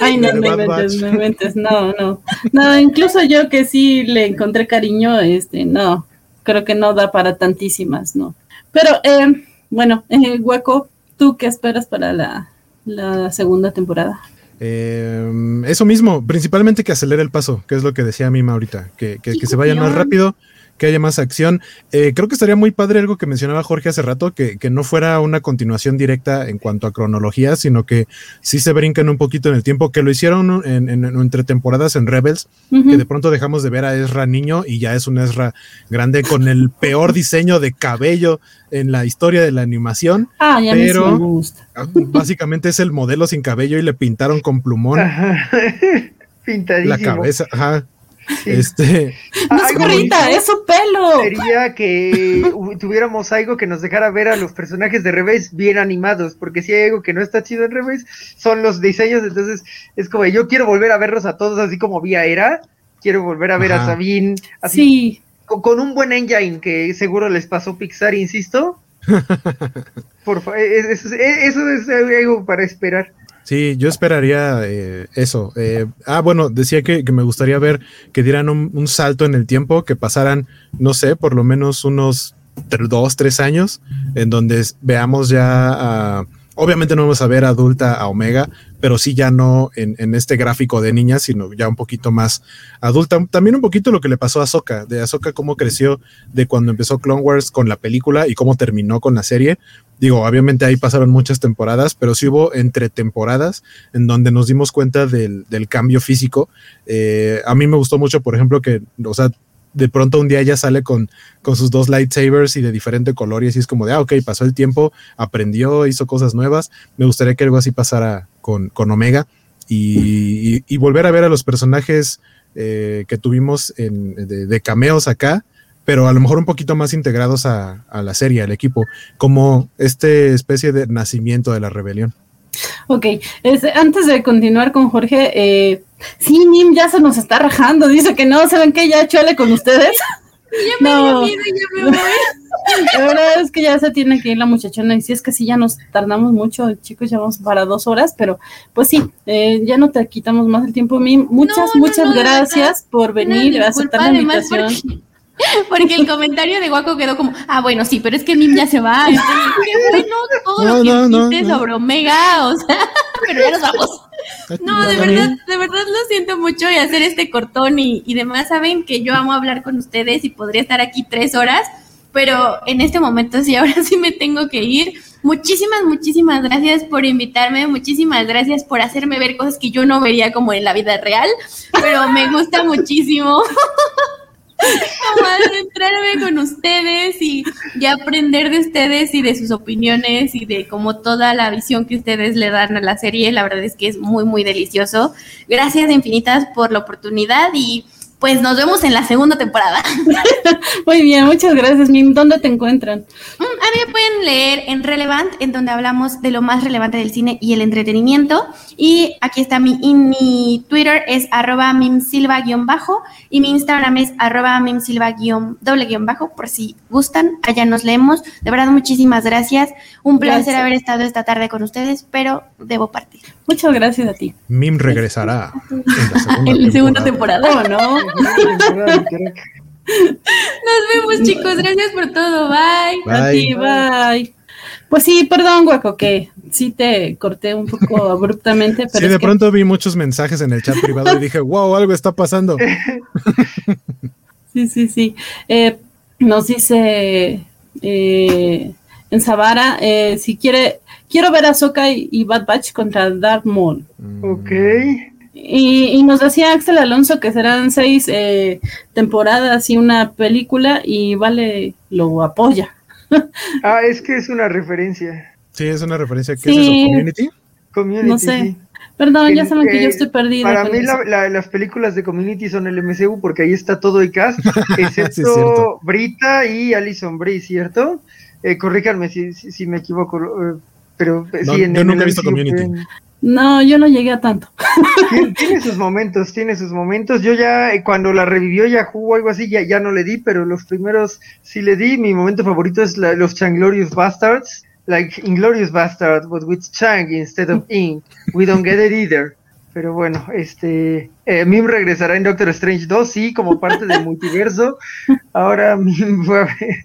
Ay, no, inventes, me inventes. No, no. No, incluso yo que sí le encontré cariño, este, no. Creo que no da para tantísimas, no. Pero, eh, bueno, eh, Hueco, ¿tú qué esperas para la, la segunda temporada? Eh, eso mismo, principalmente que acelere el paso, que es lo que decía Mima ahorita, que, que, que se vaya más rápido, que haya más acción. Eh, creo que estaría muy padre algo que mencionaba Jorge hace rato, que, que, no fuera una continuación directa en cuanto a cronología, sino que sí se brinquen un poquito en el tiempo, que lo hicieron en, en, entre temporadas en Rebels, que de pronto dejamos de ver a Ezra niño y ya es un Ezra grande con el peor diseño de cabello en la historia de la animación. Ah, ya pero me gusta. básicamente es el modelo sin cabello y le pintaron con plumón. [LAUGHS] Pintadísimo. La cabeza, ajá. Este. [LAUGHS] No es gorrita, es su pelo. Sería que tuviéramos algo que nos dejara ver a los personajes de revés bien animados, porque si hay algo que no está chido en revés, son los diseños. Entonces, es como yo quiero volver a verlos a todos así como vía era. Quiero volver a ver a Sabine así. Con, un buen engine que seguro les pasó Pixar, insisto. [LAUGHS] Por eso es algo para esperar. Sí, yo esperaría eh, eso. Eh, ah, bueno, decía que, me gustaría ver que dieran un, salto en el tiempo, que pasaran, no sé, por lo menos unos dos, tres años, en donde veamos ya a Obviamente no vamos a ver adulta a Omega, pero sí ya no en, en, este gráfico de niña, sino ya un poquito más adulta. También un poquito lo que le pasó a Ahsoka, de Ahsoka cómo creció de cuando empezó Clone Wars con la película y cómo terminó con la serie. Digo, obviamente ahí pasaron muchas temporadas, pero sí hubo entre temporadas en donde nos dimos cuenta del, del cambio físico. Eh, a mí me gustó mucho, por ejemplo, que, o sea, de pronto un día ella sale con, con sus dos lightsabers y de diferente color y así es como de, ah, ok, pasó el tiempo, aprendió, hizo cosas nuevas. Me gustaría que algo así pasara con, con Omega y, volver a ver a los personajes eh, que tuvimos de, de, cameos acá, pero a lo mejor un poquito más integrados a, a la serie, al equipo, como este especie de nacimiento de la rebelión. Ok, es, antes de continuar con Jorge, eh, sí, Nim ya se nos está rajando, dice que no, ¿saben qué? Ya chole con ustedes. [LAUGHS] ya me no. Miedo, ya me voy. [LAUGHS] La verdad es que ya se tiene que ir la muchachona y si es que sí, ya nos tardamos mucho, chicos, ya vamos para dos horas, pero pues sí, eh, ya no te quitamos más el tiempo, Mim. Muchas, no, muchas gracias por venir, a aceptar la invitación. Porque... [LAUGHS] Porque el comentario de Guaco quedó como, ah, bueno, sí, pero es que Mim ya se va. [LAUGHS] Entonces, qué bueno todo no, lo que no, dijiste no, sobre Omega, o sea, [LAUGHS] pero ya nos vamos. No, de verdad, de verdad lo siento mucho y hacer este cortón y, y demás. Saben que yo amo hablar con ustedes y podría estar aquí tres horas, pero en este momento sí, ahora sí me tengo que ir. Muchísimas, muchísimas gracias por invitarme, muchísimas gracias por hacerme ver cosas que yo no vería como en la vida real, pero me gusta muchísimo. Como adentrarme con ustedes y, y aprender de ustedes y de sus opiniones y de como toda la visión que ustedes le dan a la serie. La verdad es que es muy, muy delicioso. Gracias infinitas por la oportunidad y pues nos vemos en la segunda temporada. [LAUGHS] Muy bien, muchas gracias, Mim. ¿Dónde te encuentran? Mm, A mí me pueden leer en Relevant, en donde hablamos de lo más relevante del cine y el entretenimiento. Y aquí está mi, y mi Twitter es arroba mimsilva-bajo y mi Instagram es arroba mimsilva-doble-bajo, por si gustan, allá nos leemos. De verdad, muchísimas gracias. Un placer Gracias. haber estado esta tarde con ustedes, pero debo partir. Muchas gracias a ti. Mim regresará en la segunda [LAUGHS] En la segunda temporada. temporada, ¿o ¿no? [LAUGHS] Nos vemos, chicos. Gracias por todo. Bye. A ti, bye. Pues sí, perdón, Guaco, que sí te corté un poco [LAUGHS] abruptamente, pero Sí, es de que- pronto vi muchos mensajes en el chat privado y dije, wow, algo está pasando. [LAUGHS] Sí, sí, sí. Eh, nos dice eh, en Zavara, eh, si quiere, quiero ver a Soka y, y Bad Batch contra Darth Maul. Ok. Y, y nos decía Axel Alonso que serán seis eh, temporadas y una película y Vale lo apoya. [LAUGHS] Ah, es que es una referencia. Sí, es una referencia. ¿Qué Sí. es eso? ¿Community? Community. No sé. sí. Perdón, ya En- saben que yo eh, estoy perdida. Para mí eso. la- la- las películas de Community son el MCU porque ahí está todo el cast, [LAUGHS] Sí, es excepto. Brita y Alison Brie, ¿cierto? Eh, corríjanme si, si, si me equivoco, eh, pero No, sí, en yo en nunca he visto MCU Community. pueden- No, yo no llegué a tanto. Tiene, sus momentos, tiene sus momentos. Yo ya, eh, cuando la revivió Yahoo o algo así, ya, ya no le di, pero los primeros sí le di. Mi momento favorito es la- los Changlorious Bastards. Like Inglorious Bastard, but with Chang instead of In. We don't get it either. Pero bueno, este. Eh, Mim regresará en Doctor Strange 2, sí, como parte del multiverso. Ahora Mim [LAUGHS] va a ver-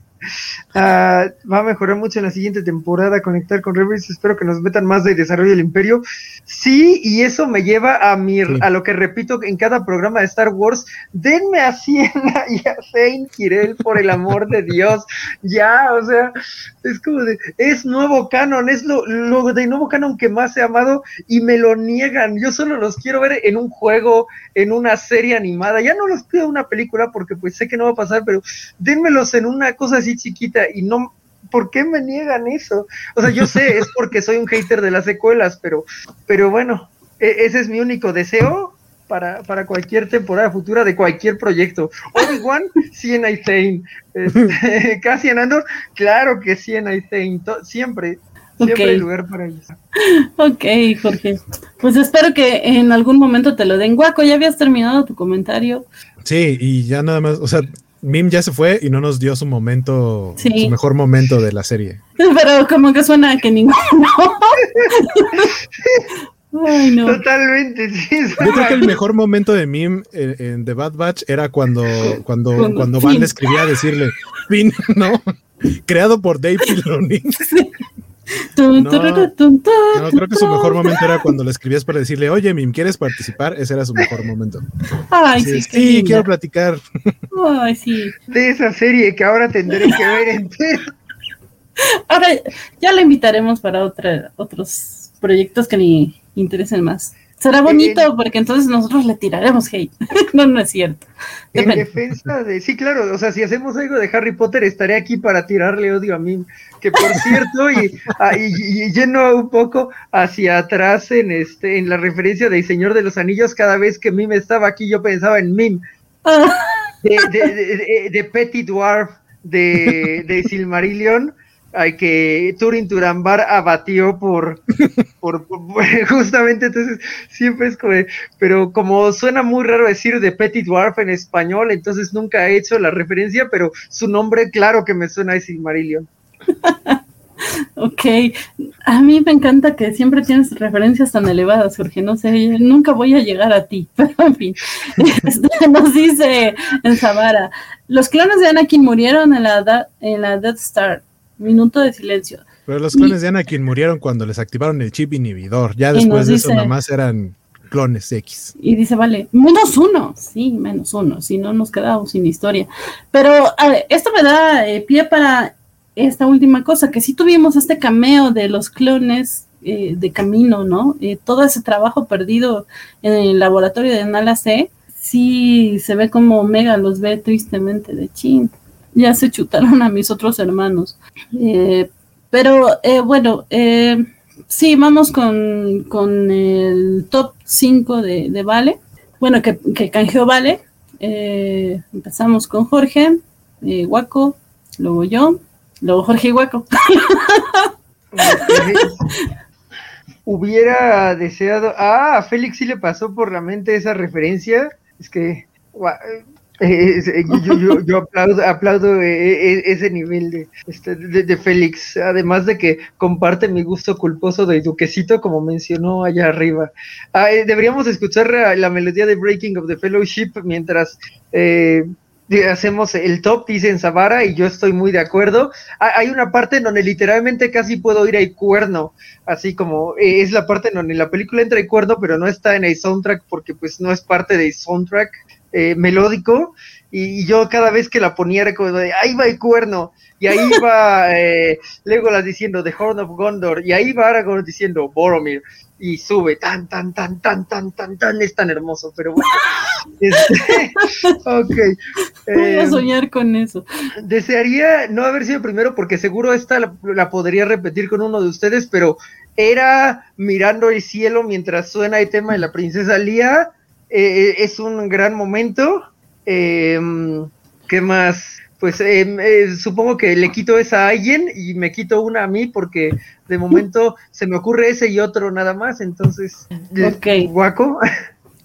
ah, va a mejorar mucho en la siguiente temporada, conectar con Rebels. Espero que nos metan más de desarrollo del Imperio. Sí, y eso me lleva a mi Sí. a lo que repito en cada programa de Star Wars. Denme a Siena [LAUGHS] y a Zane Kirel, por el amor de Dios. Ya, o sea, es como de, es nuevo canon, es lo, lo de nuevo canon que más he amado y me lo niegan. Yo solo los quiero ver en un juego, en una serie animada. Ya no los pido una película porque pues sé que no va a pasar, pero denmelos en una cosa así chiquita y no. ¿Por qué me niegan eso? O sea, yo sé, es [LAUGHS] porque soy un hater de las secuelas, pero, pero bueno, e- ese es mi único deseo para, para cualquier temporada futura de cualquier proyecto. Obi-Wan, [LAUGHS] Sienna y Zane. Este, [LAUGHS] Cassian Andor, claro que Sienna y Zane. to- siempre, siempre Ok. hay lugar para ellos. Ok, Jorge. Pues espero que en algún momento te lo den. Guaco, ya habías terminado tu comentario. Sí, y ya nada más, o sea, Mim ya se fue y no nos dio su momento, Sí. su mejor momento de la serie. [LAUGHS] Pero como que suena que ninguno. [LAUGHS] Ay, no. Totalmente, sí. Yo creo que el mejor momento de Mim en, en The Bad Batch era cuando, cuando, Cuando- cuando Van le escribía a decirle, Finn, ¿no? [LAUGHS] Creado por Dave Filoni. Tun, No. No, creo que su mejor momento era cuando le escribías para decirle, oye, Mim, ¿quieres participar? Ese era su mejor momento. Ay, Sí, sí, sí, quiero platicar. Ay, sí. De esa serie que ahora tendré que ver entera. Ahora ya la invitaremos para otra, otros proyectos que le interesen más. Será bonito porque entonces nosotros le tiraremos hate. [LAUGHS] no, no es cierto. En defensa de. Sí, claro, o sea, si hacemos algo de Harry Potter, estaré aquí para tirarle odio a mí. Que por [LAUGHS] cierto, y, ah, y, y yendo un poco hacia atrás en este, en la referencia de El Señor de los Anillos, cada vez que Mim estaba aquí, yo pensaba en Mim, Ah, de, de, de, de- de Petit Dwarf de, de Silmarillion, al que Turin Turambar abatió por, [LAUGHS] por, por- [LAUGHS] justamente entonces siempre es como, pero como suena muy raro decir de Petit Dwarf en español, entonces nunca he hecho la referencia, pero su nombre claro que me suena a Silmarillion. [LAUGHS] ok. A mí me encanta que siempre tienes referencias tan elevadas, Jorge. No sé, nunca voy a llegar a ti. Pero en fin. Este, nos dice en Zavara: Los clones de Anakin murieron en la, en la Death Star. Minuto de silencio. Pero los clones de Anakin murieron cuando les activaron el chip inhibidor. Ya Y después de eso, dice- nada más eran clones X. Y dice, vale, menos uno. Sí, menos uno. Si no, nos quedamos sin historia. Pero ver, esto me da eh, pie para esta última cosa, que sí tuvimos este cameo de los clones eh, de camino, ¿no? Eh, todo ese trabajo perdido en el laboratorio de Nala C sí se ve como Omega los ve tristemente de chin. Ya se chutaron a mis otros hermanos. Eh, pero eh, bueno, eh, sí, vamos con, con, el top 5 de, de, Vale. Bueno, que, que canjeó Vale. Eh, empezamos con Jorge, Guaco, luego yo, luego Jorge y Guaco. [LAUGHS] Hubiera deseado. Ah, a Félix sí le pasó por la mente esa referencia. Es que. Eh, yo, aplaudo, aplaudo ese nivel este, de, de, Félix, además de que comparte mi gusto culposo de Duquecito, como mencionó allá arriba. Ah, deberíamos escuchar la melodía de Breaking of the Fellowship mientras eh, hacemos el top, dicen Zavara, y yo estoy muy de acuerdo. Hay una parte en donde literalmente casi puedo ir a cuerno, así como eh, es la parte en donde la película entra el cuerno, pero no está en el soundtrack porque pues no es parte del soundtrack eh, melódico y, yo cada vez que la ponía era como de, ahí va el cuerno, y ahí [LAUGHS] va eh, Legolas diciendo The Horn of Gondor, y ahí va Aragorn diciendo Boromir, y sube tan, tan, tan, tan, tan, tan, tan, es tan hermoso, pero bueno. [LAUGHS] Este, [LAUGHS] ok. Voy a em, soñar con eso. Desearía no haber sido primero porque seguro esta la, podría repetir con uno de ustedes, pero era mirando el cielo mientras suena el tema de la princesa Lía. Eh, es un gran momento. Eh, ¿Qué más? Pues em, eh, supongo que le quito esa a alguien y me quito una a mí porque de momento se me ocurre ese y otro nada más. Entonces, okay. guaco.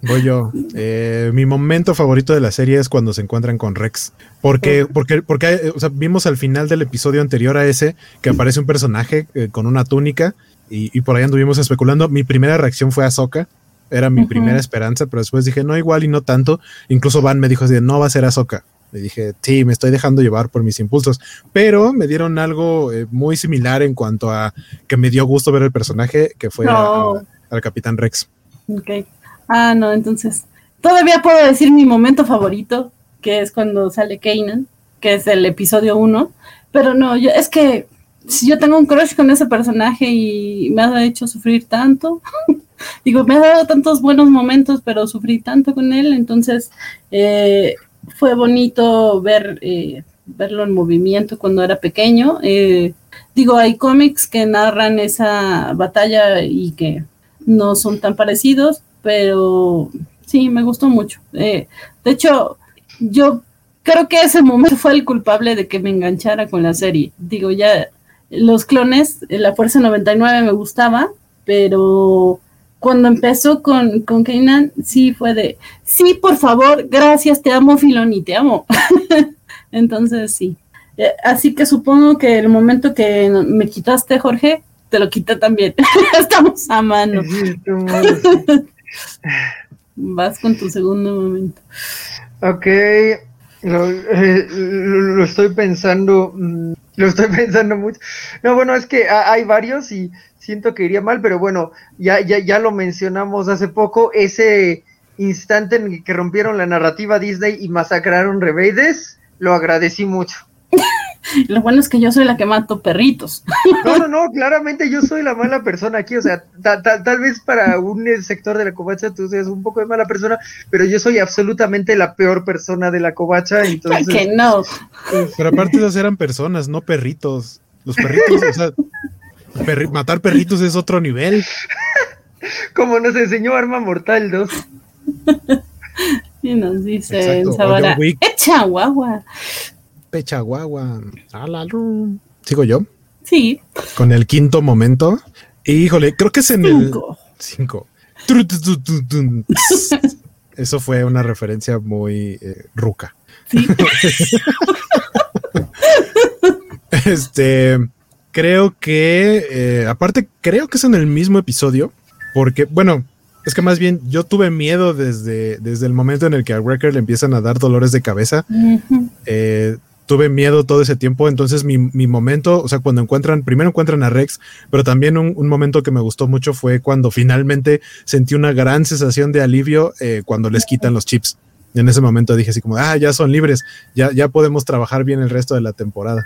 Voy yo. Eh, mi momento favorito de la serie es cuando se encuentran con Rex. Porque, porque, porque o sea, vimos al final del episodio anterior a ese que aparece un personaje eh, con una túnica y, y, por ahí anduvimos especulando. Mi primera reacción fue a Ahsoka era mi primera esperanza, pero después dije, no, igual y no tanto. Incluso Van me dijo así, no va a ser Ahsoka. Le dije, sí, me estoy dejando llevar por mis impulsos, pero me dieron algo eh, muy similar en cuanto a que me dio gusto ver el personaje, que fue al Capitán Rex. Ok. Ah, no, entonces, todavía puedo decir mi momento favorito, que es cuando sale Kanan, que es el episodio 1, pero no, yo, es que si yo tengo un crush con ese personaje y me ha hecho sufrir tanto, [LAUGHS] digo, me ha dado tantos buenos momentos, pero sufrí tanto con él, entonces eh, fue bonito ver eh, verlo en movimiento cuando era pequeño. Eh, digo, hay cómics que narran esa batalla y que no son tan parecidos, pero sí, me gustó mucho. de hecho, yo creo que ese momento fue el culpable de que me enganchara con la serie. Digo, ya los clones, la Fuerza 99 me gustaba, pero cuando empezó con, con Kanan, sí fue de, sí, por favor, gracias, te amo, Filoni, te amo. [LAUGHS] Entonces, sí. Eh, así que supongo que el momento que me quitaste, Jorge, te lo quité también. [LAUGHS] Estamos a mano. Vas con tu segundo momento. Ok, lo, eh, lo, estoy pensando, mm, lo estoy [LAUGHS] pensando mucho. No, bueno, es que hay varios y siento que iría mal, pero bueno, ya, ya, ya lo mencionamos hace poco, ese instante en el que rompieron la narrativa Disney y masacraron Rebeides, lo agradecí mucho. [LAUGHS] Lo bueno es que yo soy la que mato perritos. No, no, no, claramente yo soy la mala persona aquí, o sea, tal vez para un sector de la covacha tú seas un poco de mala persona, pero yo soy absolutamente la peor persona de la covacha, entonces... Que no. Pero aparte de eran personas, no perritos. Los perritos, o sea, matar perritos es otro nivel. Como nos enseñó Arma Mortal 2. [LAUGHS] Y nos dice en Sabara, echa guagua. Pecha guagua. ¿Sigo yo? Sí. Con el quinto momento. híjole, creo que es en el... Cinco. [LAUGHS] Eso fue una referencia muy eh, ruca. Sí. [LAUGHS] este creo que, eh, aparte, creo que es en el mismo episodio, porque, bueno, es que más bien yo tuve miedo desde, desde el momento en el que a Wrecker le empiezan a dar dolores de cabeza. Eh, tuve miedo todo ese tiempo, entonces mi, mi, momento, o sea, cuando encuentran, primero encuentran a Rex, pero también un, momento que me gustó mucho fue cuando finalmente sentí una gran sensación de alivio eh, cuando les quitan los chips. Y en ese momento dije así como, ah, ya son libres, ya, ya podemos trabajar bien el resto de la temporada.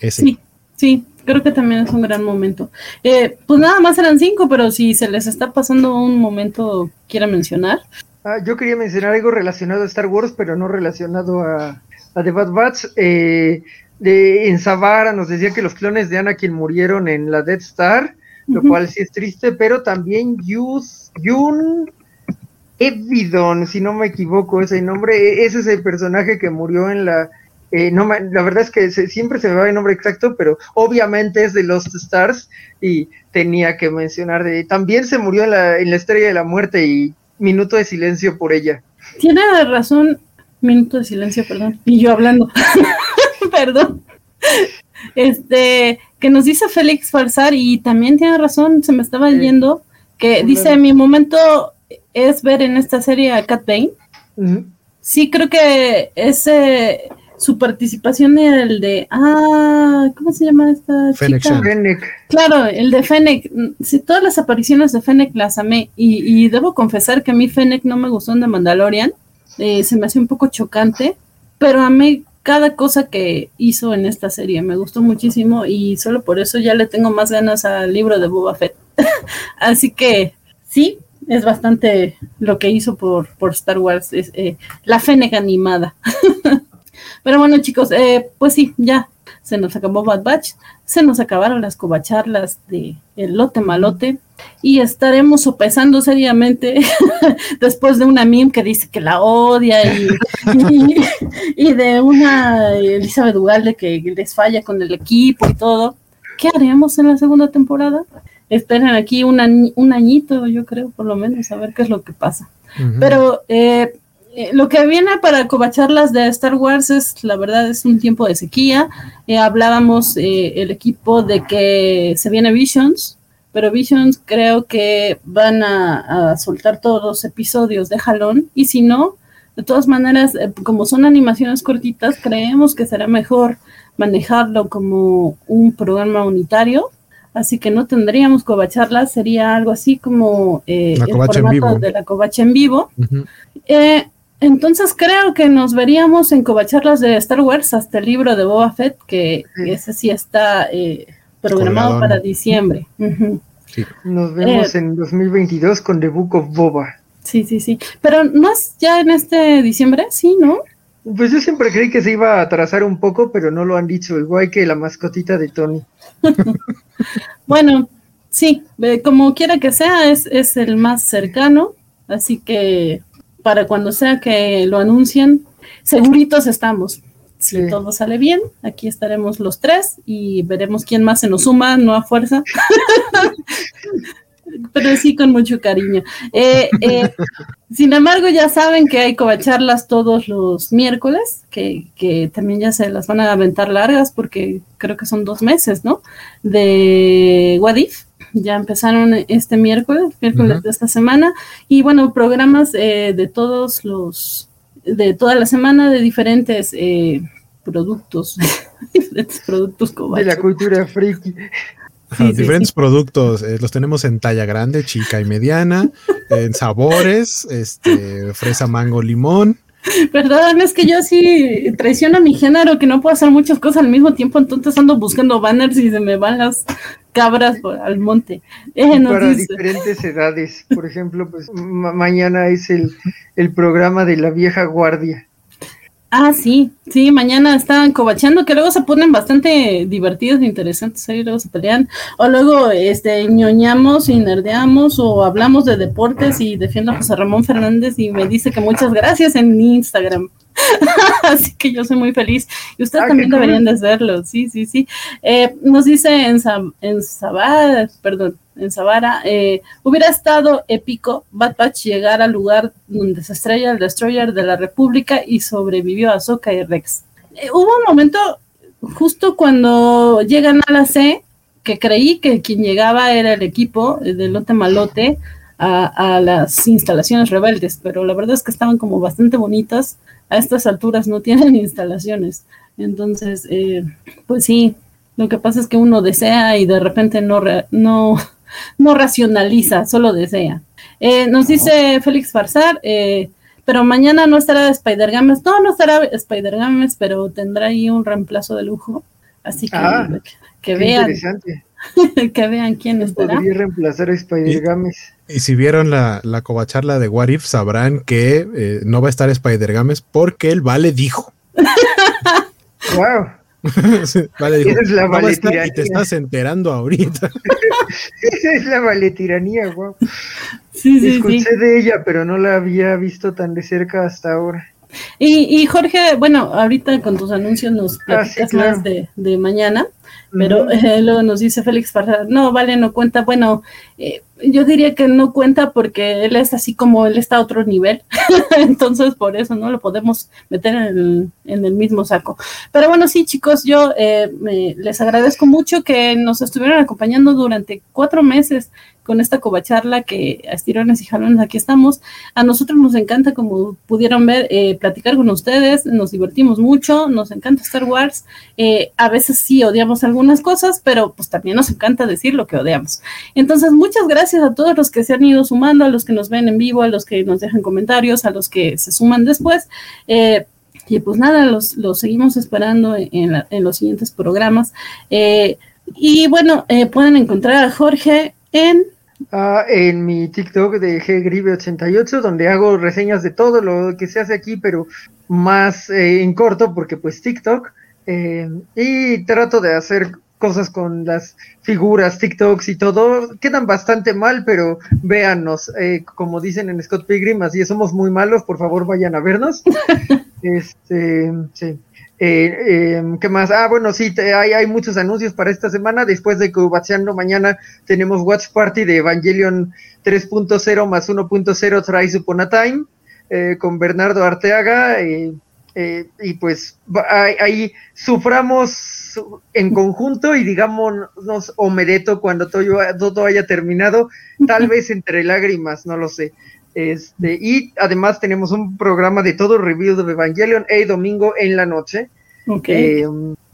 Ese. Sí, sí, creo que también es un gran momento. Eh, pues nada más eran cinco, pero si se les está pasando un momento, quiera mencionar. Ah, yo quería mencionar algo relacionado a Star Wars, pero no relacionado a, a The Bad Batch. Eh, de, en Zavara nos decía que los clones de Anakin murieron en la Death Star, lo cual sí es triste, pero también Yus, Yun Evidon, si no me equivoco ese nombre, ese es el personaje que murió en la... Eh, no, la verdad es que siempre se me va el nombre exacto, pero obviamente es de Lost Stars y tenía que mencionar de... También se murió en la, en la Estrella de la Muerte y minuto de silencio por ella. Tiene razón, minuto de silencio, perdón, y yo hablando. [LAUGHS] perdón. Este, que nos dice Félix Farsar y también tiene razón, se me estaba yendo, que dice, mi momento es ver en esta serie a Cat Bane. Sí, creo que ese su participación era el de ah, ¿cómo se llama esta chica? Claro, el de Fennec. Sí, todas las apariciones de Fennec las amé. Y, debo confesar que a mí Fennec no me gustó en The Mandalorian. Eh, se me hace un poco chocante. Pero amé cada cosa que hizo en esta serie. Me gustó muchísimo. Y solo por eso ya le tengo más ganas al libro de Boba Fett. [LAUGHS] Así que sí, es bastante lo que hizo por, por Star Wars, es, eh, la Fennec animada. [LAUGHS] Pero bueno, chicos, eh, pues sí, ya se nos acabó Bad Batch, se nos acabaron las cobacharlas de el lote malote y estaremos sopesando seriamente [LAUGHS] después de una meme que dice que la odia y, y, de una Elizabeth Ugalde que les falla con el equipo y todo. ¿Qué haremos en la segunda temporada? Esperen aquí un, un añito, yo creo, por lo menos, a ver qué es lo que pasa. Pero eh, eh, lo que viene para cobacharlas de Star Wars es, la verdad, es un tiempo de sequía. Eh, hablábamos el equipo de que se viene Visions, pero Visions creo que van a, soltar todos los episodios de jalón y si no, de todas maneras, como son animaciones cortitas, creemos que será mejor manejarlo como un programa unitario así que no tendríamos covacharlas, sería algo así como eh, el formato de la covacha en vivo. Eh, entonces creo que nos veríamos en covacharlas de Star Wars hasta el libro de Boba Fett, que ese sí está eh, programado para diciembre. Nos vemos en 2022 con The Book of Boba. Sí, sí, sí. Pero no es ya en este diciembre, sí, ¿no? Pues yo siempre creí que se iba a atrasar un poco, pero no lo han dicho, igual que la mascotita de Tony. [LAUGHS] bueno, sí, como quiera que sea, es, es el más cercano, así que para cuando sea que lo anuncien, seguritos estamos. Si todo sale bien, aquí estaremos los tres y veremos quién más se nos suma, no a fuerza. [LAUGHS] pero sí con mucho cariño. Eh, eh, sin embargo, ya saben que hay covacharlas todos los miércoles, que, también ya se las van a aventar largas porque creo que son dos meses, ¿no? De Wadif. Ya empezaron este miércoles, miércoles de esta semana. Y bueno, programas eh, de todos los, de toda la semana de diferentes productos, [LAUGHS] diferentes productos De la cultura friki diferentes productos, eh, los tenemos en talla grande, chica y mediana, [LAUGHS] en sabores, este, fresa, mango, limón. Perdón, es que yo sí traiciono a mi género, que no puedo hacer muchas cosas al mismo tiempo, entonces ando buscando banners y se me van las cabras al monte. Eh, para diferentes edades, por ejemplo, pues mañana es el, el programa de la vieja guardia. Ah, sí, sí, mañana estaban cobachando, que luego se ponen bastante divertidos e interesantes ahí, luego se pelean, o luego este ñoñamos y nerdeamos, o hablamos de deportes y defiendo a José Ramón Fernández y me dice que muchas gracias en Instagram. [LAUGHS] Así que yo soy muy feliz. Y ustedes ah, también deberían de hacerlo. Sí, sí, sí. Eh, nos dice en, en Sabada, perdón, en Sabara, eh, hubiera estado épico Bad Batch llegar al lugar donde se estrella el Destroyer de la República y sobrevivió a Soka y Rex. Eh, hubo un momento justo cuando llegan a la C que creí que quien llegaba era el equipo de Lote Malote a, las instalaciones rebeldes, pero la verdad es que estaban como bastante bonitas. A estas alturas no tienen [LAUGHS] instalaciones. Entonces, eh, pues sí, lo que pasa es que uno desea y de repente no, no, no racionaliza, solo desea. Eh, nos dice Félix Farsar, eh, pero mañana no estará Spider Games. No, no estará Spider Games, pero tendrá ahí un reemplazo de lujo. Así que, ah, que vean. que vean [LAUGHS] quién estará. Podría reemplazar a Spider-Games. Y si vieron la, la covacharla de What If, sabrán que eh, no va a estar Spider-Games porque el Vale dijo. [LAUGHS] wow. [LAUGHS] Vale, dijo, es la "No va a Vale estar", y te estás enterando ahorita. [LAUGHS] Esa es la valetiranía, wow. [LAUGHS] Sí, sí, sí. Escuché de ella, pero no la había visto tan de cerca hasta ahora. Y, y Jorge, bueno, ahorita con tus anuncios nos Ah, sí, platicas claro. más de, de mañana, pero eh, luego nos dice Félix Farfán, no, vale, no cuenta. Bueno, eh, yo diría que no cuenta porque él es así como él está a otro nivel, [LAUGHS] entonces por eso no lo podemos meter en el, en el mismo saco. Pero bueno, sí, chicos, yo eh, me- les agradezco mucho que nos estuvieron acompañando durante cuatro meses con esta covacharla que a estirones y jalones aquí estamos. A nosotros nos encanta, como pudieron ver, eh, platicar con ustedes, nos divertimos mucho, nos encanta Star Wars. Eh, a veces sí odiamos algunas cosas, pero pues también nos encanta decir lo que odiamos. Entonces, muchas gracias a todos los que se han ido sumando, a los que nos ven en vivo, a los que nos dejan comentarios, a los que se suman después. Eh, y pues nada, los, los seguimos esperando en, la- en los siguientes programas. Eh, y bueno, eh, pueden encontrar a Jorge en Ah, en mi TikTok de GGribe88, donde hago reseñas de todo lo que se hace aquí, pero más en corto, porque pues TikTok. y trato de hacer cosas con las figuras, TikToks y todo. Quedan bastante mal, pero véannos. eh, como dicen en Scott Pilgrim, así somos muy malos, por favor vayan a vernos. [LAUGHS] este, sí. Eh, eh, ¿Qué más? Ah, bueno, sí, te- hay, hay muchos anuncios para esta semana. Después de que Ubacheando mañana tenemos Watch Party de Evangelion 3.0 más 1.0 Thrice Upon a Time eh, con Bernardo Arteaga. Eh, y pues ahí, ahí suframos en conjunto y digámonos omedeto cuando todo, todo haya terminado, tal vez entre lágrimas, no lo sé. Este, y además tenemos un programa de todo review de Evangelion el domingo en la noche. Ok. Eh,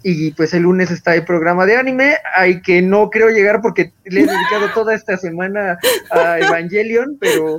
y pues el lunes está el programa de anime, hay que no creo llegar porque le he dedicado toda esta semana a Evangelion, pero,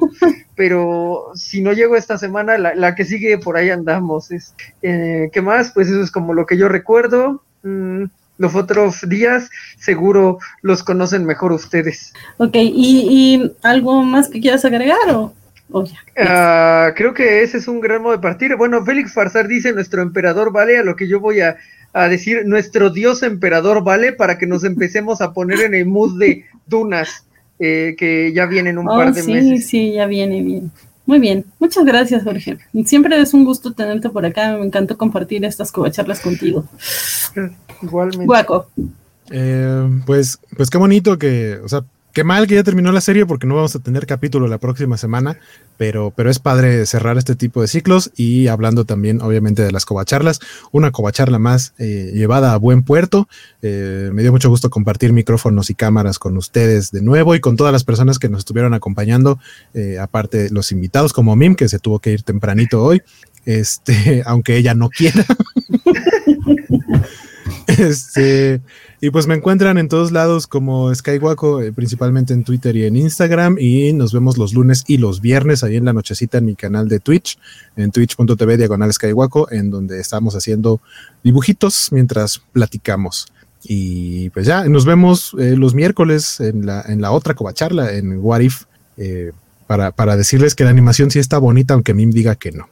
pero si no llego esta semana, la, la que sigue por ahí andamos. Es, eh, ¿Qué más? Pues eso es como lo que yo recuerdo. Mm, los otros días seguro los conocen mejor ustedes. Ok, ¿Y, y algo más que quieras agregar o, o ya? Ah, creo que ese es un gran modo de partir. Bueno, Félix Farsar dice nuestro emperador vale, a lo que yo voy a, a decir nuestro dios emperador vale para que nos empecemos a poner en el mood de dunas eh, que ya vienen un Oh, par de sí, meses. sí, ya viene bien. Muy bien, muchas gracias, Jorge. Siempre es un gusto tenerte por acá. Me encantó compartir estas covacharlas contigo. Igualmente. Guaco. Eh, pues, pues qué bonito que, o sea, qué mal que ya terminó la serie porque no vamos a tener capítulo la próxima semana, pero, pero es padre cerrar este tipo de ciclos y hablando también, obviamente, de las covacharlas, una covacharla más eh, llevada a buen puerto. Eh, me dio mucho gusto compartir micrófonos y cámaras con ustedes de nuevo y con todas las personas que nos estuvieron acompañando, eh, aparte los invitados como Mim, que se tuvo que ir tempranito hoy, este, [LAUGHS] aunque ella no quiera. [LAUGHS] [LAUGHS] Este, y pues me encuentran en todos lados como Skywaco, eh, principalmente en Twitter y en Instagram. Y nos vemos los lunes y los viernes ahí en la nochecita en mi canal de Twitch, en twitch.tv diagonal Skywaco, en donde estamos haciendo dibujitos mientras platicamos. Y pues ya, nos vemos eh, los miércoles en la, en la otra covacharla, en What If, eh, para, para decirles que la animación sí está bonita, aunque Mim diga que no.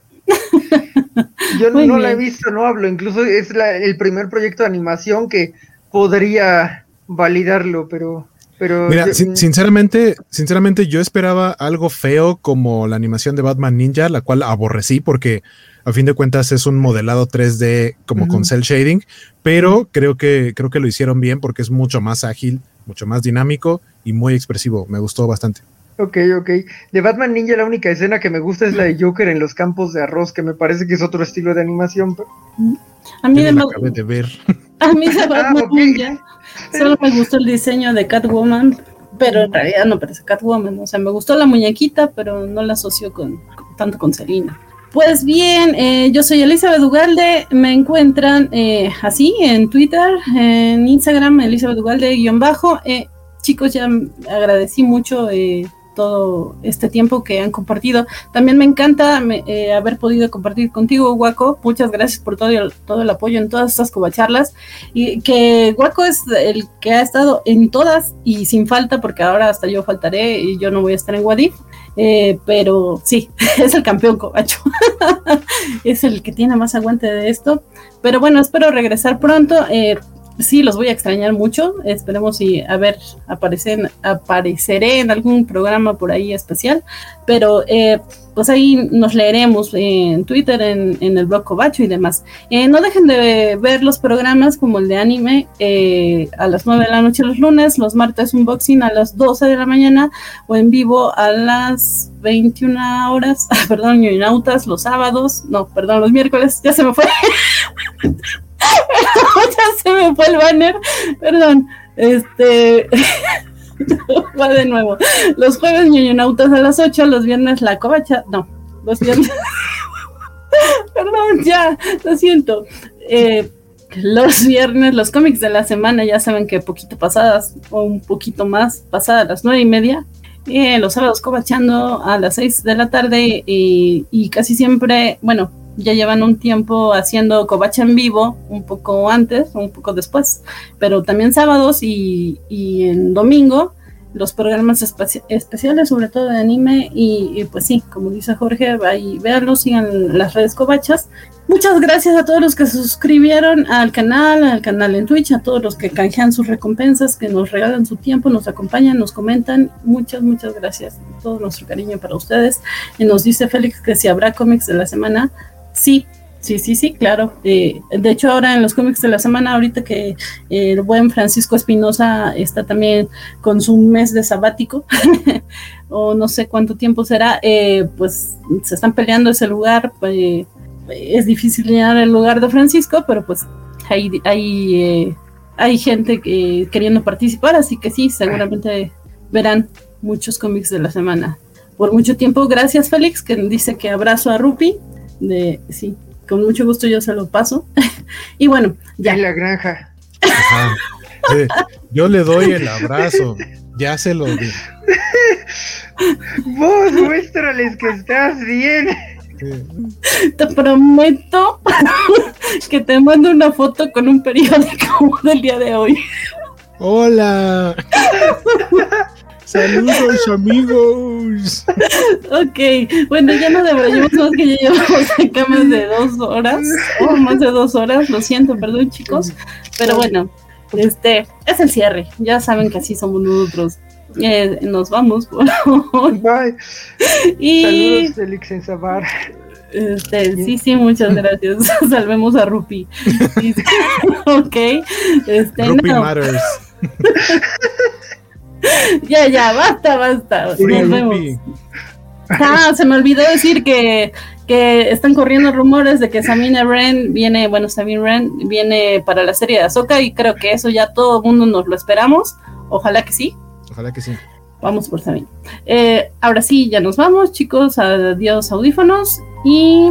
Yo Muy no la he bien. visto, no hablo. Incluso es la- el primer proyecto de animación que podría validarlo, pero. pero Mira, yo- sin- sinceramente, sinceramente yo esperaba algo feo como la animación de Batman Ninja, la cual aborrecí porque a fin de cuentas es un modelado 3D como con cel shading, pero creo que creo que lo hicieron bien porque es mucho más ágil, mucho más dinámico y muy expresivo. Me gustó bastante. Ok, ok. De Batman Ninja la única escena que me gusta es la de Joker en los campos de arroz, que me parece que es otro estilo de animación. pero- A mí, de, la acabé de ver. [LAUGHS] a mí de [LAUGHS] Batman. Ninja solo me gustó el diseño de Catwoman, pero en realidad no parece Catwoman. O sea, me gustó la muñequita, pero no la asocio con, tanto con Selina. Pues bien, eh, yo soy Elizabeth Ugalde, me encuentran eh, así en Twitter, en Instagram, Elizabeth Ugalde guion bajo. Eh, chicos, ya agradecí mucho eh, todo este tiempo que han compartido. También me encanta eh, haber podido compartir contigo, Guaco. Muchas gracias por todo el, todo el apoyo en todas estas covacharlas. Y que Guaco es el que ha estado en todas y sin falta, porque ahora hasta yo faltaré y yo no voy a estar en Wadif. Eh, pero sí, [LAUGHS] es el campeón covacho. [LAUGHS] es el que tiene más aguante de esto. Pero bueno, espero regresar pronto. Eh, sí, los voy a extrañar mucho. Esperemos si, a ver, aparecen, apareceré en algún programa por ahí especial. Pero eh, pues ahí nos leeremos en Twitter, en, el blog Cobacho y demás. Eh, no dejen de ver los programas como el de anime eh, a las 9 de la noche los lunes, los martes unboxing a las 12 de la mañana o en vivo a las 21 horas, [LAUGHS] perdón, nautas los sábados, no, perdón, los miércoles, ya se me fue. [LAUGHS] ya se me fue el banner, perdón, este... [LAUGHS] Va de nuevo. Los jueves ñoñonautas a las 8, los viernes la covacha. No, los viernes. [LAUGHS] Perdón, ya, lo siento. Eh, los viernes, los cómics de la semana, ya saben que poquito pasadas o un poquito más pasadas las nueve y media. Eh, los sábados cobachando a las 6 de la tarde y, y casi siempre, bueno, ya llevan un tiempo haciendo covacha en vivo, un poco antes, un poco después, pero también sábados y, en domingo los programas especiales, sobre todo de anime, y, pues sí, como dice Jorge, ahí véanlos, sigan las redes covachas. Muchas gracias a todos los que se suscribieron al canal, al canal en Twitch, a todos los que canjean sus recompensas, que nos regalan su tiempo, nos acompañan, nos comentan. Muchas, muchas gracias. Todo nuestro cariño para ustedes. Y nos dice Félix que si habrá cómics de la semana, Sí, sí, sí, sí, claro. Eh, de hecho, ahora en los cómics de la semana, ahorita que el buen Francisco Espinosa está también con su mes de sabático, [LAUGHS] o no sé cuánto tiempo será, eh, pues se están peleando ese lugar. Pues, es difícil llenar el lugar de Francisco, pero pues hay, hay, eh, hay gente que, queriendo participar, así que sí, seguramente verán muchos cómics de la semana. Por mucho tiempo, gracias Félix, que dice que abrazo a Rupi de sí, con mucho gusto yo se lo paso. [LAUGHS] y bueno, ya. En la granja. yo le doy el abrazo, ya se lo di. [LAUGHS] Vos muéstrales que estás bien. Te prometo [LAUGHS] que te mando una foto con un periódico del día de hoy. Hola. Saludos amigos. ok, bueno, ya no deberíamos más que ya llevamos acá más de dos horas, o oh, más de dos horas, lo siento, perdón chicos, pero bueno, este es el cierre, ya saben que así somos nosotros. Eh, nos vamos. Bye. Y... Saludos, Felix en Sabar. Este, sí, sí, muchas gracias. [LAUGHS] Salvemos a Rupi. [LAUGHS] ok. Este, Rupi Matters. [LAUGHS] [LAUGHS] ya, ya, basta, basta. Nos vemos. Ah, se me olvidó decir que, que están corriendo rumores de que Samina Ren viene, bueno, Samina Ren viene para la serie de Azoka y creo que eso ya todo el mundo nos lo esperamos. Ojalá que sí. Ojalá que sí. Vamos por Samina. Eh, ahora sí, ya nos vamos, chicos. Adiós, audífonos. Y